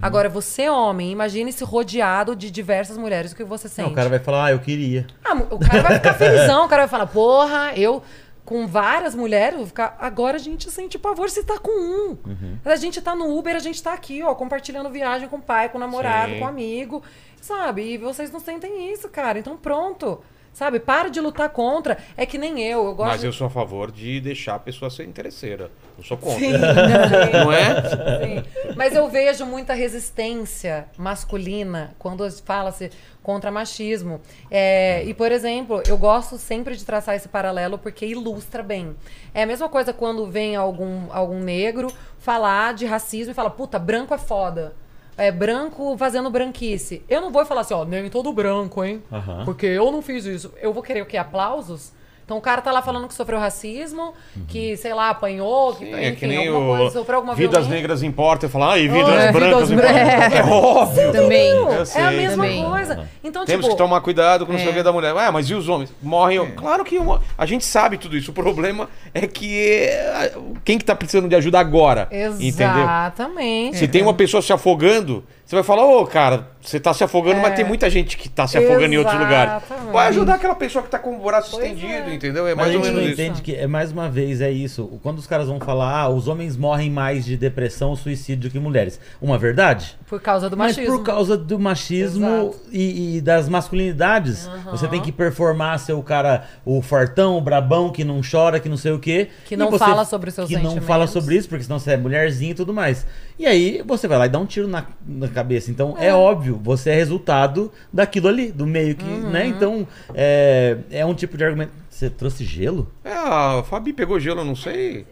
Agora, você, homem, imagine-se rodeado de diversas mulheres. O que você sente?
Não, o cara vai falar, ah, eu queria.
Ah, o cara vai ficar felizão, o cara vai falar, porra, eu com várias mulheres, vou ficar. Agora a gente sente pavor se tá com um. A gente tá no Uber, a gente tá aqui, ó, compartilhando viagem com o pai, com o namorado,
Sim.
com o amigo, sabe? E vocês não sentem isso, cara. Então pronto. Sabe? Para de lutar contra. É que nem eu. Eu gosto
Mas
de-
eu sou a favor de deixar a pessoa ser interesseira. Eu sou contra.
Sim,
Não é?
Sim. Mas eu vejo muita resistência masculina quando fala-se contra machismo. É, e, por exemplo, eu gosto sempre de traçar esse paralelo porque ilustra bem. É a mesma coisa quando vem algum, algum negro falar de racismo e fala, puta, branco é foda. É branco fazendo branquice. Eu não vou falar assim, ó, nem todo branco, hein?
Aham.
Porque eu não fiz isso. Eu vou querer o quê? Aplausos? Então o cara tá lá falando que sofreu racismo, que, sei lá, apanhou, que,
Sim, é
enfim,
que nem
alguma
o
coisa, sofreu alguma
Vidas
violência.
Negras Importa. Eu falo, ai, Vidas
É,
Brancas
vidas
Importa.
bran-
É óbvio.
Também.
É a mesma
Também.
coisa. Então,
Temos
tipo,
que tomar cuidado com o
É.
é. da mulher. Ah, mas e os homens? Morrem. Claro que uma- a gente sabe tudo isso. O problema é que é, quem que tá precisando de ajuda agora? Entendeu?
Exatamente.
Se tem uma pessoa se afogando, você vai falar, ô, cara, você tá se afogando, mas
É.
tem muita gente que tá se afogando em outros lugares.
Exatamente.
Vai ajudar aquela pessoa que tá com o braço
Pois
estendido,
é.
entendeu? É
Mas
mais
a
ou
gente não
menos isso.
entende que, é mais uma vez, é isso. Quando os caras vão falar, ah, os homens morrem mais de depressão ou suicídio que mulheres. Uma verdade?
Por causa do
Mas
machismo.
por causa do machismo e, e das masculinidades. Você tem que performar ser o cara, o fortão, o brabão, que não chora, que não sei o quê.
Que não
você-
fala sobre os seus
Que não
sentimentos.
fala sobre isso, porque senão você é mulherzinha e tudo mais. E aí você vai lá e dá um tiro na, na cabeça. Então é. óbvio, você é resultado daquilo ali, do meio que,
Uhum.
né? Então é, é um tipo de argumento. Você trouxe gelo?
É, a Fabi pegou gelo, eu não sei.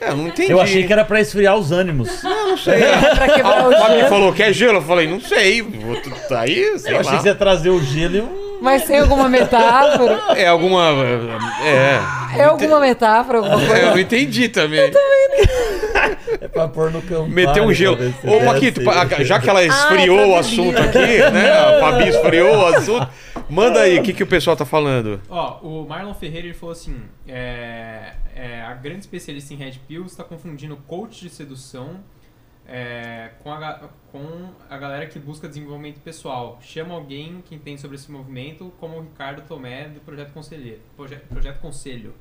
É, eu não entendi.
Eu achei que era pra esfriar os ânimos.
Eu não sei. A Fabi
gelo.
falou, quer gelo? Eu falei, não sei. Vou- Tá aí, sei
Eu achei
lá.
que você ia trazer o gelo e um.
Mas tem alguma metáfora?
É alguma... É...
É alguma metáfora? Alguma coisa?
É, eu não entendi também.
É pra pôr no campo.
Meter um gelo. Ô, Paquito, pa- já que ela esfriou
Ah, é
o assunto aqui, né? A Fabi esfriou o assunto. Manda aí, o que, que o pessoal tá falando?
Ó, o Marlon Ferreira ele falou assim: é, é, a grande especialista em Red Pill está confundindo coach de sedução é, com, a, com a galera que busca desenvolvimento pessoal. Chama alguém que entende sobre esse movimento, como o Ricardo Tomé do Projeto Conselho. Proje, Projeto Conselho.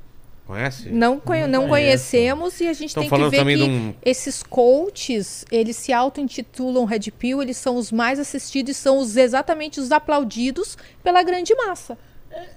Conhece?
Não, conhe- não conhecemos e a gente
Estão
tem que ver que
um-
esses coaches, eles se auto-intitulam Red Pill, eles são os mais assistidos e são os, exatamente os aplaudidos pela grande massa.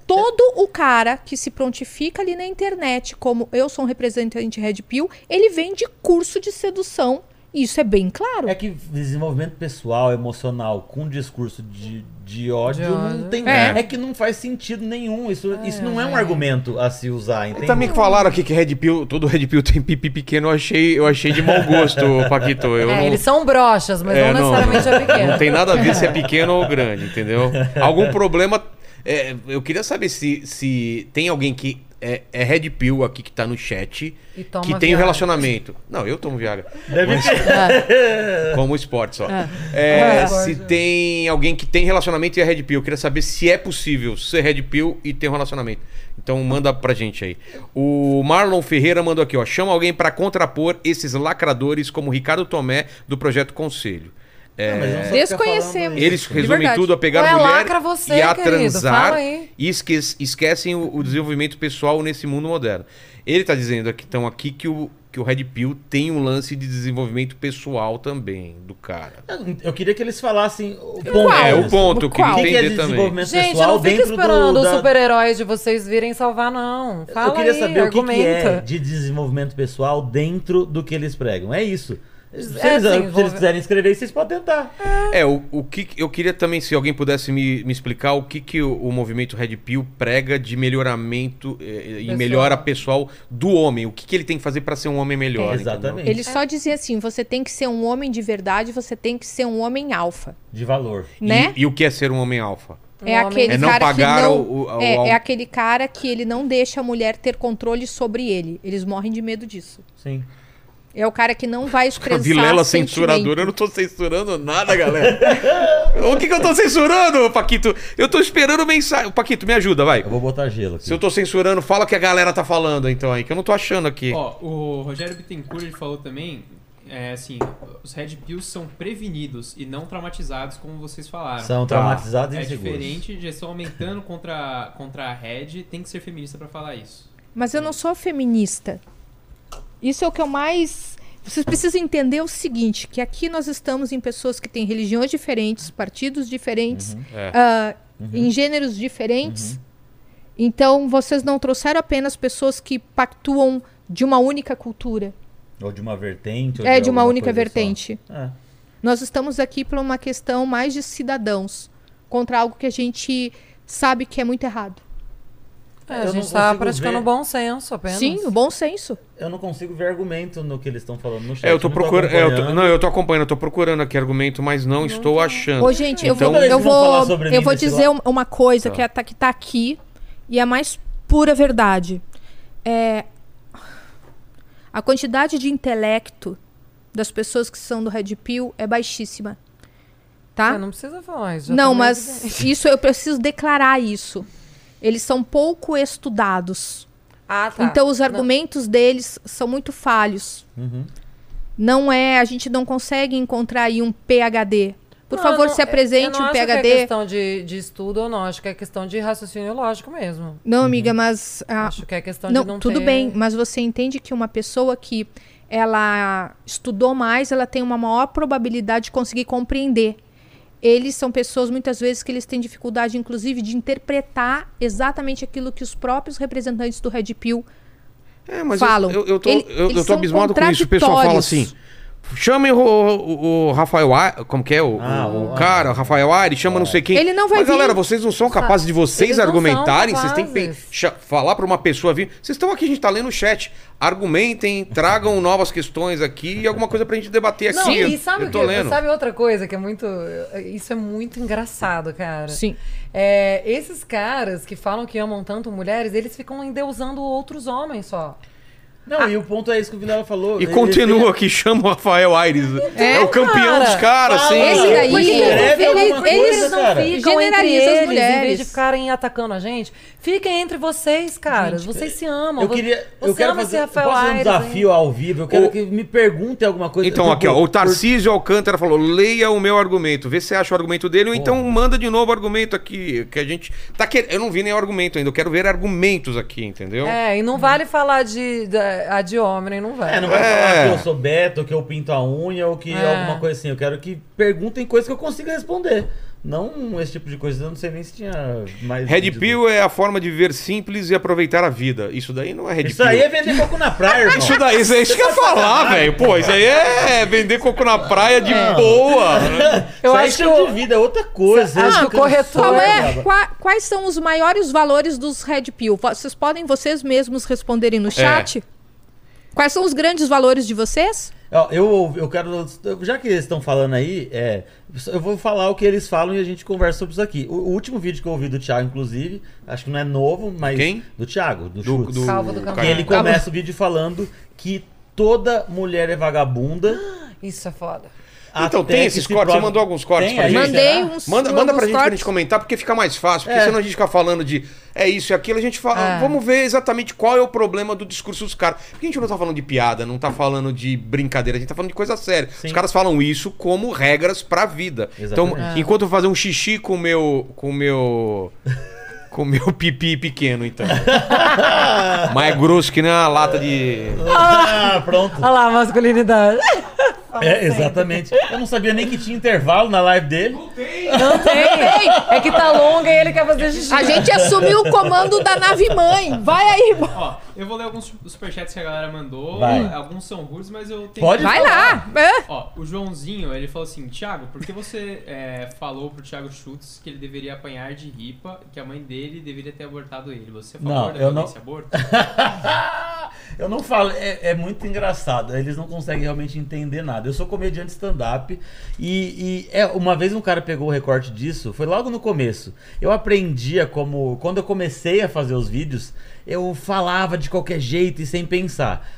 Todo o cara que se prontifica ali na internet como eu sou um representante Red Pill, ele vende curso de sedução. Isso é bem claro.
É que desenvolvimento pessoal, emocional, com discurso de, de ódio,
De ódio.
não tem.
É.
É. que não faz sentido nenhum. Isso, isso não é um argumento a se usar,
E
entende?
também que falaram aqui que Red Pill, todo Red Pill tem pipi pequeno, eu achei, eu achei de mau gosto, Paquito. Eu
É,
não,
eles são brochas, mas
É,
não necessariamente é pequeno.
Não tem nada a ver se é pequeno ou grande, entendeu? Algum problema. é, eu queria saber se, se tem alguém que é, é Red Pill aqui que tá no chat
E toma
que tem um relacionamento. Não, eu tomo Viagra.
Deve
Mas-
É.
Como esporte só.
É.
É,
É.
se tem alguém que tem relacionamento e é Red Pill. Eu queria saber se é possível ser Red Pill e ter um relacionamento. Então manda pra gente aí. O Marlon Ferreira mandou aqui, ó. Chama alguém pra contrapor esses lacradores como Ricardo Tomé do Projeto Conselho. É,
Desconhecemos.
eles resumem tudo a pegar
Ué,
mulher
lacra você,
e a
querido,
transar e esque- esquecem o, o desenvolvimento pessoal nesse mundo moderno. Ele tá dizendo aqui, então, aqui que o, que o Red Pill tem um lance de desenvolvimento pessoal também do cara.
Eu queria que eles falassem o ponto.
Qual?
É, o ponto, eu
O que que é
entender também.
desenvolvimento
Gente,
pessoal
não fica
dentro
esperando
do,
os
da...
super-heróis de vocês virem salvar, não. Fala
Eu queria
aí,
saber o que, que
argumenta.
é de desenvolvimento pessoal dentro do que eles pregam. É isso. Se,
É,
eles,
sim,
se eles quiserem escrever, vocês podem tentar.
É, o, o que eu queria também, se alguém pudesse me, me explicar o que, que o, o movimento Red Pill prega de melhoramento eh, e
Pessoal.
melhora pessoal do homem. O que, que ele tem que fazer pra ser um homem melhor?
É,
entendeu?
exatamente.
Ele só dizia assim: você tem que ser um homem de verdade, você tem que ser um homem alfa,
De valor.
né?
E, e o que é ser um homem alfa?
É
homem-
aquele
É não
cara
pagar
que não,
o- o-
é,
o-
é aquele cara que ele não deixa a mulher ter controle sobre ele. Eles morrem de medo disso.
Sim.
É o cara que não vai
A
expressar
Vilela censuradora, eu não tô censurando nada, galera. o que, que eu tô censurando, Paquito? Eu tô esperando mensagem. Paquito, me ajuda, vai.
Eu vou botar gelo aqui.
Se eu tô censurando, fala o que a galera tá falando, então, aí, que eu não tô achando aqui.
Ó, o Rogério Bittencourt ele falou também, é, assim, os Red Pills são prevenidos e não traumatizados, como vocês falaram.
São
Tá.
traumatizados e
É diferente, já estão aumentando contra, contra a Red, tem que ser feminista pra falar isso.
Mas eu não sou feminista. Isso é o que eu mais. Vocês precisam entender o seguinte: que aqui nós estamos em pessoas que têm religiões diferentes, partidos diferentes,
É.
ah, em gêneros diferentes. Então, vocês não trouxeram apenas pessoas que pactuam de uma única cultura.
Ou de uma vertente.
é, de uma
alguma
única vertente.
É.
Nós estamos aqui por uma questão mais de cidadãos contra algo que a gente sabe que é muito errado.
É,
Eu
a
não
gente tá
consigo
praticando
ver.
bom senso apenas.
Sim, o bom senso.
Eu não consigo ver argumento no que eles estão falando no chat.
É, eu tô
não
procurando. é, eu tô-
acompanhando.
não, eu tô acompanhando, eu tô procurando aqui argumento, mas não estou achando.
Ô, gente, eu
Então-
vou, eu
vão falar
vou, eu vou dizer um- uma coisa
Tá.
que, é, tá, que tá aqui e é mais pura verdade. É, a quantidade de intelecto das pessoas que são do Red Pill é baixíssima. Tá?
Não precisa falar isso.
Não,
tá
mas isso eu preciso declarar isso. Eles são pouco estudados.
Ah, tá.
Então os
Não.
argumentos deles são muito falhos.
Uhum.
Não é, a gente não consegue encontrar aí um PhD. Por
Não,
favor,
não-
se apresente
eu não
um
acho Que é
PhD.
questão de, de estudo ou não, acho que é questão de raciocínio lógico mesmo.
Não, amiga, mas ah,
acho que é questão
não,
de não
tudo
ter-
bem, mas você entende que uma pessoa que ela estudou mais, ela tem uma maior probabilidade de conseguir compreender. Eles são pessoas muitas vezes que eles têm dificuldade, inclusive, de interpretar exatamente aquilo que os próprios representantes do Red Pill
É, mas
falam.
eu, eu, eu tô,
Ele-
eu, eu tô abismado com isso. O pessoal fala assim. Chamem o, o, o Rafael Aires, como que é? O,
Ah,
o
o-
cara, o Rafael Aires, chama não sei quem.
Ele não vai
Mas galera,
vir.
vocês não são capazes de vocês argumentarem, vocês têm que falar pra uma pessoa vir. Vocês estão aqui, a gente tá lendo o chat. Argumentem, tragam novas questões aqui e alguma coisa pra gente debater aqui.
Não,
eu,
e sabe,
eu
que,
lendo.
sabe outra coisa que é muito. Isso é muito engraçado, cara.
Sim.
É, esses caras que falam que amam tanto mulheres, eles ficam endeusando outros homens só.
Não, e o ponto é isso que o Vilela falou.
E
Ele
continua que chama o Rafael Aires. É, o campeão
cara.
dos caras, sim.
Esse daí-
que
Escreve
eles,
alguma coisa,
eles não
cara.
ficam
Generaliza
entre
as
eles, em
mulheres.
vez de ficarem atacando a gente? Fiquem entre vocês, caras. vocês se amam.
Eu queria.
Você
Eu quero
ama
fazer,
esse
eu
Rafael
posso fazer um
Aires,
desafio ao vivo. Eu quero
O-
que me perguntem alguma coisa.
Então, aqui, ó, o
por-
Tarcísio Alcântara falou: leia o meu argumento, vê se você acha o argumento dele, ou então manda de novo o argumento aqui. Que a gente. Tá quer... Eu não vi nem o argumento ainda, eu quero ver argumentos aqui, entendeu?
É, e não vale falar de, da- a de homem, não vale.
É, não vai
É.
falar que eu sou Beto, que eu pinto a unha ou que
É.
alguma coisa assim. Eu quero que perguntem coisas que eu consiga responder. Não esse tipo de coisa. Eu não sei nem se tinha mais.
Red Pill é a forma de viver simples e aproveitar a vida. Isso daí não é Red
Isso
Pill.
aí é vender coco na praia, irmão.
Isso daí, isso aí isso que eu ia falar, velho. Pô, isso aí é vender coco na praia de
Não.
boa.
Eu
Isso aí
acho que
estilo
o-
de vida é outra coisa.
acho
Você
que o corretor-
é- qua- quais são os maiores valores dos Red Pill? Vocês podem vocês mesmos responderem
É.
no chat? Quais são os grandes valores de vocês?
Eu, eu quero. Já que eles estão falando aí, é, eu vou falar o que eles falam e a gente conversa sobre isso aqui. O, o último vídeo que eu ouvi do Thiago, inclusive, acho que não é novo, mas.
Quem?
Do Thiago, do,
Do, do,
Calvo do
ele começa o vídeo falando que toda mulher é vagabunda.
Isso é foda.
Então,
até
tem esses
se
cortes? Você
prove-
mandou alguns cortes
Tem
pra gente?
Mandei uns
Manda, manda pra gente pra
cortes.
gente comentar, porque fica mais fácil. Porque
É.
senão a gente fica falando de é isso e aquilo, a gente fala.
É.
Vamos ver exatamente qual é o problema do discurso dos caras. Porque a gente não tá falando de piada, não tá falando de brincadeira, a gente tá falando de coisa séria.
Sim.
Os caras falam isso como regras pra vida. Então,
Exatamente.
enquanto eu fazer um xixi com o meu. com o meu. com o meu pipi pequeno, então. Mais grosso que nem uma lata de.
Ah, pronto.
Olha lá a
É, exatamente. Eu não sabia nem que tinha intervalo na live dele.
Não tem. É que tá longa e ele quer fazer xixi.
A gente assumiu o comando da nave mãe. Vai aí.
Ó, eu vou ler alguns superchats que a galera mandou.
Vai.
Alguns são rudes, mas eu tenho
Pode
Vai
falar.
lá.
Ó, o Joãozinho, ele falou assim, Thiago, por que você é, falou pro Thiago Schultz que ele deveria apanhar de ripa que a mãe dele deveria ter abortado ele? Você é a
Não,
favor da
eu não-
aborto?
Eu não falo, é, é muito engraçado. Eles não conseguem realmente entender nada. Eu sou comediante stand-up e, e é, uma vez um cara pegou o recorte disso, foi logo no começo. Eu aprendia como. Quando eu comecei a fazer os vídeos, eu falava de qualquer jeito e sem pensar.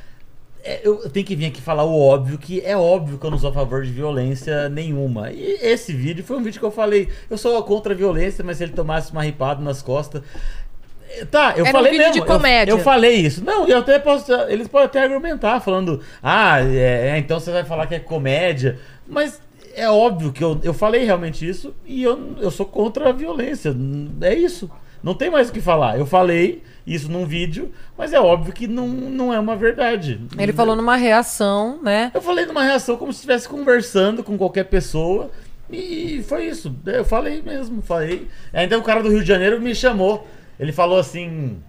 É, eu tenho que vir aqui falar o óbvio, que é óbvio que eu não sou a favor de violência nenhuma. E esse vídeo foi um vídeo que eu falei, eu sou contra a violência, mas se ele tomasse uma ripada nas costas. É, Tá, eu
Era um
falei
vídeo
mesmo.
de
eu-
comédia.
Eu, falei isso. Não, eu até posso. Eles podem até argumentar, falando, ah, é, é, então você vai falar que é comédia. Mas é óbvio que eu, eu falei realmente isso e eu, eu sou contra a violência. É isso. Não tem mais o que falar. Eu falei isso num vídeo, mas é óbvio que não, não é uma verdade.
Ele falou numa reação, né?
Eu falei numa reação como se estivesse conversando com qualquer pessoa. E foi isso. Eu falei mesmo, falei. Ainda o cara do Rio de Janeiro me chamou. Ele falou assim.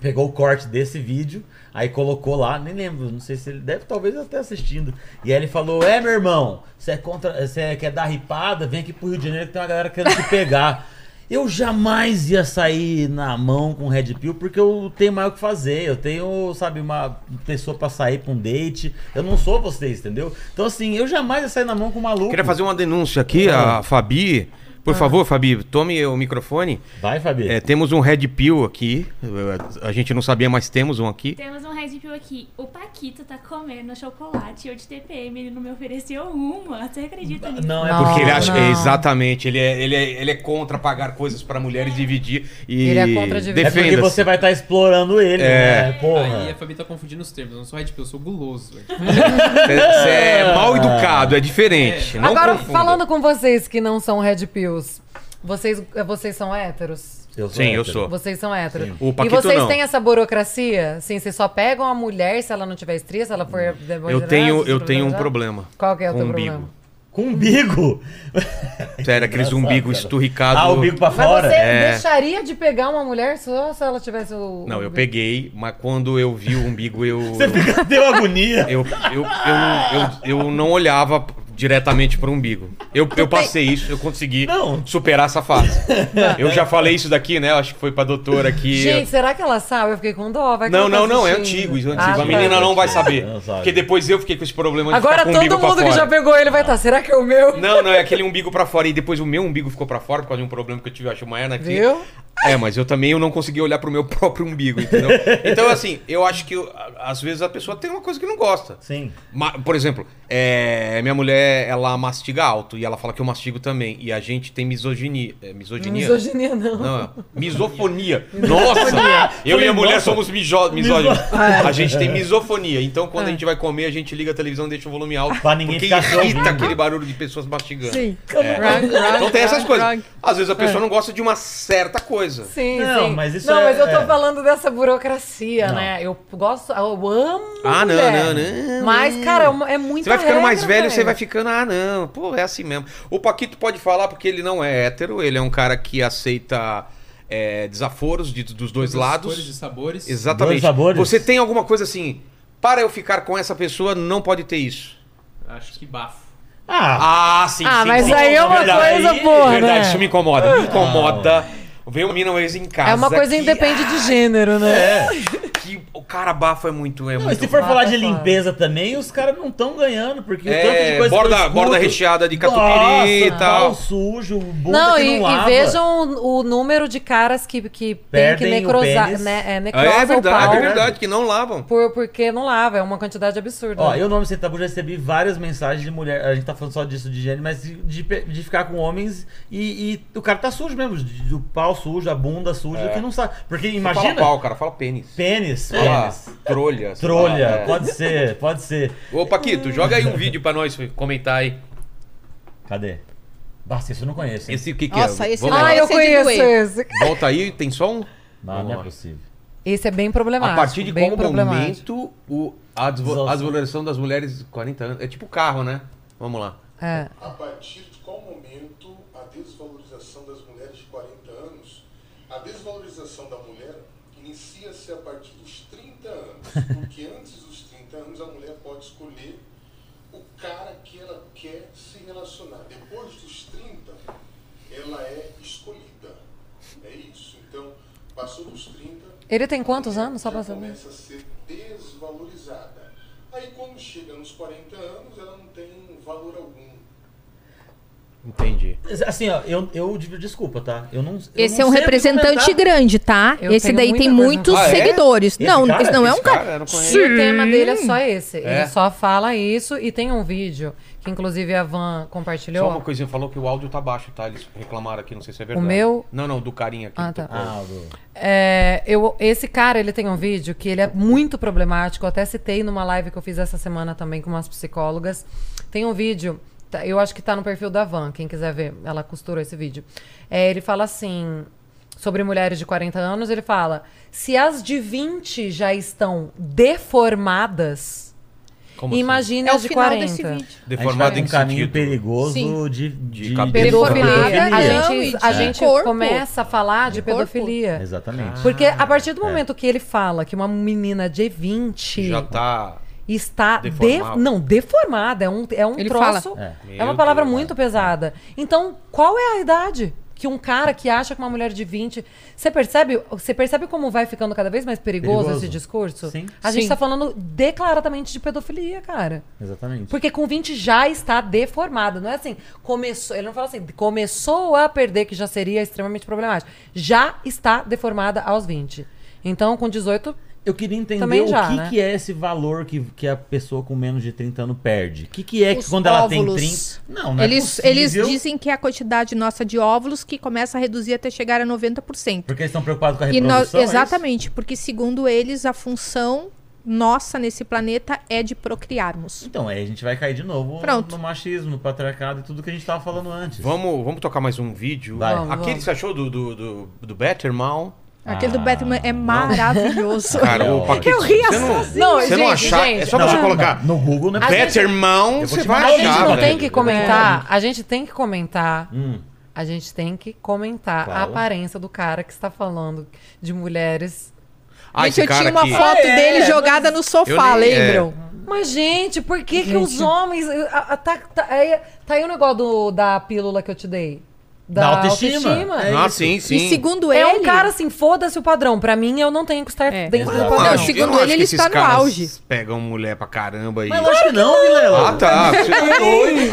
Pegou o corte desse vídeo, aí colocou lá, nem lembro, não sei se ele deve talvez até assistindo. E aí ele falou: É, meu irmão, você é contra. Você quer dar ripada? Vem aqui pro Rio de Janeiro que tem uma galera querendo te pegar. Eu jamais ia sair na mão com Red Pill porque eu tenho mais o que fazer. Eu tenho, sabe, uma pessoa pra sair pra um date. Eu não sou vocês, entendeu? Então, assim, eu jamais ia sair na mão com um maluco.
Queria fazer uma denúncia aqui, a Fabi Por favor, Fabi, tome o microfone.
Vai, Fabi.
É, temos um Red Pill aqui. A gente não sabia, mas temos um aqui.
Temos um Red Pill aqui. O Paquito tá comendo chocolate. Eu de TPM, ele não me ofereceu uma. Você acredita nisso?
Não, é
Não.
Porque ele acha.
não.
Exatamente. Ele é, ele, é, ele é contra pagar coisas pra mulheres dividir. E
Ele é contra dividir.
É porque você vai estar explorando ele,
É.
né? Porra.
Aí a Fabi tá confundindo os termos. Eu não sou Red Pill, eu sou guloso.
Você é mal educado, é diferente. Não
Agora,
confunda.
falando com vocês que não são red vocês, vocês são héteros?
Eu sou
Sim, eu
hétero.
sou.
Vocês são héteros.
Sim.
O
E
Paquito
vocês
não.
têm essa burocracia? Sim, vocês só pegam a mulher se ela não tiver estria, se ela for...
Eu tenho, eu tenho um problema.
Qual que é o teu
umbigo.
problema?
Com umbigo.
Sério, aqueles
Engraçado,
umbigo
cara.
esturricado.
Ah, o umbigo pra
Mas
fora?
você
É.
deixaria de pegar uma mulher só se ela tivesse o...
Não, eu peguei, mas quando eu vi o umbigo, eu.
Você fica, deu agonia.
Eu, eu, eu, eu, eu não olhava diretamente pro umbigo. Eu, eu passei isso, eu consegui
Não.
superar essa fase. Eu já falei isso daqui, né? Acho que foi pra doutora aqui.
Gente, será que ela sabe? Eu fiquei com dó. Vai que
Não,
ela tá
não, não, é
assistindo.
antigo, isso é
Ah,
antigo.
tá.
a menina não vai saber.
Não sabe.
Porque depois eu fiquei com esse problema de
Agora
ficar com o umbigo
todo mundo que
fora.
já pegou ele vai estar. Será que é o meu?
Não, não, é aquele umbigo pra fora. E depois o meu umbigo ficou pra fora por causa de um problema que eu tive, eu acho, uma hernia aqui.
Viu?
É, mas eu também eu não consegui olhar pro meu próprio umbigo, entendeu? Então, assim, eu acho que às vezes a pessoa tem uma coisa que não gosta.
Sim.
Ma- Por exemplo, é, minha mulher, ela mastiga alto e ela fala que eu mastigo também. E a gente tem misoginia. É, misoginia?
Misoginia não.
Não, misofonia. Nossa! eu e a mulher
nossa.
somos mijo- misóginos.
É.
A gente tem misofonia. Então, quando a gente vai comer, a gente liga a televisão e deixa o volume alto.
Pra ninguém
porque
ficar
irrita aquele barulho de pessoas mastigando.
Sim.
É. Então tem essas coisas. Às vezes a pessoa não gosta de uma certa coisa.
Sim,
Não,
sim.
mas isso
não,
é-
mas eu tô
é.
falando dessa burocracia,
Não.
né? Eu gosto, eu amo.
Ah, não, não, não,
Mas, cara, é é muito
Você vai ficando mais velho, você vai ficando, ah, não, pô, é assim mesmo. O Paquito pode falar porque ele não é hétero, ele é um cara que aceita é, desaforos de- dos dois
Todas as
lados.
Cores e sabores.
Exatamente.
Dois sabores?
Você tem alguma coisa assim, para eu ficar com essa pessoa, não pode ter isso.
Acho que bafo.
Ah,
Ah, sim,
Ah,
sim.
mas
sim.
aí é uma
Verdade.
coisa, porra,
Verdade,
né?
isso me incomoda. Me incomoda. Ver uma mina uma vez em casa.
É uma coisa
que,
independe de gênero, né?
é.
Que o cara bafa é muito. É
Não,
muito
se for falar de limpeza também, os caras não estão ganhando, porque o tanto de
É,
coisa que
borda,
eu escuto-
borda recheada de catupiry e tal.
pau sujo, bunda
Não,
que
e,
não lava.
e vejam o, número de caras que, que tem que
Perdem o
necrosar,
pênis.
né, é, necrosa
é verdade,
pau
é verdade, que não lavam.
por, porque não lava, é uma quantidade absurda.
Ó, eu no Homem Sem Tabu já recebi várias mensagens de mulher. A gente tá falando só disso de gênero, mas de, de, ficar com homens e, e o cara tá sujo mesmo. O pau sujo, a bunda suja, que não sabe. Porque
Não
imagina.
fala pau, cara, fala pênis.
Pênis,
Fala
pênis.
trolha.
Trolha,
é.
pode ser, pode ser.
Ô, Paquito, joga aí um vídeo pra nós comentar aí.
Cadê? Basta, isso eu não conheço. hein?
Esse o que, que
Nossa,
é?
esse
Vamos
ah,
é
eu
esse é
conheço esse.
Volta aí, tem só um?
Não,
Vamos
não é possível.
Esse é bem problemático.
A partir de
bem
qual momento o, a, desvo-
Desvalorização.
a desvalorização das mulheres de 40 anos. É tipo carro, né? Vamos lá.
É.
A partir de qual momento a desvalorização das mulheres de 40 anos? A desvalorização da mulher inicia-se a partir dos 30 anos, porque antes dos 30 anos a mulher pode escolher o cara que ela quer se relacionar. Depois dos 30, ela é escolhida. É isso. Então, passou dos 30,
Ele tem quantos anos, só saber?
começa a ser desvalorizada. Aí quando chega nos 40 anos, ela não tem valor algum.
Entendi.
Assim, ó, eu, eu desculpa, tá? Eu não. eu
Esse
não
é um
o
representante
comentar.
grande, tá?
Eu
esse daí tem muitos.
Ah, é?
seguidores.
Esse
não,
cara?
esse não é
Esse
um cara.
cara.
E o tema dele é só esse.
É?
Ele só fala isso e tem um vídeo que inclusive a Van compartilhou.
Só uma coisinha, falou que o áudio tá baixo, tá? Eles reclamaram aqui, não sei se é verdade.
meu?
Não, não, do carinha aqui.
Ah, tá.
tocou.
Ah, do...
É, eu, esse cara, ele tem um vídeo que ele é muito problemático. Eu até citei numa live que eu fiz essa semana também com umas psicólogas. Tem um vídeo, eu acho que tá no perfil da Van, quem quiser ver. Ela costurou esse vídeo. É, ele fala assim, sobre mulheres de 40 anos, ele fala: se as de 20 já estão deformadas,
Como assim?
imagine
É o
as de
final
40.
desse vídeo.
Deformado
vai
em
um caminho
sentido.
perigoso
Sim.
de,
De
de,
cabeça.
Pedofilia, a
Não,
gente, a gente
corpo.
começa a falar de,
De corpo.
pedofilia.
Exatamente.
Porque a partir do
É.
momento que ele fala que uma menina de 20
Já tá.
Está de... Não deformada, é um, é um
Ele
troço.
fala.
É.
É, uma palavra
Deus.
muito pesada. Então, qual é a idade que um cara que acha que uma mulher de 20. Você percebe, você percebe como vai ficando cada vez mais perigoso,
Perigoso.
esse discurso?
Sim.
A gente
Sim.
tá falando declaradamente de pedofilia, cara.
Exatamente.
Porque com 20 já está deformada. Não é assim, começou. Ele não fala assim, começou a perder, que já seria extremamente problemático. Já está deformada aos 20. Então, com 18,
Eu queria entender
Também
o
já,
que,
né?
que é esse valor que, que a pessoa com menos de 30 anos perde. O que, que é que quando ela tem
óvulos.
30. Não, não é
Eles, eles
possível,
dizem que é a quantidade nossa de óvulos que começa a reduzir até chegar a 90%.
Porque eles estão preocupados com a
E nós,
reprodução. é
exatamente, porque segundo eles, a função nossa nesse planeta é de procriarmos.
Então, aí a gente vai cair de novo
Pronto.
no machismo, no patriarcado e tudo que a gente tava falando antes.
Vamos, vamos tocar mais um vídeo.
Vai.
Vamos,
Aquele que
vamos.
você achou do, do, do, do Betterman?
Aquele do
Ah,
Batman é maravilhoso.
Cara, o Paquito,
Eu ri
você não,
sozinha.
Não,
você não
gente,
achar,
gente,
é só
não,
você
não,
colocar
No Google, né?
Gente-
Eu vou
você
te
vai
mandar
a
o
gente
achar,
não tem que comentar. A gente tem que comentar.
Hum.
A gente tem que comentar a aparência do cara que está falando de mulheres.
Ah,
Gente, eu tinha uma
aqui.
foto
Ah, é,
dele
mas
jogada no sofá,
eu nem- é.
lembram?
Mas, gente, por que, que os homens. a- a- tá, tá, aí, tá aí o negócio do- da pílula que eu te dei.
Da autoestima. É
Ah,
isso.
sim, sim.
E segundo
É
ele,
um cara assim, foda-se o padrão. Pra mim, eu não tenho que estar
É.
dentro do padrão.
segundo
eu não acho
ele, ele está no auge.
Pegam mulher pra caramba e...
Mas lógico que não, Vilela.
Ah, tá.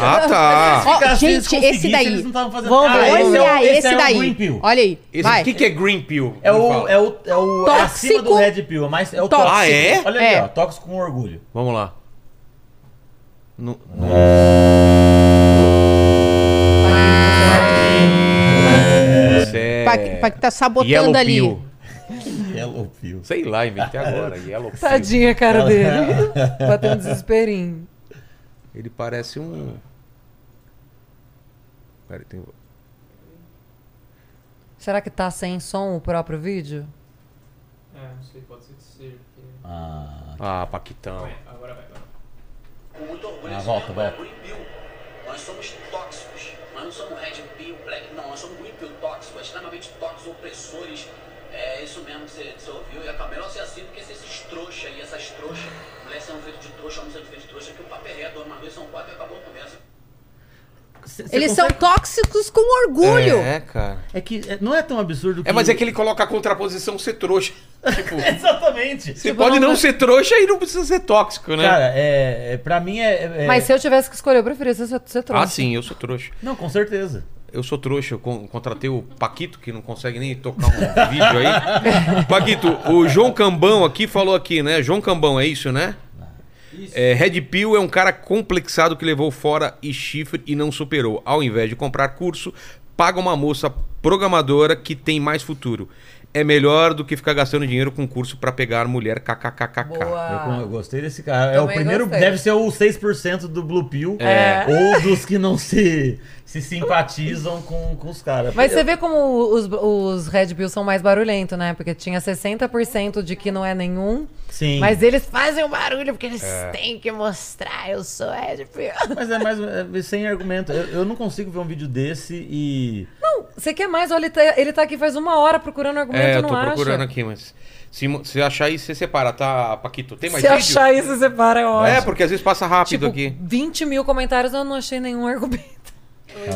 Ah, tá.
Ó,
Ficar- se eles
gente, esse daí.
Eles não estavam fazendo
Vamos ver.
Ah, é
Olha
esse
esse
é o
daí.
Green Pill.
Olha aí.
O que, que é Green Pill?
É o, é o, é o é acima do
Tóxico.
Red Pill, mas é o
Tóxico.
Ah, é?
Olha ali,
É.
ó, tóxico com orgulho.
Vamos lá. No- Isso
Pra, que tá sabotando
Yellow
ali.
Pill.
Yellow Pill.
Sei lá, inventei agora. Yellow Pill.
Tadinha a cara dele. Bateu um desesperinho.
Ele parece um... Pera, tem...
Será que tá sem som o próprio vídeo?
É, não sei, pode ser que seja. porque-
Ah,
Ah, Paquitão.
Agora vai. agora.
Com muito orgulho,
Ah, volta, vai.
Nós somos tóxicos. Nós não somos Red Pill, Black. Não, nós somos Green Pill tóxicos, extremamente tóxicos, opressores. É isso mesmo que você, você ouviu. E a melhor ser assim do que ser esses trouxa aí, essas trouxas. Mulheres sendo feitas de trouxa, homens sendo feitos de trouxa, que o papo é reto. Uma vez são quatro e acabou a conversa.
Cê- cê
Eles
consegue-
são tóxicos com orgulho.
É, cara.
É que é, não é tão absurdo que...
É, mas é que ele coloca a contraposição ser trouxa. Tipo,
Exatamente.
você pode não ser trouxa e não precisa ser tóxico, né?
Cara, é, é, pra mim é... é-
Mas se eu tivesse que escolher, eu preferia ser, ser trouxa.
ah, sim, eu sou trouxa.
Não, com certeza.
Eu sou trouxa, eu con- contratei o Paquito, que não consegue nem tocar um vídeo aí. Paquito, o João Cambão aqui falou aqui, né? João Cambão, é isso, né? É, Red Pill é um cara complexado que levou fora e chifre e não superou. Ao invés de comprar curso, paga uma moça programadora que tem mais futuro. É melhor do que ficar gastando dinheiro com curso pra pegar mulher kkkk.
Boa.
Eu, eu gostei desse cara. É o
Também
primeiro,
gostei.
deve ser o 6% do Blue Pill.
É.
Ou dos que não se, se simpatizam com, com os caras.
Mas você vê como os, os Red Pill são mais barulhentos, né? Porque tinha 60% de que não é nenhum.
Sim.
Mas eles fazem o barulho porque eles têm que mostrar, eu sou Red Pill.
Mas é mais é, sem argumento. Eu, eu não consigo ver um vídeo desse e.
Não, você quer mais? Olha, ele tá, ele tá aqui faz uma hora procurando argumento,
É, eu
não
tô
acha?
procurando aqui, mas. Se, se achar aí, você separa, tá, Paquito? Tem mais
Se
vídeo?
achar isso, você para, é ótimo.
É, porque às vezes passa rápido
tipo,
aqui.
20 mil comentários, eu não achei nenhum argumento.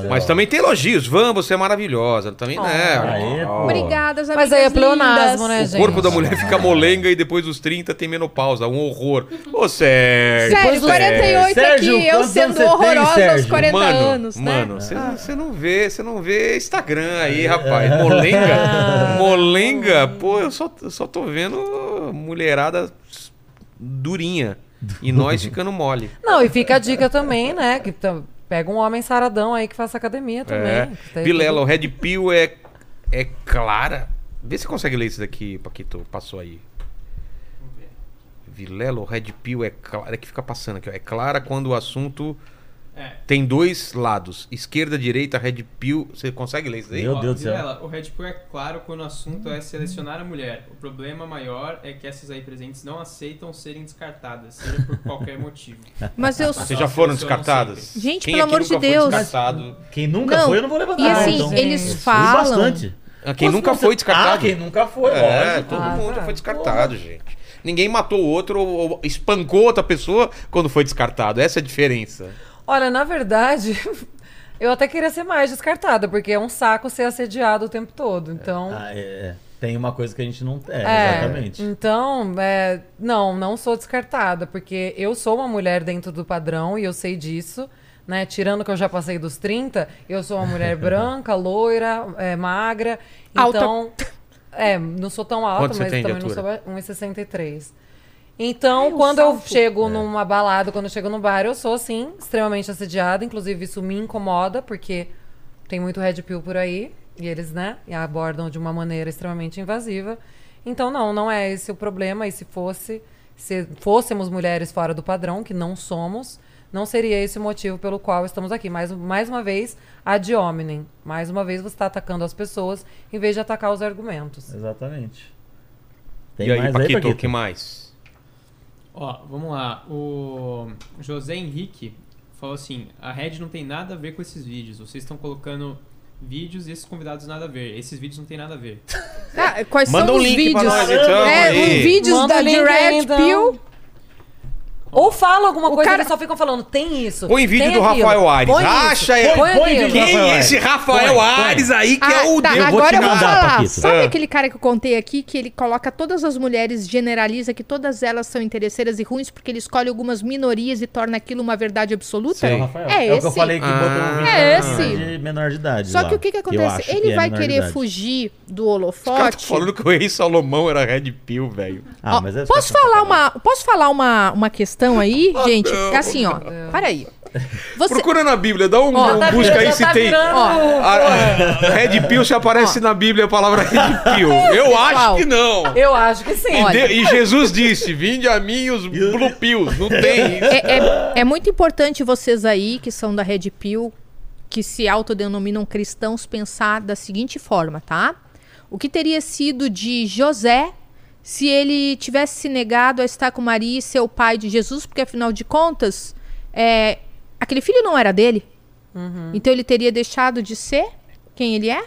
Mas também tem elogios. Van, você é maravilhosa. Também, né?
Aê,
Ó.
pô.
Obrigadas,
Mas aí é pleonasmo, né,
O
gente?
corpo da mulher fica molenga e depois dos 30 tem menopausa. Um horror. Ô, Sérgio.
Sério, 48
Sérgio,
aqui, eu sendo
você tem,
horrorosa aos
Sérgio?
40
mano,
anos, né?
mano, você você não vê, você não vê Instagram aí, rapaz. Molenga, molenga, pô, eu só, eu só tô vendo mulherada durinha e nós ficando mole.
Não, e fica a dica também, né? Que pega um homem saradão aí que faça academia também.
É.
que tem
Vilela, o
tudo.
Red Pill é é clara. Vê se você consegue ler isso daqui, Paquito, passou aí.
Vamos ver.
Vilela, o Red Pill é clara, é que fica passando aqui, ó. É clara quando o assunto
É.
tem dois lados, esquerda, direita, Red Pill. Você consegue ler isso daí?
Meu
Ó,
Deus do céu.
Vilela, o Red Pill é claro quando o assunto é selecionar a mulher. O problema maior é que essas aí presentes não aceitam serem descartadas, seja por qualquer motivo.
Mas eu...
Vocês já foram descartadas?
Gente,
Quem
pelo amor de
nunca foi
Deus.
descartado?
Quem nunca
Não,
foi, eu não vou levantar.
E assim,
então.
eles falam...
bastante.
Ah, Quem nunca
você-
foi descartado?
Ah, quem nunca foi,
É,
lógico.
todo
Ah,
mundo
tá.
já foi descartado, gente. Ninguém matou o outro ou, ou espancou outra pessoa quando foi descartado. Essa é a diferença.
Olha, na verdade, Eu até queria ser mais descartada, porque é um saco ser assediado o tempo todo. Então.
Ah, é, é. Tem uma coisa que a gente não. É,
É,
exatamente.
Então, é, não, não sou descartada, porque eu sou uma mulher dentro do padrão e eu sei disso. Né? Tirando que eu já passei dos 30, eu sou uma mulher branca, loira, é, magra.
Alta.
Então. É, não sou tão alta,
Quanto você
mas
tem de
também não sou
altura?
1,63. Então,
Ai, o
quando eu chego numa balada, quando eu chego no bar, eu sou, sim, extremamente assediada. Inclusive, isso me incomoda, porque tem muito red pill por aí. E eles, né, abordam de uma maneira extremamente invasiva. Então, não, não é esse o problema. E se fosse, se fôssemos mulheres fora do padrão, que não somos, não seria esse o motivo pelo qual estamos aqui. Mais, mais uma vez, ad hominem. Mais uma vez, você está atacando as pessoas em vez de atacar os argumentos.
Exatamente. Tem
e aí,
mais
Paquito,
aí,
o
Paquito?
que mais?
Ó, vamos lá. O José Henrique falou assim: a Red não tem nada a ver com esses vídeos. Vocês estão colocando vídeos e esses convidados nada a ver. Esses vídeos não tem nada a ver.
Ah, quais
Manda
são
um
os
link
vídeos?
pra nós, então,
é,
aí.
os vídeos
Manda
da Red
então.
Pill.
Ou fala alguma
O
coisa,
cara-
eles só ficam falando, tem isso.
Põe vídeo
tem
do
aquilo,
Rafael Ares.
põe
Acha ele.
põe
Põe vídeo do
Quem
Rafael
é esse
Ares.
Rafael
Põe, põe.
Ares aí que é o
tá,
Deus?
Eu vou
agora
te
eu vou
mandar,
falar. Sabe
Ah.
aquele cara que eu contei aqui que ele coloca todas as mulheres, generaliza que todas elas são interesseiras e ruins porque ele escolhe algumas minorias e torna aquilo uma verdade absoluta?
Sei.
É Rafael.
É
É, o que
esse.
eu falei que
Ah.
botou um
É esse.
menor de menor de idade.
Só
lá,
que o que, que acontece? ele
que é
vai querer fugir do holofote.
falando que o rei Salomão era Red Pill, velho.
Ah, mas é
posso
só-
falar uma, posso falar uma, uma questão aí, gente?
não.
É assim, ó. Para aí. Você,
Procura na Bíblia, dá um,
Ó,
um
Tá
busca aí se
tá
tem.
virando-
Ó.
A- a- Red Pill se aparece na Bíblia a palavra Red Pill. Eu acho que não.
Eu acho que sim.
E,
Olha.
de- e Jesus disse: Vinde a mim os Blue Pills. Não tem isso.
é, é, é muito importante vocês aí, que são da Red Pill, que se autodenominam cristãos, pensar da seguinte forma, tá? O que teria sido de José se ele tivesse se negado a estar com Maria e ser o pai de Jesus? Porque, afinal de contas, é, aquele filho não era dele. Então ele teria deixado de ser quem ele é?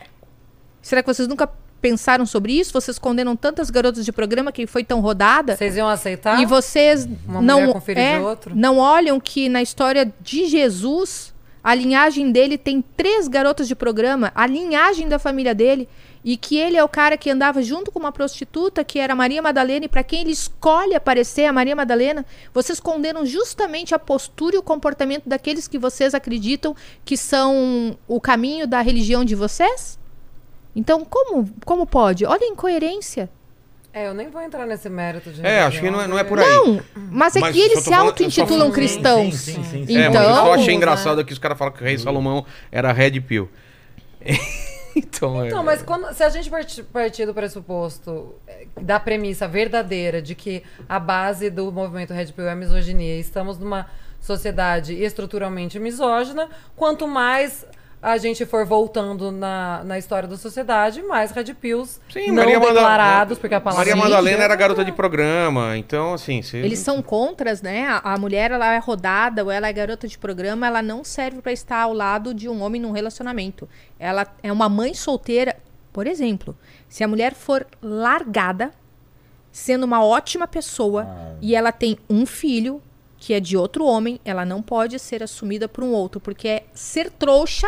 Será que vocês nunca pensaram sobre isso? Vocês condenam tantas garotas de programa que foi tão rodada?
Vocês iam aceitar?
E vocês
Uma
não,
com filho
é,
de outro?
não olham que na história de Jesus, a linhagem dele tem três garotas de programa, a linhagem da família dele, e que ele é o cara que andava junto com uma prostituta, que era Maria Madalena, e para quem ele escolhe aparecer, a Maria Madalena, vocês condenam justamente a postura e o comportamento daqueles que vocês acreditam que são o caminho da religião de vocês? Então, como, como pode? Olha a incoerência.
É, eu nem vou entrar nesse mérito de
É, acho que não é, não é por aí.
Não, mas é
Mas
que eles se auto-intitulam cristãos.
Sim, sim, sim, sim.
É, mas eu
Então-
só achei
Né?
engraçado que os caras falam que o rei Salomão era Red Pill. Então, é.
Então, mas quando- se a gente parti- partir do pressuposto eh, da premissa verdadeira de que a base do movimento Red Pill é a misoginia, e estamos numa sociedade estruturalmente misógina, quanto mais a gente for voltando na, na história da sociedade, mais Red Pills
Sim,
não
Maria
declarados, porque a palavra
Maria
é
Madalena era garota de programa, então assim. Você...
Eles são contras, né? A, a mulher ela é rodada ou ela é garota de programa, ela não serve pra estar ao lado de um homem num relacionamento. Ela é uma mãe solteira, por exemplo. Se a mulher for largada, sendo uma ótima pessoa e ela tem um filho que é de outro homem, ela não pode ser assumida por um outro, porque é ser trouxa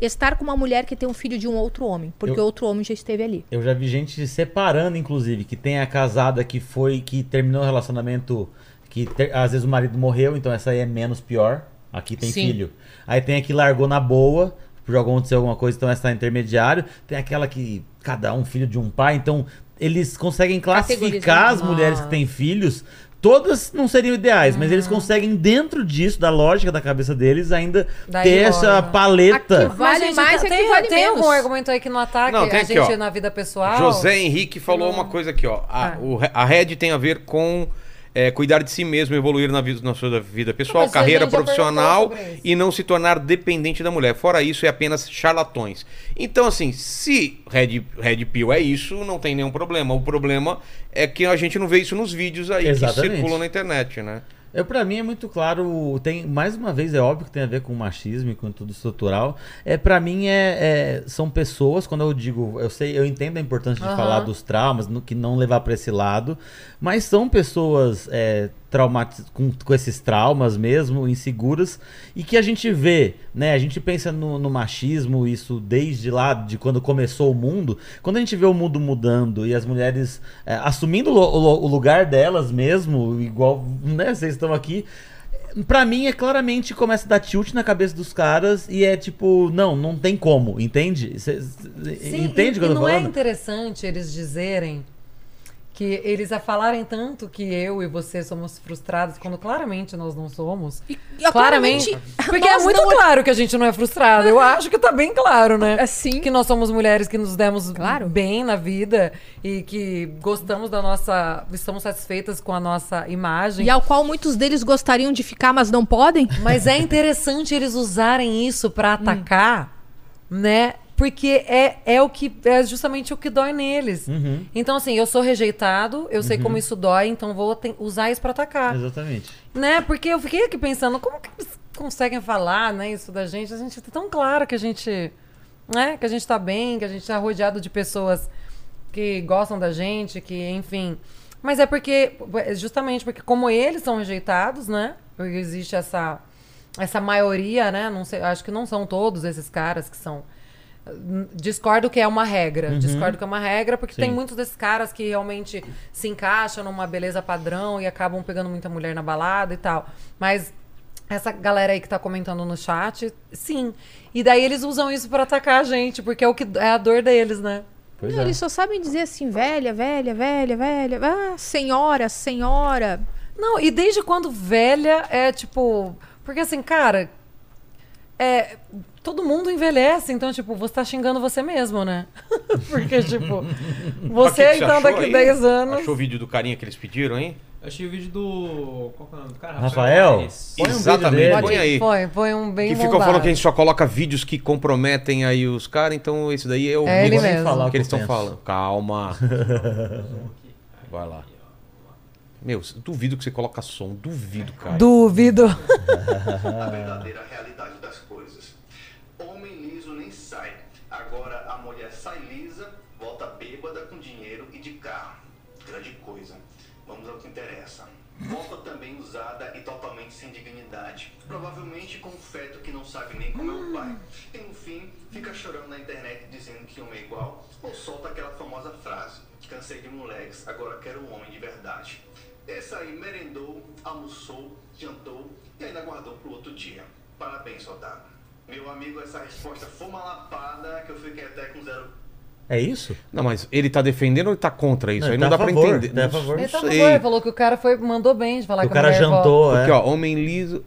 estar com uma mulher que tem um filho de um outro homem, porque
Eu-
outro homem já esteve ali.
Eu já vi gente se separando, inclusive, que tem a casada que foi, que terminou o relacionamento, que ter- às vezes o marido morreu, então essa aí é menos pior. Aqui tem
Sim.
filho. Aí tem a que largou na boa, por acontecer alguma coisa, então essa tá intermediário. Tem aquela que cada um filho de um pai, então eles conseguem classificar as mulheres que têm filhos. Todas não seriam ideais, mas eles conseguem, dentro disso, da lógica da cabeça deles, ainda
Daí
ter essa
logo.
paleta.
Aqui Vale
gente,
mais,
tem,
é que vale
tem
menos.
algum argumento aí que não ataque
Não, tem
a
aqui,
gente
ó.
na vida pessoal?
José Henrique falou uma coisa aqui, ó. A,
Ah.
o re- a Red tem a ver com é, cuidar de si mesmo, evoluir na, vida, na sua vida pessoal,
Mas
carreira profissional e não se tornar dependente da mulher. Fora isso, é apenas charlatões. Então, assim, se Red, Red Pill é isso, não tem nenhum problema. O problema é que a gente não vê isso nos vídeos aí
Exatamente.
que circulam na internet, né?
Eu, pra mim é muito claro, tem mais uma vez é óbvio que tem a ver com machismo e com tudo estrutural. É para mim é, é- são pessoas quando eu digo, eu sei, eu entendo a importância de
Aham.
falar dos traumas, no, que não levar pra esse lado, mas são pessoas é, com, com esses traumas mesmo, inseguras e que a gente vê, né? A gente pensa no, no machismo isso desde lá de quando começou o mundo. Quando a gente vê o mundo mudando e as mulheres é, assumindo o, o lugar delas mesmo, igual, né? Vocês estão aqui. Pra mim é claramente começa a dar tilt na cabeça dos caras e é tipo, não, não tem como, entende? Cê- cê-
Sim,
entende
e,
o que eu tô
não é
falando?
interessante eles dizerem que eles a falarem tanto que eu e você somos frustrados quando claramente nós não somos.
E,
Claramente. Porque é muito
não-
claro que a gente não é frustrado. Eu acho que tá bem claro, né?
Assim.
Que nós somos mulheres que nos demos
Claro.
bem na vida e que gostamos da nossa. Estamos satisfeitas com a nossa imagem.
E ao qual muitos deles gostariam de ficar, mas não podem.
Mas é interessante eles usarem isso pra atacar, né? Porque é, é o que é justamente o que dói neles.
Uhum.
Então, assim, eu sou rejeitado, eu sei como isso dói, então vou usar isso pra atacar.
Exatamente.
Né? Porque eu fiquei aqui pensando, como que eles conseguem falar, né, isso da gente? A gente tá tão claro que a gente, né, que a gente tá bem, que a gente tá rodeado de pessoas que gostam da gente, que, enfim. Mas é porque, é justamente porque como eles são rejeitados, né? Porque existe essa essa maioria, né? Não sei, acho que não são todos esses caras que são discordo que é uma regra. Discordo que é uma regra, porque
Sim.
tem muitos desses caras que realmente se encaixam numa beleza padrão e acabam pegando muita mulher na balada e tal. Mas essa galera aí que tá comentando no chat, sim. E daí eles usam isso pra atacar a gente, porque é o que é a dor deles, né?
Pois
Não,
é.
Eles só sabem dizer assim, velha, velha, velha, velha. Ah, senhora, senhora.
Não, e desde quando velha é tipo. Porque assim, cara. É. Todo mundo envelhece, então, tipo, você tá xingando você mesmo, né? Porque, tipo, você
que que
então daqui
aí?
10 anos.
Achou o vídeo do carinha que eles pediram, hein?
Eu achei o vídeo do. Qual que é o nome do cara?
Rafael? Põe um vídeo
Exatamente,
dele.
põe aí.
Foi, foi um bem
Que
moldado.
falando que a gente só coloca vídeos que comprometem aí os caras, então esse daí é o
É ele
vídeo
mesmo.
falar
que eles estão falando. Calma. Vai lá. Meu, duvido que você coloca som, duvido, cara.
Duvido.
a verdadeira realidade Provavelmente com um feto que não sabe nem como é o pai. E no fim, fica chorando na internet dizendo que homem é igual ou solta aquela famosa frase. Cansei de moleques, agora quero um homem de verdade. Essa aí merendou, almoçou, jantou e ainda guardou pro outro dia. Parabéns, soldado. Meu amigo, essa resposta foi uma lapada que eu fiquei até com zero
É isso?
Não, mas ele tá defendendo ou ele tá contra isso?
Não,
aí não
tá
dá
a
pra
favor,
entender.
tá a
Não
favor.
Ele tá
sei.
bom, ele falou que o cara foi, mandou bem de falar
o
que a
cara jantou, é.
Porque, ó, homem liso.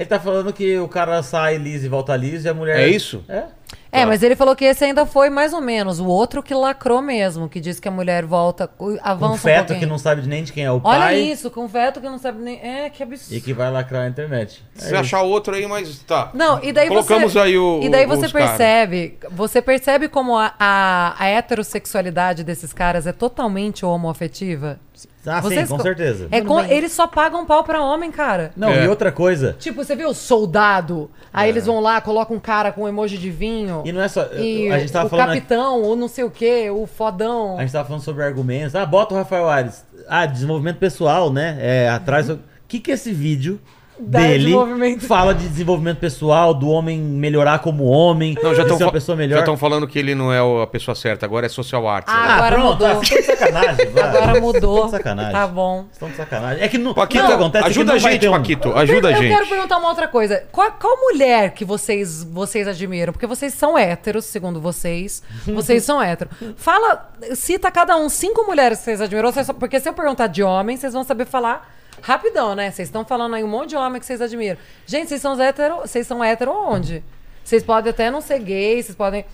Ele tá falando que o cara sai liso e volta liso e a mulher.
É isso?
É.
É, mas ele falou que esse ainda foi mais ou menos. O outro que lacrou mesmo, que diz que a mulher volta,
Um
avança um
feto
pouquinho.
que não sabe nem de quem é o
Olha
pai
isso, com feto que não sabe nem... É, que absurdo.
e que vai lacrar a internet. É
Se você
isso.
achar outro aí, mas tá.
Não, e daí
Colocamos
você...
aí o-
E daí você percebe... Você percebe como a, a, a heterossexualidade desses caras é totalmente homoafetiva?
Ah,
Vocês
sim, com
co-
certeza.
É com- eles só pagam pau pra homem, cara.
Não,
É.
e outra coisa.
Tipo, você viu soldado? Aí eles vão lá, colocam um cara com emoji de vinho.
E não é só.
E
a gente tava
o
falando. aqui-
capitão, ou não sei o quê, o fodão.
A gente tava falando sobre argumentos. Ah, bota o Rafael Ares. Ah, desenvolvimento pessoal, né? É, atrás. O que que esse vídeo dele fala de desenvolvimento pessoal, do homem melhorar como homem,
Não, já
de
estão
ser uma pessoa melhor?
falando que ele não é a pessoa certa, agora é social arts.
Ah,
né?
agora
pronto,
mudou.
ah, vocês estão de sacanagem. vai.
Agora mudou.
Estão de sacanagem.
Tá bom.
Estão de sacanagem. É que não.
Paquito,
o que acontece que
ajuda
não
a gente,
um-
Paquito. Ajuda a
eu
gente.
quero perguntar uma outra coisa. Qual, qual mulher que vocês, vocês admiram? Porque vocês são héteros, segundo vocês. Vocês são héteros. Fala, cita cada um cinco mulheres que vocês admiram. Porque se eu perguntar de homem, vocês vão saber falar rapidão, né? Vocês estão falando aí um monte de homem que vocês admiram. Gente, vocês são hétero, vocês são hétero onde? Vocês podem até não ser gays, vocês podem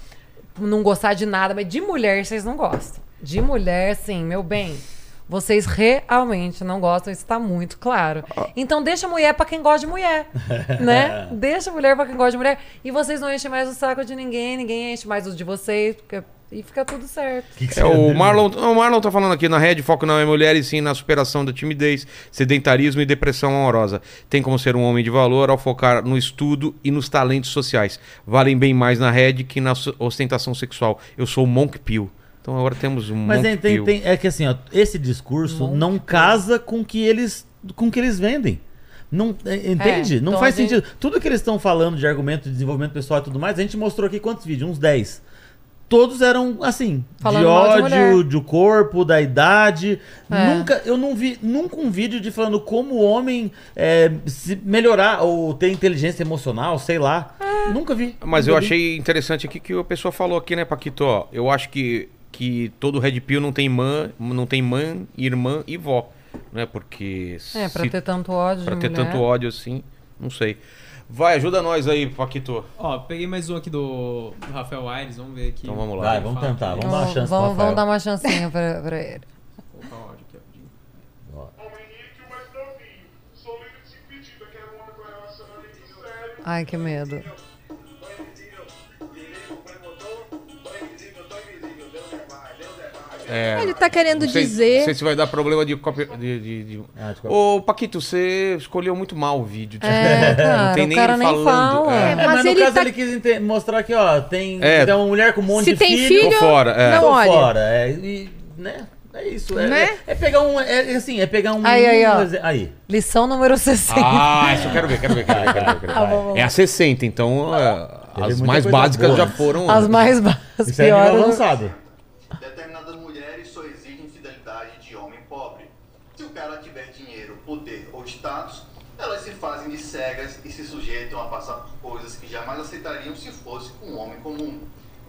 não gostar de nada, mas de mulher vocês não gostam. De mulher, sim, meu bem. Vocês realmente não gostam, isso tá muito claro. Então deixa mulher pra quem gosta de mulher, né? Deixa mulher pra quem gosta de mulher. E vocês não enchem mais o saco de ninguém, ninguém enche mais os de vocês, porque E fica tudo certo.
Que que
É,
você-
o Marlon, o Marlon tá falando aqui na rede, foco não é mulher e sim na superação da timidez, sedentarismo e depressão amorosa. Tem como ser um homem de valor ao focar no estudo e nos talentos sociais. Valem bem mais na rede que na ostentação sexual. Eu sou o Monk Peel. Então agora temos um
Mas
Monk
tem, tem- é que assim, ó, esse discurso
Monte
não casa com que eles com que eles vendem. Não, é, entende?
É,
não
então
faz
gente-
sentido. Tudo que eles estão falando de argumento de desenvolvimento pessoal e tudo mais, a gente mostrou aqui quantos vídeos? Uns 10. Todos eram assim,
Falando
de
de
ódio,
mulher.
do corpo, da idade.
É.
Nunca, eu não vi nunca um vídeo de falando como o homem é, se melhorar ou ter inteligência emocional, sei lá. Nunca vi.
Mas
Nunca
eu
vi.
achei interessante aqui que a pessoa falou aqui, né, Paquito? Ó, eu acho que, que todo Red Pill não tem mãe, não tem mãe, irmã e vó. Né? Porque.
É, pra
se-
ter tanto ódio
pra
de
ter
mulher.
tanto ódio assim, não sei. Vai, ajuda nós aí, Paquito.
Ó, peguei mais um aqui do, do Rafael Aires, vamos ver aqui.
Então vamos lá.
Vai, vamos
Fala
tentar,
aqui.
vamos dar uma chance
vamos, vamos dar uma chancinha pra, pra ele.
Vou colocar o áudio aqui, rapidinho.
Homem rico e
É,
Ele tá querendo
não sei,
dizer.
Não sei se vai dar problema de copy. De, de, de-
Ah, de
Ô, Paquito, você escolheu muito mal o vídeo.
É, cara,
tem
o
nem
cara
ele
nem
falando.
fala.
É.
É,
Mas
mas, no
ele
caso
tá-
ele quis mostrar aqui, ó, tem,
É.
tem uma mulher com um monte
Se
de
tem
filho.
filho,
Tô fora, é.
não
Tô
olha.
fora, é, e, né? É isso, é,
Né?
é, é pegar um, é, é assim, é pegar um...
Aí, aí, ó.
aí.
Lição número 60.
Ah, isso eu quero ver, quero ver, quero ver. Quero ver, quero ver.
Ah.
É a 60, então é,
Teve
as mais básicas
boa.
já foram.
As mais ba- as
Isso é nível avançado.
Determinadas mulheres só exigem fidelidade de homem pobre. Se o cara tiver dinheiro, poder ou status, elas se fazem de cegas e se sujeitam a passar por coisas que jamais aceitariam se fosse um homem comum.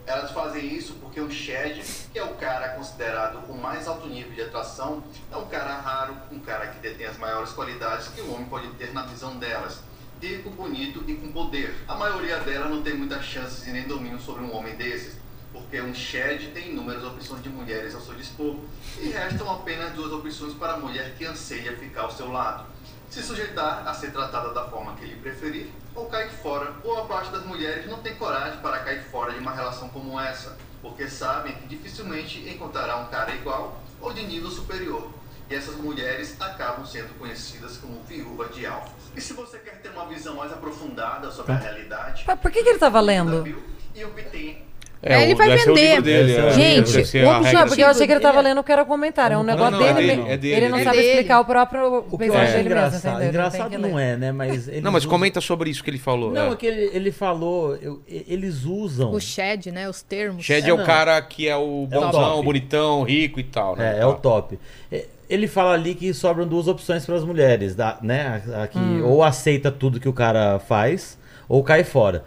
Elas fazem isso porque o Shed, que é o cara considerado o mais alto nível de atração, é um cara raro, um cara que detém as maiores qualidades que um homem pode ter na visão delas. Rico, bonito e com poder. A maioria delas não tem muitas chances e nem domínio sobre um homem desses porque um Shed tem inúmeras opções de mulheres ao seu dispor, e restam apenas duas opções para a mulher que anseia ficar ao seu lado. Se sujeitar a ser tratada da forma que ele preferir, ou cair fora. Boa parte das mulheres não tem coragem para cair fora de uma relação como essa, porque sabem que dificilmente encontrará um cara igual ou de nível superior. E essas mulheres acabam sendo conhecidas como viúva de alfa. E se você quer ter uma visão mais aprofundada sobre a realidade,
Mas por que, que ele tava lendo?
e obtém
É,
Ele vai
o
vender.
dele, é.
o
Gente, o
Não, porque eu achei que ele tava
Ele é-
lendo o que era comentário. É um
Não,
negócio
não, é
dele.
dele,
mesmo.
é dele,
ele não
é
sabe
dele.
explicar o próprio
O acho
dele mesmo,
engraçado,
tem
engraçado
que
não é, né? Mas eles
Não, mas
usam-
comenta sobre isso que ele falou.
Não,
é.
é que ele, ele falou, eu- eles usam.
O Shed, né? Os termos.
Shed é,
É,
o
não.
cara que é o
É o
bonzão,
top.
bonitão, rico e tal, né?
É, é o top. É, Ele fala ali que sobram duas opções para as mulheres, né? A, a que ou aceita tudo que o cara faz, ou cai fora.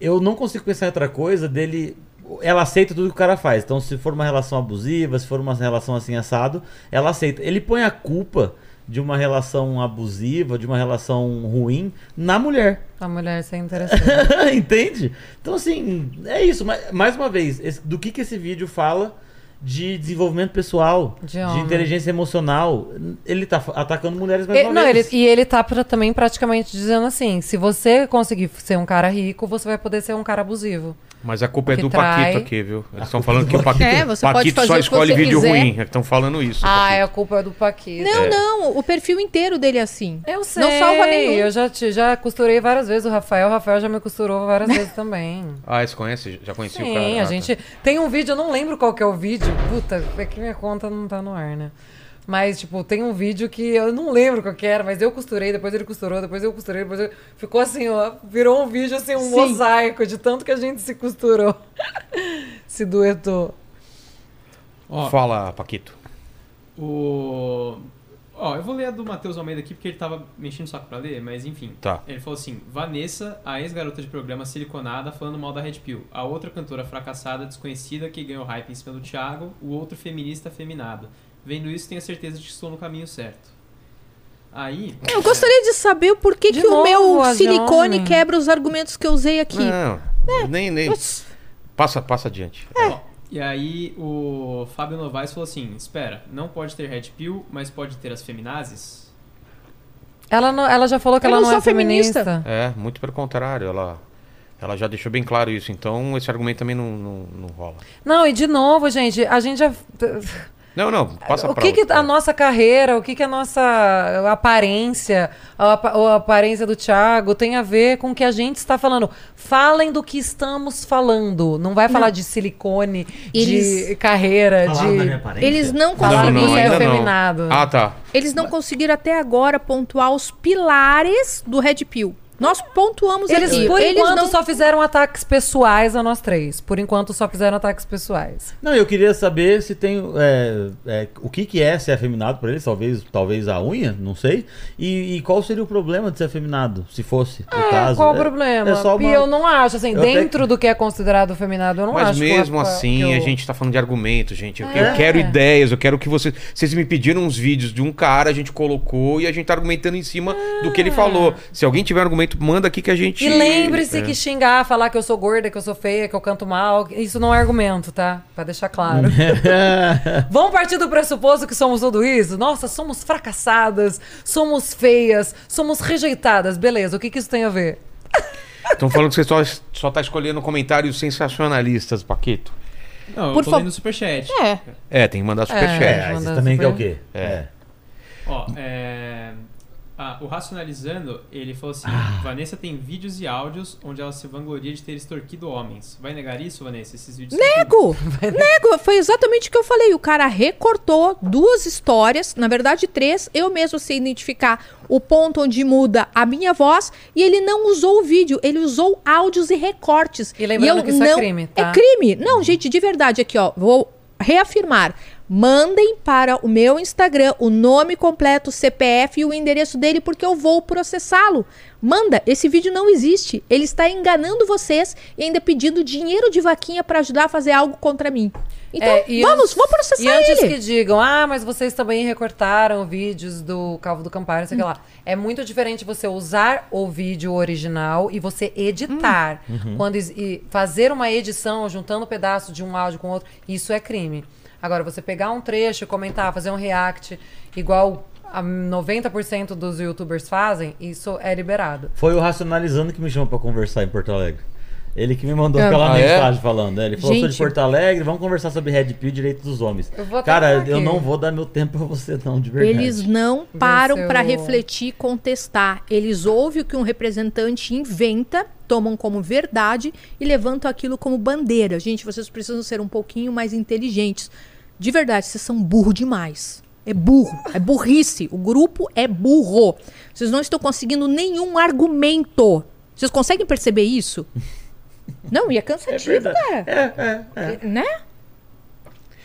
Eu não consigo pensar em outra coisa dele. Ela aceita tudo que o cara faz. Então, se for uma relação abusiva, se for uma relação assim assado, ela aceita. Ele põe a culpa de uma relação abusiva, de uma relação ruim, na mulher.
A mulher ser interessante.
Entende? Então, assim, é isso. Mas, mais uma vez, esse- do que, que esse vídeo fala de desenvolvimento pessoal,
De
de, inteligência emocional? Ele tá atacando mulheres mais
Ele- não, ele, e ele tá pra- também praticamente dizendo assim: se você conseguir ser um cara rico, você vai poder ser um cara abusivo.
Mas a culpa é do
trai.
Paquito aqui, viu? Eles estão falando que o Paquito,
É, você pode
Paquito
fazer
só
o
escolhe
você
vídeo
quiser.
ruim. Estão falando isso.
Ah,
Paquito.
é a culpa do Paquito.
Não, não. O perfil inteiro dele é assim.
Eu sei.
Não salva nenhum.
Eu já, te- já costurei várias vezes o Rafael. O Rafael já me costurou várias vezes também.
Ah, você conhece? Já conheci o
Sim,
cara.
a
Ah, tá.
gente. Tem um vídeo, eu não lembro qual que é o vídeo. Puta, é que minha conta não tá no ar, né? Mas, tipo, tem um vídeo que eu não lembro qual que era, mas eu costurei, depois ele costurou, depois eu costurei, depois eu... Ficou assim, ó, virou um vídeo, assim, um
Sim.
mosaico de tanto que a gente se costurou. se duetou.
Ó,
Fala, Paquito.
O. Ó, eu vou ler a do Matheus Almeida aqui porque ele tava mexendo o saco pra ler, mas enfim.
Tá.
Ele falou assim: Vanessa, a ex-garota de programa siliconada, falando mal da Red Pill. A outra cantora fracassada, desconhecida, que ganhou hype em cima do Thiago. O outro feminista afeminado. Vendo isso, tenho certeza de que estou no caminho certo. Aí.
Eu gostaria de saber o porquê
De
que o
novo,
meu
a de
silicone
homem.
quebra os argumentos que eu usei aqui.
Não, nem, nem.
Putz,
Passa, passa adiante.
Ó, e aí o Fábio Novaes falou assim: Espera, não pode ter Red Pill, mas pode ter as feminazes?
Ela, não- ela já falou que
Eu
ela
não
não, é
feminista.
feminista.
É, muito pelo contrário. Ela, Ela já deixou bem claro isso, então esse argumento também não, não, não rola.
Não, e de novo, gente, a gente já.
Não, não, passa
o
pra
que, que
outra.
a nossa carreira, o que, que a nossa aparência, a, a aparência do Thiago tem a ver com o que a gente está falando? Falem do que estamos falando. Não vai falar de silicone, de
Eles-
carreira,
Falaram da minha
de.
aparência?
Eles não
Falaram
Não,
que
não, não. Ah, tá.
Eles não conseguiram até agora pontuar os pilares do Red Pill. Nós pontuamos
Eles,
aqui.
por
Eles
enquanto,
não...
só fizeram ataques pessoais a nós três. Por enquanto, só fizeram ataques pessoais.
Não, eu queria saber se tem. é, é, o que, que é ser afeminado por eles, talvez, talvez a unha, não sei. E, e qual seria o problema de ser afeminado, se fosse o
É,
caso?
qual o
É-
problema?
É só uma...
E eu não acho, assim,
Eu até-
dentro do que é considerado feminado, eu não
Mas
acho que
mesmo
o-
assim,
que
a
o-
gente tá falando de argumento, gente. Eu,
É.
eu quero ideias, eu quero que vocês. Vocês me pediram uns vídeos de um cara, a gente colocou e a gente tá argumentando em cima do que ele falou. Se alguém tiver argumento, manda aqui que a gente.
E lembre-se
É.
que xingar, falar que eu sou gorda, que eu sou feia, que eu canto mal, isso não é argumento, tá? Pra deixar claro. Vamos partir do pressuposto que somos tudo isso? Nossa, somos fracassadas, somos feias, somos rejeitadas. Beleza, o que, que isso tem a ver?
Estão falando que você só, só tá escolhendo comentários sensacionalistas, Paquito.
Não,
Por
eu tô
favor.
lendo o superchat.
É.
É, tem que mandar superchat.
É.
É, aí
Manda
vocês também quer o
super-
quê?
É.
Ó, é... ah, o Racionalizando, ele falou assim:
Ah.
Vanessa tem vídeos e áudios onde ela se vangloria de ter extorquido homens. Vai negar isso, Vanessa? Esses vídeos
Nego! Nego! Foi exatamente o que eu falei. O cara recortou duas histórias, na verdade três. Eu mesmo sei identificar o ponto onde muda a minha voz e ele não usou o vídeo, ele usou áudios e recortes.
E lembrando
eu
que isso é crime, tá?
É crime. Não, gente, de verdade, aqui, ó, vou reafirmar. Mandem para o meu Instagram o nome completo, o CPF e o endereço dele, porque eu vou processá-lo. Manda, esse vídeo não existe. Ele está enganando vocês e ainda pedindo dinheiro de vaquinha para ajudar a fazer algo contra mim. Então,
É,
vamos,
antes-
vou processar
E antes
ele.
que digam, ah, mas vocês também recortaram vídeos do Calvo do Campari, não sei o que lá. É muito diferente você usar o vídeo original e você editar. Quando is- e fazer uma edição, juntando um pedaço de um áudio com outro, isso é crime. Agora, você pegar um trecho, comentar, fazer um react, igual a 90% dos youtubers fazem, isso é liberado.
Foi o Racionalizando que me chamou pra conversar em Porto Alegre. Ele que me mandou aquela
Ah, é?
mensagem falando. né? Ele falou: sou de. Porto Alegre, vamos conversar sobre Red Pill e direito dos homens.
Eu
Cara, eu não vou dar meu tempo pra você, não, de verdade.
Eles não param para refletir e contestar. Eles ouvem o que um representante inventa, tomam como verdade e levantam aquilo como bandeira. Gente, vocês precisam ser um pouquinho mais inteligentes. De verdade, vocês são burro demais. É burro, é burrice. O grupo é burro. Vocês não estão conseguindo nenhum argumento. Vocês conseguem perceber isso? Não, e é cansativo, cara.
É, é, é.
Né?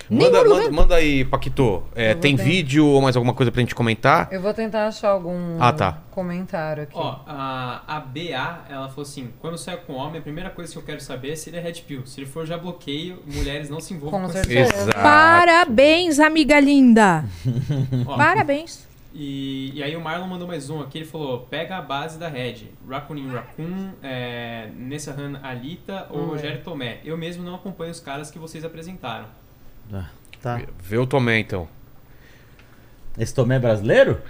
Manda, manda, manda aí, Paquito. É, tem
ter-
vídeo ou mais alguma coisa pra gente comentar?
Eu vou tentar achar algum
Ah, tá.
comentário aqui.
Ó, a, a BA, ela falou assim: quando eu saio com homem, a primeira coisa que eu quero saber é se ele é red pill. Se ele for, já bloqueio. Mulheres não se envolvam
Com
com,
certeza.
Exato.
Parabéns, amiga linda.
Ó,
Parabéns.
E, e aí o Marlon mandou mais um aqui, ele falou, pega a base da Red, Rakunin Raccoon, é, Nessahan Alita ou
Hum, é.
Rogério Tomé. Eu mesmo não acompanho os caras que vocês apresentaram.
Ah, Tá.
Vê o Tomé, então.
Esse Tomé é brasileiro?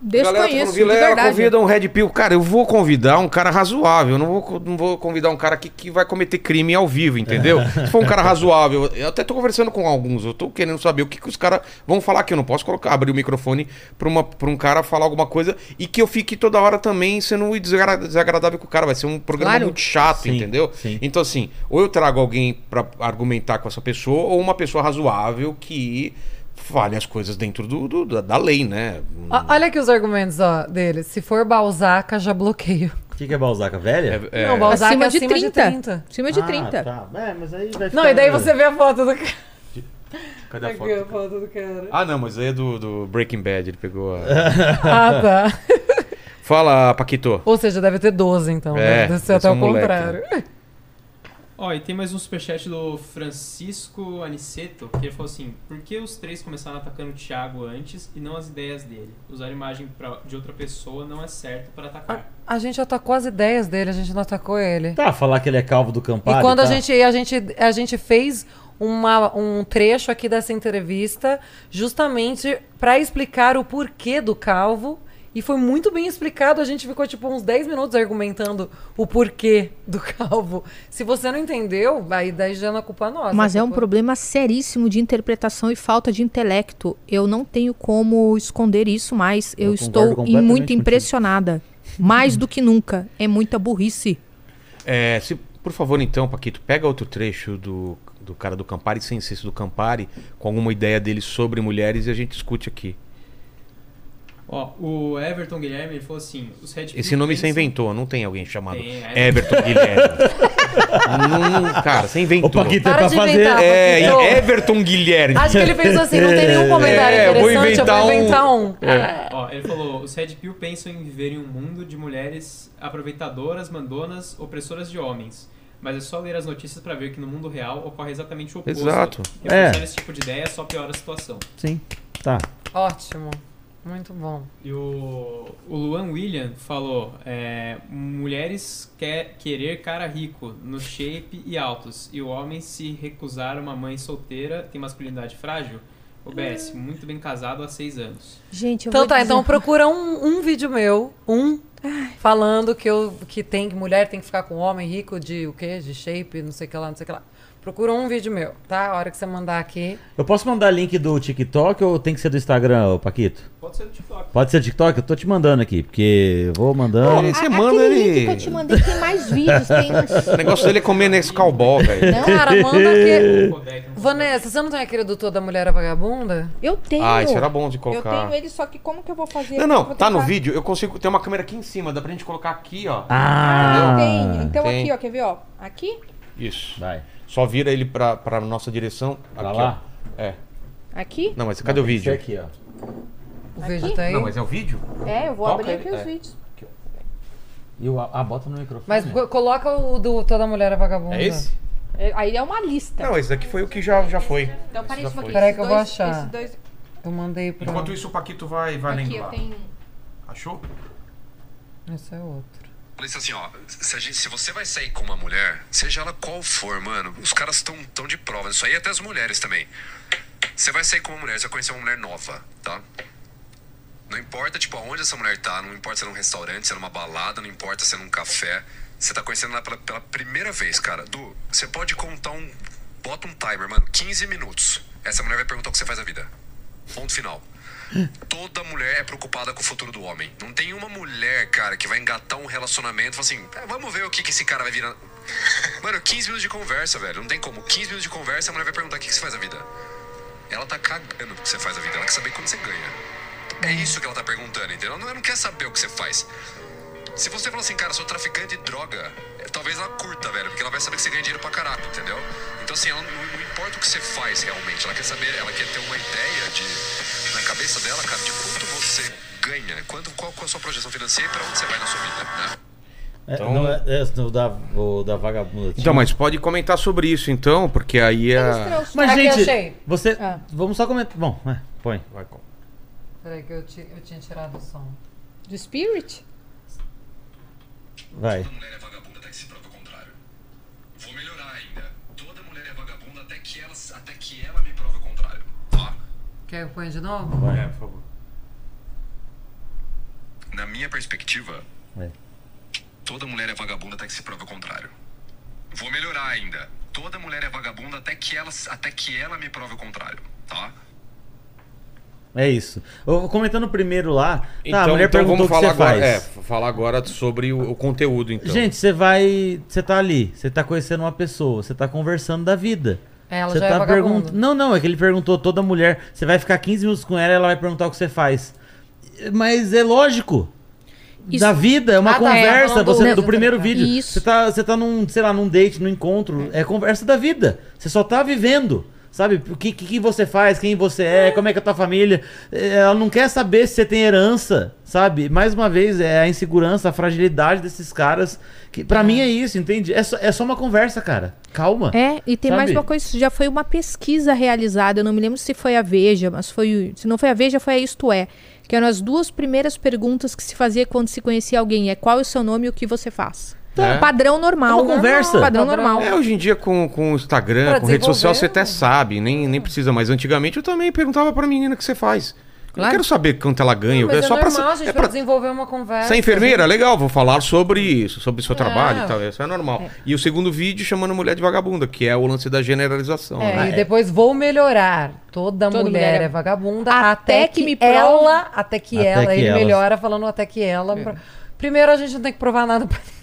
Galera, tá
Desconheço,
falando,
de
Vilela,
verdade.
convida um Red Pill. Cara, eu vou convidar um cara razoável. Eu não vou, não vou convidar um cara que, que vai cometer crime ao vivo, entendeu? Se for um cara razoável, eu até tô conversando com alguns. Eu tô querendo saber o que, que os caras vão falar aqui. Eu não posso colocar, abrir o microfone pra, uma, pra um cara falar alguma coisa e que eu fique toda hora também sendo desagra- desagradável com o cara. Vai ser um programa
Claro.
muito chato,
Sim,
entendeu?
sim.
Então, assim, ou eu trago alguém pra argumentar com essa pessoa, ou uma pessoa razoável que fale as coisas dentro do, do- da, da lei, né?
Olha aqui os argumentos ó, dele. Se for Balzaca, já bloqueio.
O que, que é Balzaca? Velha?
É-
Não, Balzac
Acima
é
de
acima
30.
de 30.
Acima de
Ah,
30.
tá. É, mas aí vai
Não,
ficar-
e daí você vê a foto do cara.
Cadê a foto?
a foto do cara.
Ah, não, mas aí é do, do Breaking Bad, ele pegou a...
Ah, tá.
Fala, Paquito.
Ou seja, deve ter 12, então.
É,
né? Deve ser até o
um moleque,
contrário.
Ó, e tem mais um superchat do Francisco Aniceto, que ele falou assim, por que os três começaram atacando o Thiago antes e não as ideias dele? Usar imagem pra- de outra pessoa não é certo para atacar.
A gente atacou as ideias dele, a gente não atacou ele.
Tá, falar que ele é calvo do Campari.
E quando a
tá?
gente, a gente, a gente fez uma, um trecho aqui dessa entrevista justamente para explicar o porquê do calvo E foi muito bem explicado. A gente ficou, tipo, uns 10 minutos argumentando o porquê do calvo. Se você não entendeu, aí daí já não é culpa nossa.
Mas é um
culpa-
problema seríssimo de interpretação e falta de intelecto. Eu não tenho como esconder isso mais. Eu,
Eu
estou muito impressionada. Mais do que nunca. É muita burrice.
É, se, por favor, então, Paquito, pega outro trecho do, do cara do Campari, sem ser do Campari, com alguma ideia dele sobre mulheres e a gente discute aqui.
Ó, o Everton Guilherme ele falou assim: os Red
Esse nome você inventou, não tem alguém chamado
Tem, é.
Everton Guilherme. não, cara, você
O
inventou.
Paquito é
Para
pra fazer.
inventar.
É,
Paquito.
Everton Guilherme.
Acho que ele pensou assim, não tem nenhum comentário
É, vou
interessante, eu
inventar
vou
um-
inventar um.
Ó, ele falou: os Red Pill pensam em viver em um mundo de mulheres aproveitadoras, mandonas, opressoras de homens. Mas é só ler as notícias pra ver que no mundo real ocorre exatamente o oposto.
Exato.
Reforçar
É.
esse tipo de ideia só piora a situação.
Sim. Tá.
Ótimo. Muito bom.
E o, o Luan William falou: é, mulheres quer querer cara rico, no shape e altos, e o homem se recusar uma mãe solteira, tem masculinidade frágil. OBS, muito bem casado há seis anos.
Gente, eu
Então
vou
tá,
dizer-
então procura um, um vídeo meu, um, falando que, eu, que tem que mulher tem que ficar com homem rico de o quê? De shape, não sei o que lá, não sei o que lá. Procura um vídeo meu, tá? A hora que você mandar aqui.
Eu posso mandar link do TikTok ou tem que ser do Instagram, Paquito?
Pode ser do TikTok.
Pode ser do TikTok? Eu tô te mandando aqui, porque eu vou mandando.
Não, Você
A-
manda ele-
link que eu te mandei tem mais vídeos. Tem uns...
O negócio dele é comer nesse cowboy, velho.
Não,
Cara, manda
não
Vanessa, você não tem aquele do Toda Mulher Vagabunda?
Eu tenho.
Ah, isso era bom de
Eu
colocar.
tenho ele, só que como que eu vou fazer?
Não,
Eu
não, tá no vídeo, eu consigo. Tem uma câmera aqui em cima, dá pra gente colocar aqui, ó.
Ah,
Ah,
tem. Então
Tem.
aqui, ó, quer ver, ó? Aqui?
Isso.
Vai.
Só vira ele pra, pra nossa direção.
Pra
aqui,
lá?
ó. É.
Aqui?
Não, mas cadê o
que ser
vídeo?
aqui, ó.
O vídeo
Aqui?
tá aí?
Não, mas é o vídeo?
É, eu vou
Toca
abrir
ele,
aqui os
é.
vídeos.
E o, ah, bota no microfone.
Mas co- coloca o do Toda Mulher é Vagabunda.
É esse?
É, Aí é uma lista.
Não, esse daqui foi o que já, já foi.
então parei um
foi.
pouquinho.
Peraí que eu vou
dois-
achar.
dois-
Eu mandei pra.
Enquanto isso, o Paquito vai, vai
Aqui,
lendo
eu
lá.
tenho...
Achou?
Esse é outro.
Falei assim, ó, se, a gente- se você vai sair com uma mulher, seja ela qual for, mano, os caras estão tão de prova. Isso aí até as mulheres também. Você vai sair com uma mulher, você vai conhecer uma mulher nova, tá? Não importa, tipo, aonde essa mulher tá, não importa se é num restaurante, se é numa balada, não importa se é num café. Você tá conhecendo ela pela, pela primeira vez, cara. Du, você pode contar um. Bota um timer, mano, 15 minutos. Essa mulher vai perguntar o que você faz da vida. Ponto final. Toda mulher é preocupada com o futuro do homem. Não tem uma mulher, cara, que vai engatar um relacionamento e falar assim: "É, vamos ver o que, que esse cara vai virar. Mano, 15 minutos de conversa, velho. Não tem como. 15 minutos de conversa, a mulher vai perguntar o que, que você faz da vida. Ela tá cagando pro que você faz da vida. Ela quer saber quando você ganha. É isso que ela tá perguntando, entendeu? Ela não, quer saber o que você faz. Se você falar assim, cara, sou traficante de droga, talvez ela curta, velho, porque ela vai saber que você ganha dinheiro pra caralho, entendeu? Então, assim, ela não, não importa o que você faz realmente, ela quer saber, ela quer ter uma ideia de, na cabeça dela, cara, de quanto você ganha, quanto, qual, qual a sua projeção financeira e pra onde você vai na sua vida, né?
É,
Então-
não é, é, o, da, o da vagabunda.
Então, mas pode comentar sobre isso então, porque aí a.
Mas, gente,
achei.
você.
Ah.
Vamos só comentar. Bom, é, põe.
Vai com-
Peraí que eu, ti- eu tinha tirado o som.
Do Spirit?
Vai.
Toda mulher é vagabunda até que se prove o contrário. Vou melhorar ainda. Toda mulher é vagabunda até que ela, até que ela me prove o contrário, tá?
Quer que eu ponha de novo?
Vai.
É, por favor.
Na minha perspectiva,
É.
toda mulher é vagabunda até que se prove o contrário. Vou melhorar ainda. Toda mulher é vagabunda até que ela, até que ela me prove o contrário, tá?
É isso. Eu, comentando primeiro lá.
Então,
tá, a mulher
então
perguntou
vamos
o que
falar
você
agora.
faz.
É, falar agora sobre o, o conteúdo, então.
Gente, você vai. Você tá ali, você tá conhecendo uma pessoa, você tá conversando da vida.
Ela
Você
já é
tá
vagabunda.
perguntando. Não, não, é que ele perguntou toda mulher. Você vai ficar 15 minutos com ela e ela vai perguntar o que você faz. Mas é lógico.
Isso-
Da vida, é uma
Ah, tá, é,
conversa. você,
do-
do primeiro vídeo.
Isso.
Você tá, você tá num, sei lá, num date, num encontro. É conversa da vida. Você só tá vivendo. Sabe? O que, que, você faz, quem você é, como é que é a tua família. É, Ela não quer saber se você tem herança, sabe? Mais uma vez, é a insegurança, a fragilidade desses caras. Que pra mim é isso, entende? É só, é só uma conversa, cara. Calma.
É, e tem mais
Sabe?
uma coisa, isso já foi uma pesquisa realizada, eu não me lembro se foi a Veja, mas foi, se não foi a Veja, foi a Isto É, que eram as duas primeiras perguntas que se fazia quando se conhecia alguém, é qual é o seu nome e o que você faz.
É.
Padrão normal.
É uma conversa.
Padrão
Padrão.
normal.
É, hoje em dia com, com o Instagram,
Pra
com rede social, você até sabe, nem, nem precisa. Mas antigamente eu também perguntava pra menina o que você faz.
Claro.
quero saber quanto ela ganha.
Mas é,
só pra,
normal, a gente
é
vai
pra-
desenvolver uma conversa.
Você é enfermeira? Legal, vou falar sobre isso, sobre o seu trabalho
É.
e tal. Isso é normal. E o segundo vídeo chamando mulher de vagabunda, que é o lance da generalização.
É,
né?
e depois vou melhorar. Toda,
Toda
mulher,
mulher é-
é vagabunda
Até
até,
que
que,
me prove-
ela, até que
Até
ela,
que
ele
elas-
melhora falando até que ela. Primeiro a gente não tem que provar nada pra ninguém.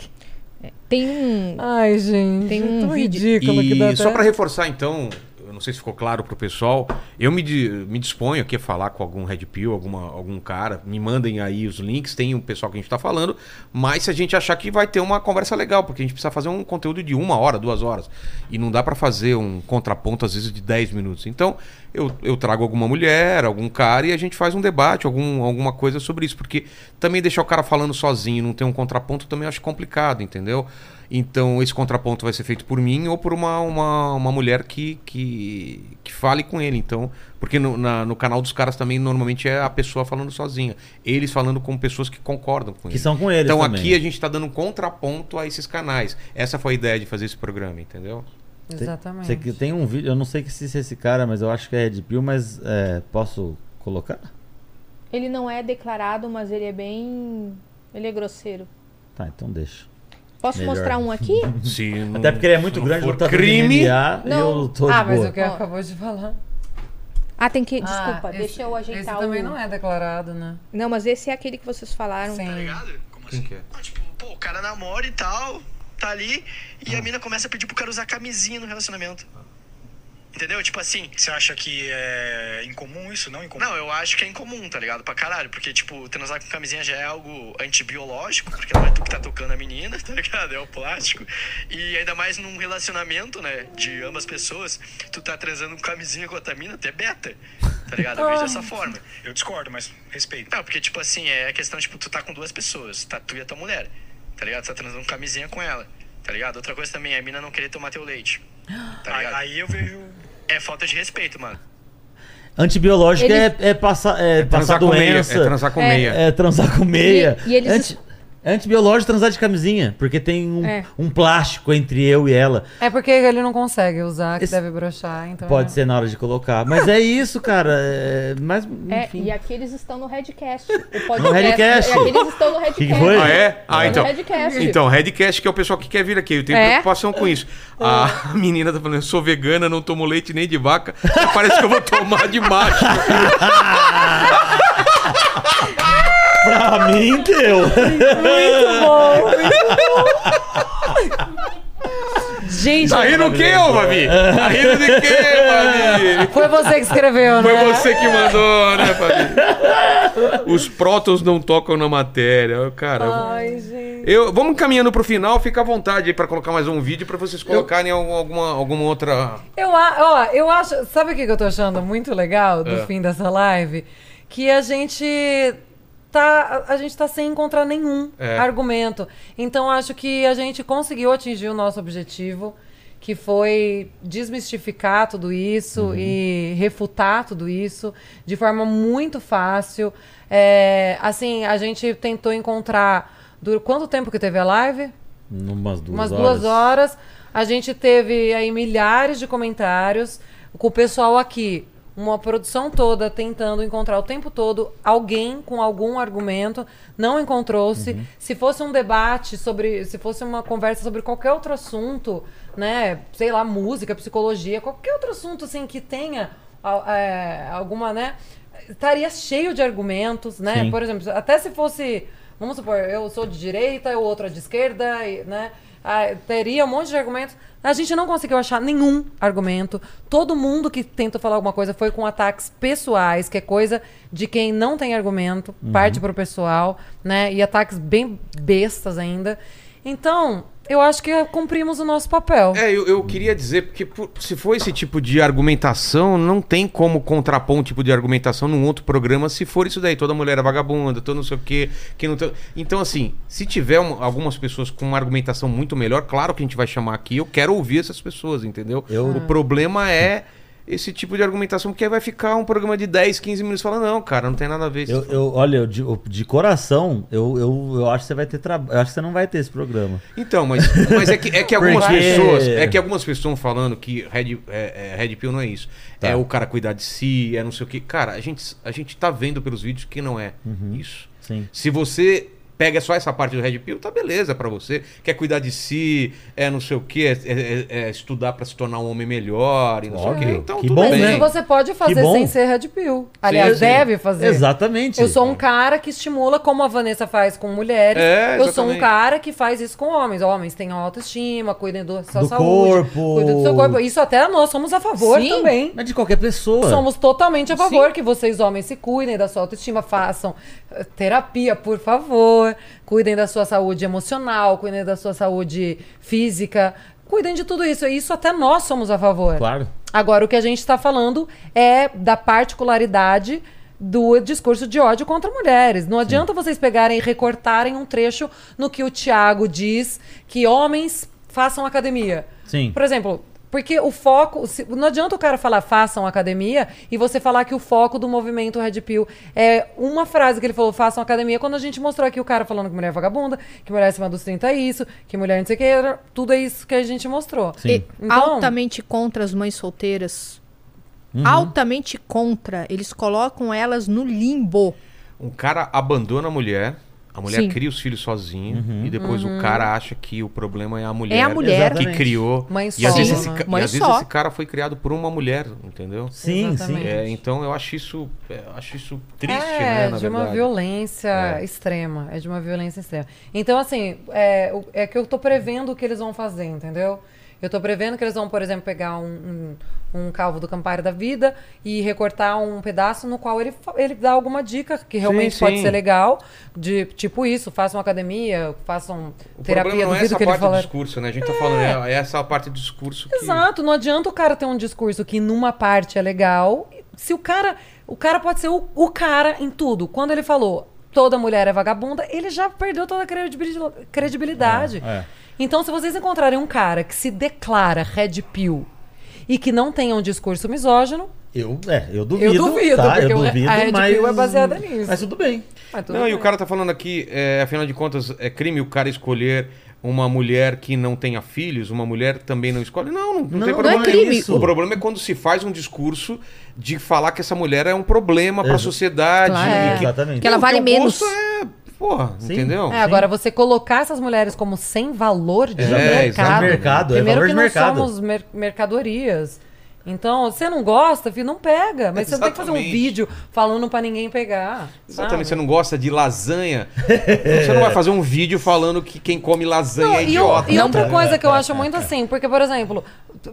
Tem um.
Ai, gente,
Tem um
tão
vídeo-
ridículo que dá
E só
até-
para reforçar, então, não sei se ficou claro pro pessoal, eu me, me disponho aqui a falar com algum Red Pill, alguma, algum cara, me mandem aí os links, tem o pessoal que a gente tá falando, mas se a gente achar que vai ter uma conversa legal, porque a gente precisa fazer um conteúdo de uma hora, duas horas, e não dá para fazer um contraponto, às vezes, de 10 minutos. Então, eu, eu trago alguma mulher, algum cara, e a gente faz um debate, algum, alguma coisa sobre isso, porque também deixar o cara falando sozinho, não ter um contraponto, também acho complicado, entendeu? Então, esse contraponto vai ser feito por mim ou por uma, uma, uma mulher que, que, que fale com ele. Então, porque no, na- no canal dos caras também normalmente é a pessoa falando sozinha. Eles falando com pessoas que concordam com
Que
ele.
são com eles
Então
também.
aqui a gente tá dando um contraponto a esses canais. Essa foi a ideia de fazer esse programa, entendeu?
Exatamente.
Você que tem um vídeo, eu não sei que se se esse cara, mas eu acho que é Red Pill, mas é, posso colocar?
Ele não é declarado, mas ele é bem. Ele é grosseiro.
Tá, então deixa.
Posso
Melhor.
mostrar um aqui?
Não-
Até porque ele é muito grande, lutador
crime.
de MMA,
Não.
eu tô
Ah, mas
boa.
o que
Ó.
acabou de falar.
Ah, tem que. Desculpa,
Ah,
deixa
esse-
eu ajeitar
Esse
o.
também não é declarado, né?
Não, mas esse é aquele que vocês falaram.
Sim.
ligado? Como
Quem
assim?
que é?
Ah, tipo, pô, o cara namora e tal, tá ali, e a mina começa a pedir pro cara usar camisinha no relacionamento. Entendeu? Tipo assim.
Você acha que é incomum isso? Não incomum?
Não, eu acho que é incomum, tá ligado? Pra caralho. Porque, tipo, transar com camisinha já é algo antibiológico, porque não é tu que tá tocando a menina, tá ligado? É o plástico. E ainda mais num relacionamento, né, de ambas pessoas, tu tá transando com camisinha com outra mina, até beta. Tá ligado? Eu vejo dessa forma.
Eu discordo, mas respeito.
Não, porque, tipo assim, é a questão, tipo, tu tá com duas pessoas, tá tu e a tua mulher, tá ligado? Tu tá transando com camisinha com ela, tá ligado? Outra coisa também é a mina não querer tomar teu leite, tá
Aí,
ligado?
aí eu vejo.
É falta de respeito, mano.
Antibiológico
Eles-
é, é passar, é passar
Transar com meia.
doença.
É transar com
É.
meia.
É transar com meia.
E- e eles-
Anti- é antibiológico transar de camisinha, porque tem um,
É.
um plástico entre eu e ela.
É porque ele não consegue usar, que
Esse-
deve broxar, então...
Pode
é.
ser na hora de colocar. Mas é isso, cara. É, mas,
É,
enfim.
e aqueles estão no Redcast. O podcast.
No Redcast?
E aqueles estão no Redcast.
Que foi?
Ah, é? Ah,
No
então.
Redcast.
Então, Redcast, que é o pessoal que quer vir aqui. Eu tenho
É?
preocupação com isso. A menina tá falando, eu sou vegana, não tomo leite nem de vaca. Parece que eu vou tomar de macho.
Pra mim, deu.
Muito bom! Gente,
Tá rindo o quê, ô, Fabi? Tá rindo de quê, Fabi?
foi você que escreveu,
Foi
né?
você que mandou, né, Fabi? Os prótons não tocam na matéria. Cara,
Ai, gente.
eu, vamos caminhando pro final. Fica à vontade aí pra colocar mais um vídeo pra vocês colocarem algum- alguma, alguma outra...
Eu, a- ó, eu acho. Sabe o que que eu tô achando muito legal do
É.
fim dessa live? Que a gente tá. A gente tá sem encontrar nenhum
É.
argumento. Então acho que a gente conseguiu atingir o nosso objetivo. Que foi desmistificar tudo isso e refutar tudo isso de forma muito fácil. É, assim, a gente tentou encontrar. dur- Quanto tempo que teve a live?
Umas duas
umas
horas.
duas horas. A gente teve aí milhares de comentários com o pessoal aqui. Uma produção toda tentando encontrar o tempo todo alguém com algum argumento. Não encontrou-se.
Uhum.
Se fosse um debate sobre. Se fosse uma conversa sobre qualquer outro assunto, né? Sei lá, música, psicologia, qualquer outro assunto assim que tenha é, alguma, né? Estaria cheio de argumentos, né?
Sim.
Por exemplo, até se fosse. Vamos supor, eu sou de direita, o outro é de esquerda, e, né? Ah, teria um monte de argumentos. A gente não conseguiu achar nenhum argumento. Todo mundo que tentou falar alguma coisa foi com ataques pessoais, que é coisa de quem não tem argumento, parte pro pessoal, né? E ataques bem bestas ainda. Então, eu acho que cumprimos o nosso papel.
É, eu, eu queria dizer, porque por- se for esse tipo de argumentação, não tem como contrapor um tipo de argumentação num outro programa se for isso daí. Toda mulher é vagabunda, todo não sei o quê. Que não tem- Então, assim, se tiver um- algumas pessoas com uma argumentação muito melhor, claro que a gente vai chamar aqui. Eu quero ouvir essas pessoas, entendeu?
Eu-
O problema é. Esse tipo de argumentação, porque aí vai ficar um programa de 10, 15 minutos falando, não, cara, não tem nada a ver.
Eu, eu- olha, eu de, de coração, eu, eu, eu acho que você vai ter trabalho. Eu acho que você não vai ter esse programa.
Então, mas, mas é que, é que algumas
Porque-
pessoas. É que algumas pessoas estão falando que Red, é, é, Red Pill não é isso.
Tá.
É o cara cuidar de si, é não sei o que. Cara, a gente, a gente tá vendo pelos vídeos que não é isso.
Sim.
Se você pega só essa parte do Red Pill, tá beleza pra você. Quer cuidar de si, é não sei o que, é, é- é estudar pra se tornar um homem melhor e não sei o
Óbvio.
que. Então,
Que
tudo
bom,
Mas
bem.
né?
isso você pode fazer
bom.
sem ser Red Pill. Aliás,
sim.
deve fazer.
Exatamente.
Eu sou um cara que estimula como a Vanessa faz com mulheres.
É,
eu sou um cara que faz isso com homens. Homens tenham autoestima, cuidem da sua
Do
saúde.
corpo.
Cuidem do seu corpo. Isso até nós somos a favor
Sim.
também.
Mas de qualquer pessoa.
Somos totalmente a favor que vocês, homens, se cuidem da sua autoestima, façam eh, terapia, por favor. Cuidem da sua saúde emocional, cuidem da sua saúde física. Cuidem de tudo isso. Isso até nós somos a favor.
Claro.
Agora, o que a gente está falando é da particularidade do discurso de ódio contra mulheres. Não adianta vocês pegarem e recortarem um trecho no que o Tiago diz que homens façam academia.
Sim.
Por exemplo, porque o foco. se- não adianta o cara falar façam academia e você falar que o foco do movimento Red Pill é uma frase que ele falou, façam academia, quando a gente mostrou aqui o cara falando que mulher é vagabunda, que mulher acima dos 30 é isso, que mulher não sei o que, tudo é isso que a gente mostrou.
Sim.
E
Então-
altamente contra as mães solteiras.
Uhum.
Altamente contra. Eles colocam elas no limbo.
Um cara abandona a mulher, a mulher
Sim.
cria os filhos sozinho,
Uhum.
e depois o cara acha que o problema é a mulher.
É a mulher.
que
Exatamente.
criou.
Mãe
e às vezes, esse, e
Mãe
às vezes
só.
esse cara foi criado por uma mulher, entendeu?
Sim,
Exatamente.
sim.
É, então eu acho isso, é, eu acho isso triste,
é,
né? Na
de uma
verdade.
violência
É.
extrema. É de uma violência extrema. Então, assim, é, é que eu tô prevendo o que eles vão fazer, entendeu? Eu tô prevendo que eles vão, por exemplo, pegar um, um, um calvo do Campari da vida e recortar um pedaço no qual ele, ele dá alguma dica que realmente pode
sim.
ser legal. De tipo isso, façam academia, façam
O
terapia,
não é essa
que
parte do
fala.
discurso, né? A gente tá falando, é, é essa parte do discurso que...
Exato, não adianta o cara ter um discurso que numa parte é legal. Se o cara. O cara pode ser o, o cara em tudo. Quando ele falou toda mulher é vagabunda, ele já perdeu toda a credibil- credibilidade.
É, é.
Então, se vocês encontrarem um cara que se declara red pill e que não tenha um discurso misógino,
Eu, é, eu duvido.
Eu duvido,
tá?
porque
eu duvido,
a Red
mas...
Pill é baseada nisso.
Mas tudo bem.
ah, tudo
Não, e
bem.
o cara tá falando aqui, é, afinal de contas, é crime o cara escolher uma mulher que não tenha filhos, uma mulher também não escolhe. Não, não, não,
Não,
tem
não
problema
é crime.
nisso. O problema é quando se faz um discurso de falar que essa mulher é um problema pra
Exa-
sociedade.
Claro.
e que,
Exatamente.
Que ela vale menos.
gosto é, porra,
Sim.
entendeu?
É, agora você colocar essas mulheres como sem valor de
É,
mercado.
Mercado, é
Primeiro
valor
que
de
não
mercado.
somos mer- mercadorias. Então, você não gosta, filho, não pega. Mas você não tem que fazer um vídeo falando pra ninguém pegar.
Exatamente, você
sabe?
não gosta de lasanha, você não vai fazer um vídeo falando que quem come lasanha
Não,
é
e, o-
idiota.
e outra coisa que eu acho muito assim, porque, por exemplo,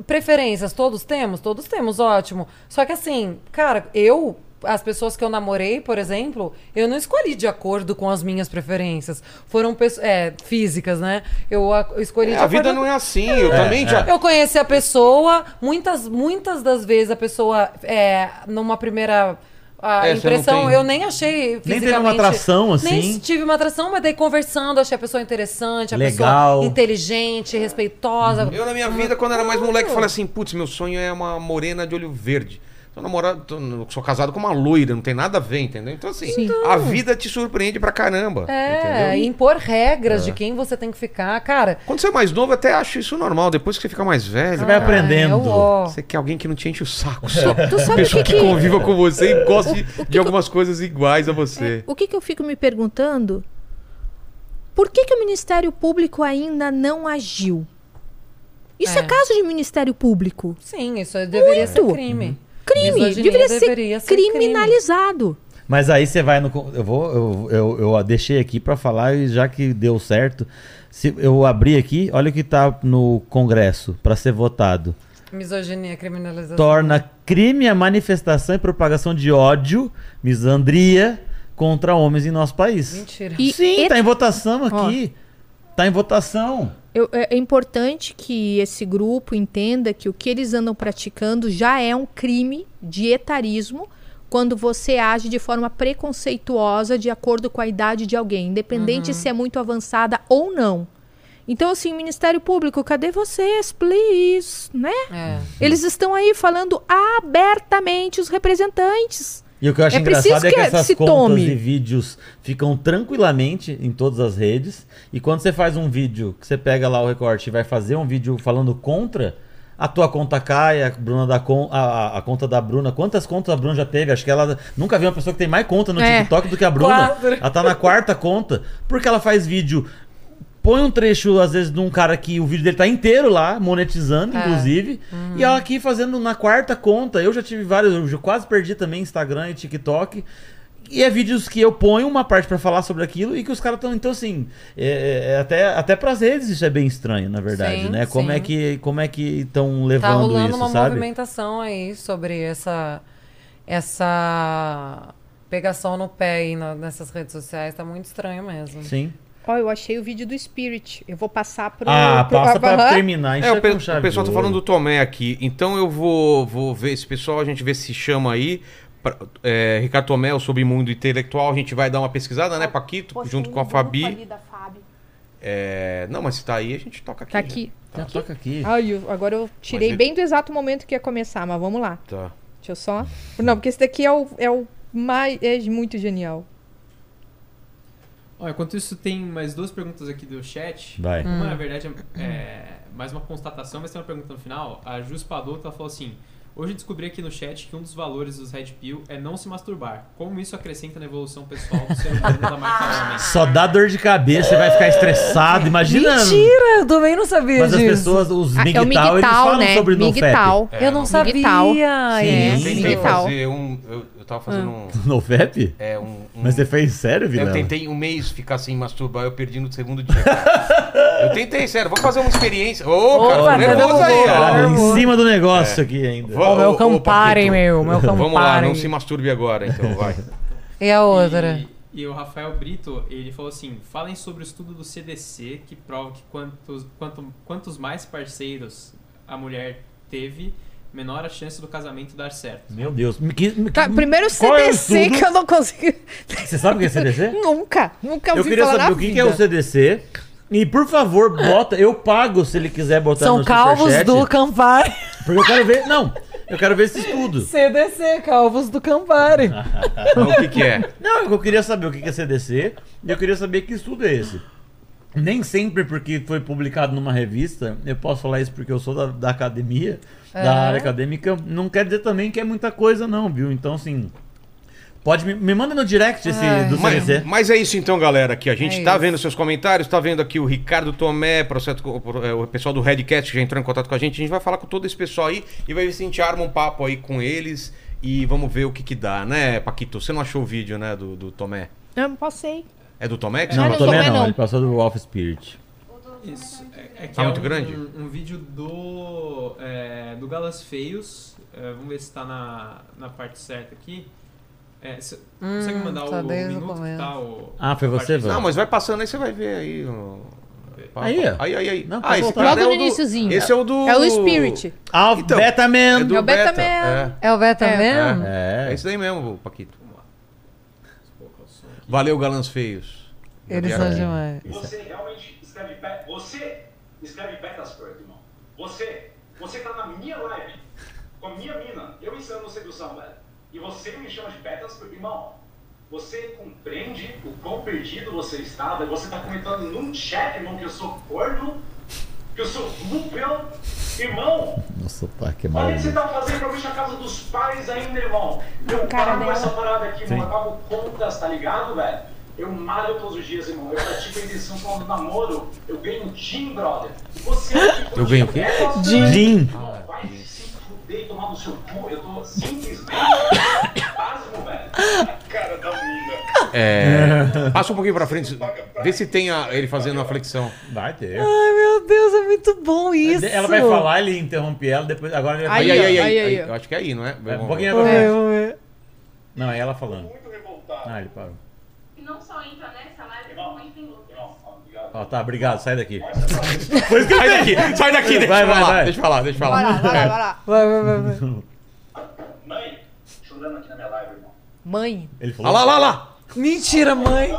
preferências todos temos? Todos temos, ótimo. Só que assim, cara, eu. As pessoas que eu namorei, por exemplo, eu não escolhi de acordo com as minhas preferências. Foram pessoas. É, físicas, né? Eu a- eu escolhi
É,
de
a vida não é assim, eu também já...
Eu conheci a pessoa, muitas, muitas das vezes a pessoa, é, numa primeira a
É,
impressão,
tem-
eu nem achei fisicamente...
teve uma atração, assim?
Nem tive uma atração, mas daí conversando, achei a pessoa interessante, a
Legal.
pessoa inteligente, respeitosa.
Eu, na minha vida, quando era mais moleque, falei assim: putz, meu sonho é uma morena de olho verde. Tô namorado, tô- sou casado com uma loira, não tem nada a ver, entendeu? Então, assim, a vida te surpreende pra caramba.
É,
entendeu?
impor regras de quem você tem que ficar. Cara,
Quando você é mais novo, até acho isso normal. Depois que você fica mais velho,
Você vai aprendendo.
é o ó.
você quer alguém que não te enche o saco só.
Tu sabe o
Pessoa
que
que
que-
conviva com você e goste de,
o que
de
que
algumas coisas iguais a você.
O que, que eu fico me perguntando? Por que, que o Ministério Público ainda não agiu? Isso é,
É.
caso de Ministério Público.
sim, isso deveria ser
Muito.
crime.
Crime.
Misoginia
Deveria ser,
ser crime.
criminalizado.
Mas aí você vai no. Eu vou. Eu, eu, eu deixei aqui pra falar e já que deu certo. Se eu abri aqui, olha o que tá no Congresso pra ser votado.
Misoginia, criminalização.
Torna crime a manifestação e propagação de ódio, misandria contra homens em nosso país.
Mentira.
E-
Sim,
e-
tá em votação aqui. Tá em votação.
Eu- é é importante que esse grupo entenda que o que eles andam praticando já é um crime de etarismo quando você age de forma preconceituosa de acordo com a idade de alguém, independente se é muito avançada ou não. Então, assim, Ministério Público, cadê vocês, please? Né?
É.
Eles estão aí falando abertamente, os representantes.
E o que eu acho
É
engraçado é que
que
essas
se
contas
tome.
e vídeos ficam tranquilamente em todas as redes. E quando você faz um vídeo, que você pega lá o recorte e vai fazer um vídeo falando contra, a tua conta cai, a, Bruna da con- a, a- a conta da Bruna. Quantas contas a Bruna já teve? Acho que ela nunca viu uma pessoa que tem mais conta no
É.
TikTok do que a Bruna.
Quatro.
Ela tá na quarta conta. Porque ela faz vídeo. Põe um trecho, às vezes, de um cara que o vídeo dele tá inteiro lá, monetizando,
É.
inclusive. E ela aqui fazendo na quarta conta. Eu já tive vários, eu quase perdi também Instagram e TikTok. E é vídeos que eu ponho uma parte pra falar sobre aquilo e que os caras estão. Então, assim, é, é até, até pras redes isso é bem estranho, na verdade,
Sim,
né? Como
sim.
é que como é que estão
Tá
levando
rolando
isso,
uma
sabe?
movimentação aí sobre essa essa pegação no pé aí nessas redes sociais. Tá muito estranho mesmo.
Sim.
Ó, eu achei o vídeo do Spirit. Eu vou passar pro.
Ah,
pro-
passa pra terminar.
É, o, pe-
com chave
o pessoal tá falando do Tomé aqui. Então eu vou, vou ver esse pessoal, a gente vê se chama aí. Pra- é, Ricardo Tomé, o Submundo Intelectual, a gente vai dar uma pesquisada, né, Paquito?
Postei
junto com a Fabi.
ali da Fabi.
É, Não, mas se tá aí, a gente toca aqui.
Tá
já.
aqui.
Ah, toca aqui.
Ai, eu- agora eu tirei
ele-
bem do exato momento que ia começar, mas vamos lá.
Tá.
Deixa eu só. Não, porque esse daqui é o, é o mais. É muito genial.
Ó, enquanto isso, tem mais duas perguntas aqui do chat.
Vai.
Uma, na verdade, é é mais uma constatação, mas tem uma pergunta no final. A Jus Padota falou assim: Hoje descobri aqui no chat que um dos valores dos Red Pill é não se masturbar. Como isso acrescenta na evolução pessoal do ser humano da marca homem?
Só dá dor de cabeça, você vai ficar estressado. Imagina.
Mentira! Eu também não sabia
Mas as
disso.
pessos, os
Ah, é o
MGTOW, eles falam
né?
sobre.
Migtal.
É,
Eu não sabia.
Migtal.
Sim,
É,
Eu tentei fazer um. Eu, eu tava fazendo um.
NoFap?
É, um, um-
Mas você fez sério,
Eu
Vilela?
tentei um mês ficar sem masturbar, eu perdi no segundo dia. eu tentei, sério, vou fazer uma experiência. Ô,
Opa,
cara,
tá
nervoso aí, ó.
Caralho, em cima do negócio aqui ainda.
Vou-
Ô, meu compadre,
Paquito,
meu, meu
Vamos lá, não se masturbe agora, então, vai.
E a outra?
E, e o Rafael Brito, ele falou assim: falem sobre o estudo do CDC que prova que quantos, quanto, quantos mais parceiros a mulher teve, menor a chance do casamento dar certo.
Meu Deus. Me- que- me-
Tá, primeiro
é
CDC
estudo?
que eu não consigo.
Você sabe o que é CDC?
nunca, nunca
Eu
ouvi
queria
falar
saber o que, é o CDC. E por favor, bota. Eu pago se ele quiser botar
São
no
calvos
superchat,
do Campari.
Porque eu quero ver. Não, eu quero ver esse estudo.
CDC, calvos do Campari.
Então, o que, que é?
Não, eu queria saber o que que é CDC e eu queria saber que estudo é esse. Nem sempre porque foi publicado numa revista, eu posso falar isso porque eu sou da, da academia,
É.
da área acadêmica, não quer dizer também que é muita coisa não, viu? Então, assim, pode me, me manda no direct esse
Ai.
do
Mas,
CDC.
mas é isso então, galera, aqui. A gente
É
tá
isso.
vendo seus comentários, tá vendo aqui o Ricardo Tomé, processo, é, o pessoal do Redcast que já entrou em contato com a gente. A gente vai falar com todo esse pessoal aí e vai ver se a gente arma um papo aí com eles e vamos ver o que que dá, né, Paquito? Você não achou o vídeo, né, do, do Tomé?
Eu não passei.
É do Tomé? que
Não,
não
também
Tomé
não,
não.
ele passou do Wolf Spirit.
Isso. É, é que
Tá
é
muito
um,
grande?
Um, um vídeo do, é, do Galas Feios. É, vamos ver se tá na, na parte certa aqui. É, cê- consegue
Hum,
mandar
tá
o
o
minuto que tá o,
Ah, foi você, Van?
Não, mas vai passando aí, você vai ver aí. ó.
Aí, ó.
Aí, aí, aí.
Não,
ah,
pode
esse cara
Logo
é
no
o do... Esse é o do...
É o Spirit.
Ah,
Então,
Betaman!
É do
É o
Beta.
Betaman.
É.
É o Beta
É.
É
É.
isso daí mesmo, Paquito.
Vamos lá. O.
Valeu, galãs feios.
Eles são demais.
Você realmente escreve pe... Você escreve Petersburg, irmão. Você, você tá na minha live, com a minha mina, eu ensinando sedução, velho. E você me chama de Petersburg, irmão. Você compreende o quão perdido você está, velho? Você tá comentando num chat, irmão, que eu sou corno, que eu sou rubel. Irmão,
Nossa, pá, que
olha o que você tá fazendo pra mexer a casa dos pais ainda, irmão. Eu
cara
pago
dela.
essa parada aqui, irmão. Eu pago contas, tá ligado, velho? Eu malho todos os dias, irmão. Eu pratico a edição quando namoro. Eu ganho gin, brother. E Você
Eu ganho o quê?
Gin.
Vai se fuder e tomar no seu cu. Eu tô simplesmente pasmo, velho. Cara da mina.
É, passa um pouquinho pra frente. Vê se tem a- ele fazendo a flexão.
Vai ter.
Ai, meu Deus, é muito bom isso.
Ela vai falar, ele interrompe ela, depois. Agora ele vai
Aí,
Aí,
aí, aí,
ó,
aí,
aí,
aí.
ó.
Eu acho que é aí, não é?
Vai, Um
Vamos-
pouquinho
ver,
frente.
vamos ver.
Não, é ela falando.
Muito revoltado.
Ah, ele parou.
Não só entra nessa live, como entra em outras.
Ó, tá, obrigado, sai daqui.
Sai daqui, sai daqui, deixa
Vai,
eu
vai,
falar,
vai.
deixa eu falar, deixa eu
Vai lá,
falar.
vai lá, vai lá.
Vai, vai, vai, vai.
Mãe, chorando aqui na minha live, irmão.
Mãe.
Ele
Ah
falou.
lá, lá, lá.
Mentira, mãe.
Tem?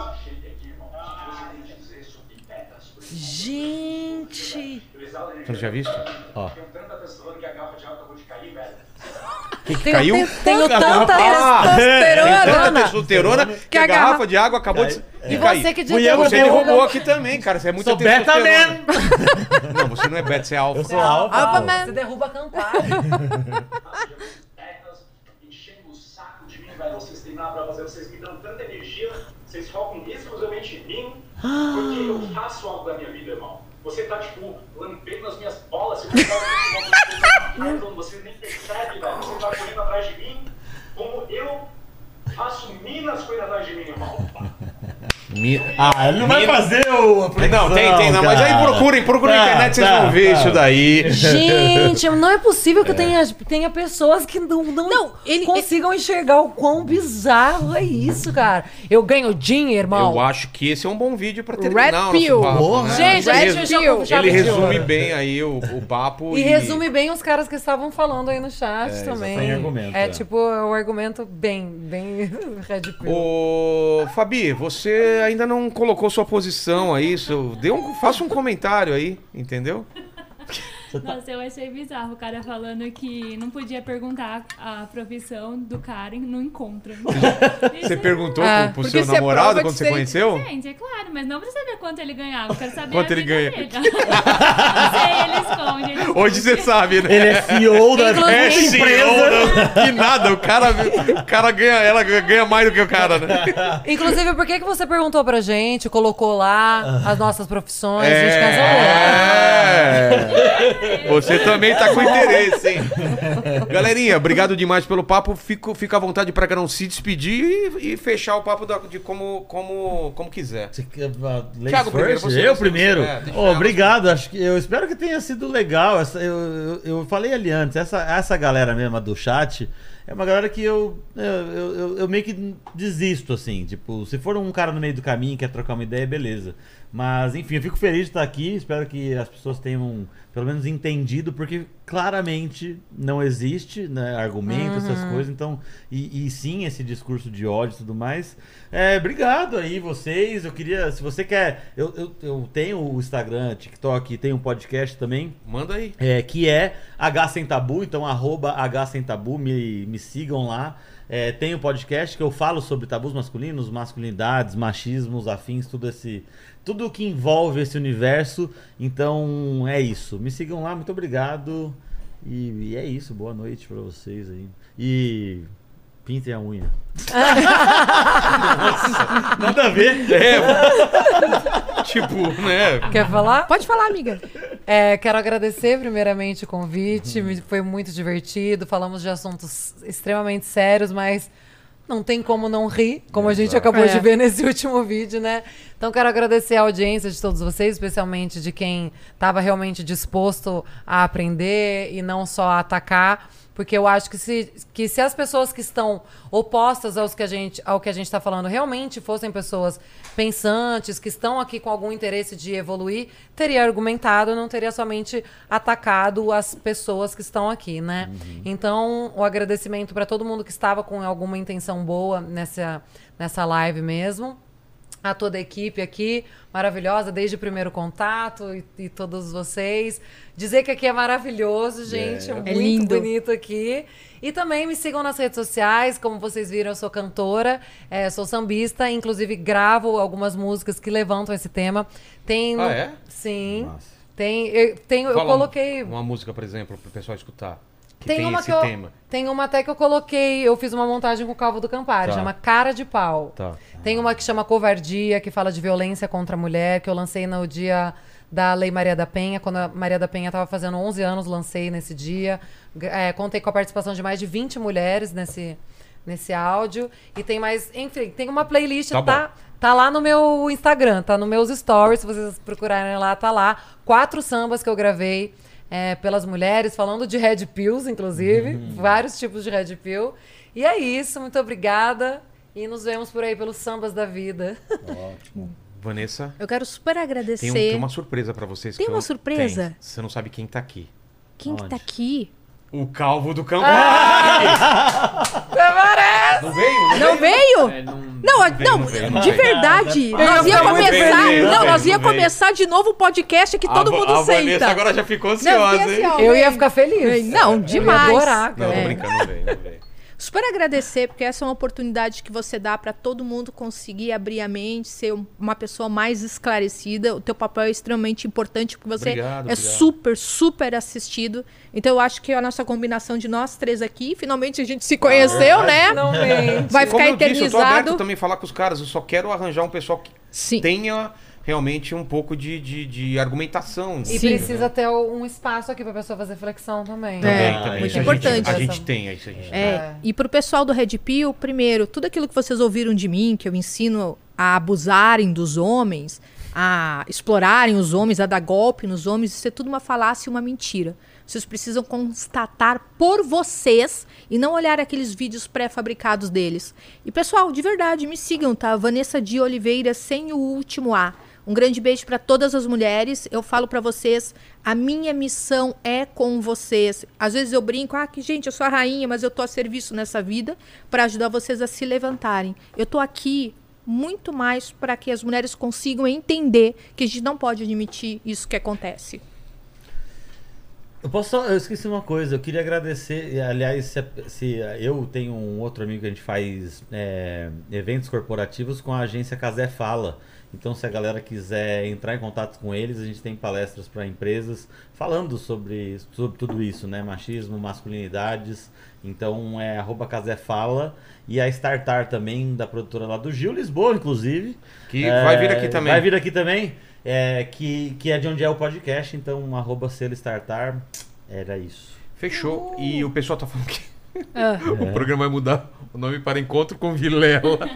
Gente!
Você não tinha visto? Ó.
Tenho tanta testosterona que a garrafa de água acabou de cair, velho.
Que que
Tenho,
caiu?
tenho, tenho tanta
Ah,
testosterona.
Tanta testosterona que a garrafa de água acabou de, de
E
cair.
você que derrubou.
Você derrubou aqui também, cara. Você é muito
Sou beta
testosterona. Não, você não é beta, você é alfa.
Eu sou alfa.
Alpha
pô.
Man. Você derruba a Campari.
Terras enchendo o saco de mim, velho. Vocês pra fazer, vocês me dão tanta energia, vocês focam exclusivamente em mim, porque eu faço algo da minha vida, irmão. Você tá, tipo, lambendo as minhas bolas, você tá quando você nem percebe, velho. Você tá correndo atrás de mim, como eu faço minas correndo atrás de mim, irmão.
Mi-
Ah, ele não vai fazer o.
Não, tem, tem, não, mas aí procurem, procurem na
Tá,
internet, vocês
tá,
vão ver
tá.
isso daí.
Gente, não é possível que tenha, tenha pessoas que não, não,
Não, ele-
consigam enxergar o quão bizarro é isso, cara. Eu ganho dinheiro, irmão.
Eu acho que esse é um bom vídeo pra terminar
Red
o nosso
Pill.
papo,
Porra.
né?
Gente,
ele,
fechou com
ele
chave de
resume bem aí o, o papo.
E resume bem os caras que estavam falando aí no chat
É,
também.
sem argumento,
é
é.
tipo, é um argumento bem, bem Red Pill.
Ô, Fabi, você ainda não colocou sua posição aí, seu, dê um, faça um comentário aí, entendeu?
Nossa, eu achei bizarro o cara falando que não podia perguntar a profissão do cara no encontro.
Você perguntou
Ah,
pro, seu
você
namorado quando você conheceu?
Gente, é claro, mas não precisa saber quanto ele ganhava. Eu quero saber
Quanto
a
ele ganha?
dele. não sei, ele esconde. Ele esconde.
Hoje você sabe, né?
Ele é CEO da
Inclusive-
É
empresa.
CEO, né? que nada, o cara, o cara ganha, ela ganha mais do que o cara, né?
Inclusive, por que, que você perguntou pra gente, colocou lá as nossas profissões, a gente cancelou.
É. Você também tá com interesse, hein? Galerinha, obrigado demais pelo papo. Fico, fica à vontade pra cada um se despedir e, e fechar o papo da- de como, como, como quiser.
Você quer, uh,
Thiago primeiro,
first?
você,
eu
você,
primeiro.
você, é,
Oh, obrigado. Acho que eu espero que tenha sido legal. Essa, eu, eu, eu falei ali antes, essa, essa galera mesmo do chat é uma galera que eu, eu, eu, eu- eu meio que desisto, assim. Tipo, se for um cara no meio do caminho e quer trocar uma ideia, beleza. Mas, enfim, eu fico feliz de estar aqui. Espero que as pessoas tenham, pelo menos, entendido, porque claramente não existe né, argumento, essas coisas. Então, e, e sim, esse discurso de ódio e tudo mais. É, obrigado aí, vocês. Eu queria, se você quer. Eu, eu, eu tenho o Instagram, TikTok, tenho um podcast também.
Manda aí.
É, que é H Sem Tabu, então arroba H Sem Tabu, me, me sigam lá. É, tem um podcast que eu falo sobre tabus masculinos, masculinidades, machismos, afins, tudo esse. Tudo que envolve esse universo. Então é isso. Me sigam lá, muito obrigado. E, e é isso, boa noite pra vocês aí. E pintem a unha. Nossa, nada a ver.
É, tipo, né?
Quer falar?
Pode falar, amiga.
É, quero agradecer primeiramente o convite, me- foi muito divertido. Falamos de assuntos extremamente sérios, mas não tem como não rir, como a gente acabou
É.
de ver nesse último vídeo, né? Então quero agradecer a audiência de todos vocês, especialmente de quem estava realmente disposto a aprender e não só a atacar. Porque eu acho que se, que se as pessoas que estão opostas aos que a gente, ao que a gente está falando realmente fossem pessoas pensantes, que estão aqui com algum interesse de evoluir, teria argumentado, não teria somente atacado as pessoas que estão aqui, né? Então, o agradecimento para todo mundo que estava com alguma intenção boa nessa, nessa live mesmo a toda a equipe aqui, maravilhosa, desde o primeiro contato e, e todos vocês. Dizer que aqui é maravilhoso, gente, é, muito
lindo.
bonito aqui. E também me sigam nas redes sociais, como vocês viram, eu sou cantora, eh, sou sambista, inclusive gravo algumas músicas que levantam esse tema. Tem,
Ah, é?
Sim.
Nossa.
Tem, eu, tenho, eu coloquei
Uma música, por exemplo, pro pessoal escutar. Que
tem,
tem,
uma
esse
que eu,
tema.
tem uma até que eu coloquei, eu fiz uma montagem com o Calvo do Campari,
Tá.
chama Cara de Pau.
Tá.
Tem uma que chama Covardia, que fala de violência contra a mulher, que eu lancei no dia da Lei Maria da Penha, quando a Maria da Penha estava fazendo 11 anos, lancei nesse dia. É, contei com a participação de mais de 20 mulheres nesse, nesse áudio. E tem mais, enfim, tem uma playlist,
Tá
tá, tá, lá no meu Instagram, tá nos meus stories, se vocês procurarem lá, tá lá. Quatro sambas que eu gravei é, pelas mulheres, falando de Red Pills, inclusive, vários tipos de Red Pill. E é isso, muito obrigada. E nos vemos por aí pelos sambas da vida.
Ótimo.
Vanessa,
Eu quero super agradecer.
tem, um- tem uma surpresa pra vocês.
Tem
que
uma
eu-
surpresa?
Tem. Você não sabe quem tá aqui.
Quem que tá aqui?
O calvo do campo.
Parece!
Não veio?
Não veio?
É, não,
Não,
veio,
não,
não veio, não
de
veio.
verdade.
Eu
Nós ia começar.
feliz,
Não,
não
nós
veio,
ia
veio.
começar de novo o podcast que todo
a,
mundo
a Vanessa
senta.
agora já ficou ansiosa, hein?
assim, ó,
Eu ia ficar feliz.
Não,
Eu
demais.
ia adorar,
Não, tô brincando, não veio, não veio.
Super agradecer, porque essa é uma oportunidade que você dá para todo mundo conseguir abrir a mente, ser um- uma pessoa mais esclarecida. O teu papel é extremamente importante, porque você
Obrigado,
é
obrigado.
super, super assistido. Então eu acho que a nossa combinação de nós três aqui, finalmente a gente se conheceu, né?
Finalmente.
Vai
Como
ficar
eu disse, eu tô aberto
eternizado.
também falar com os caras. Eu só quero arranjar um pessoal que
Sim.
tenha realmente um pouco de, de, de argumentação.
E
Sim.
precisa ter um espaço aqui pra pessoa fazer flexão também.
É,
também.
muito
Isso a gente-
importante.
A gente tem, é isso a gente tem.
É.
É.
E pro pessoal do Red Pill, primeiro, tudo aquilo que vocês ouviram de mim, que eu ensino a abusarem dos homens, a explorarem os homens, a dar golpe nos homens, isso é tudo uma falácia e uma mentira. Vocês precisam constatar por vocês e não olhar aqueles vídeos pré-fabricados deles. E pessoal, de verdade, me sigam, tá? Vanessa de Oliveira sem o último A. Um grande beijo para todas as mulheres. Eu falo para vocês, a minha missão é com vocês. Às vezes eu brinco, ah, que gente, eu sou a rainha, mas eu tô a serviço nessa vida para ajudar vocês a se levantarem. Eu tô aqui muito mais para que as mulheres consigam entender que a gente não pode admitir isso que acontece.
Eu posso só, eu esqueci uma coisa, eu queria agradecer, aliás, se, se eu tenho um outro amigo que a gente faz é, eventos corporativos com a agência Casé Fala. Então, se a galera quiser entrar em contato com eles, a gente tem palestras para empresas falando sobre, sobre tudo isso, né? Machismo, masculinidades. Então, é arroba Casé Fala. E a Startar também, da produtora lá do Gil Lisboa, inclusive.
Que vai vir aqui também.
Vai vir aqui também. É, que, que é de onde é o podcast, então arroba selo startar. Era isso.
Fechou. E o pessoal tá falando que
Ah,
o programa vai mudar o nome para Encontro com Vilela.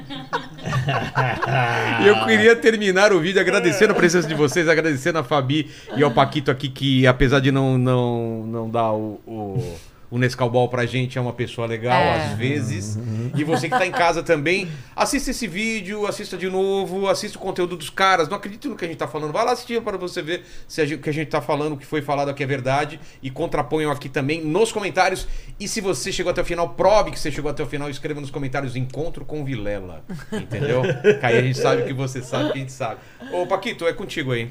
e eu queria terminar o vídeo agradecendo a presença de vocês, agradecendo a Fabi e ao Paquito aqui, que apesar de não, não, não dar o, o, o Nescau Ball pra gente, é uma pessoa legal,
É.
às vezes. E você que tá em casa também, assista esse vídeo, assista de novo, assista o conteúdo dos caras. Não acredite no que a gente tá falando. Vai lá assistir para você ver se o que a gente tá falando, o que foi falado aqui é verdade. E contraponham aqui também nos comentários. E se você chegou até o final, prove que você chegou até o final. Escreva nos comentários Encontro com Vilela. Entendeu? que aí a gente sabe que você sabe que a gente sabe. Ô, Paquito, é contigo aí.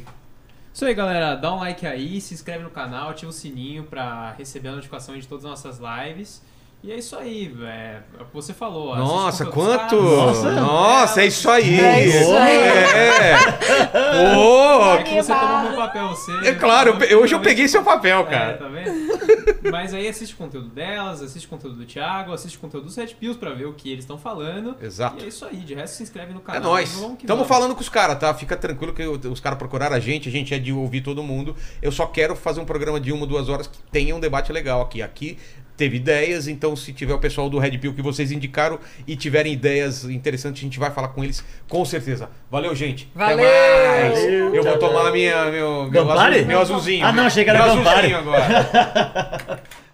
Isso aí, galera. Dá um like aí, se inscreve no canal, ativa o sininho pra receber a notificação de todas as nossas lives. E é isso aí, é, é o que você falou.
Nossa, quanto! Nossa,
Nossa,
é isso aí!
É isso aí.
É! Pô!
É que você tomou meu papel, você.
É claro, eu hoje eu peguei seu papel,
É,
cara.
tá vendo? Mas aí assiste o conteúdo delas, assiste o conteúdo do Thiago, assiste o conteúdo dos Red Pills pra ver o que eles estão falando.
Exato.
E é isso aí, de resto se inscreve no
É
canal.
nóis.
vamos que
Estamos falando com os caras, tá? Fica tranquilo que os caras procuraram a gente, a gente é de ouvir todo mundo. Eu só quero fazer um programa de uma, duas horas que tenha um debate legal aqui. Aqui teve ideias, então se tiver o pessoal do Red Pill que vocês indicaram e tiverem ideias interessantes, a gente vai falar com eles com certeza. Valeu, gente.
Valeu!
Até mais.
Valeu.
Eu vou tomar minha, meu, meu, azul- meu azulzinho.
Ah, não, achei que era
meu azulzinho agora.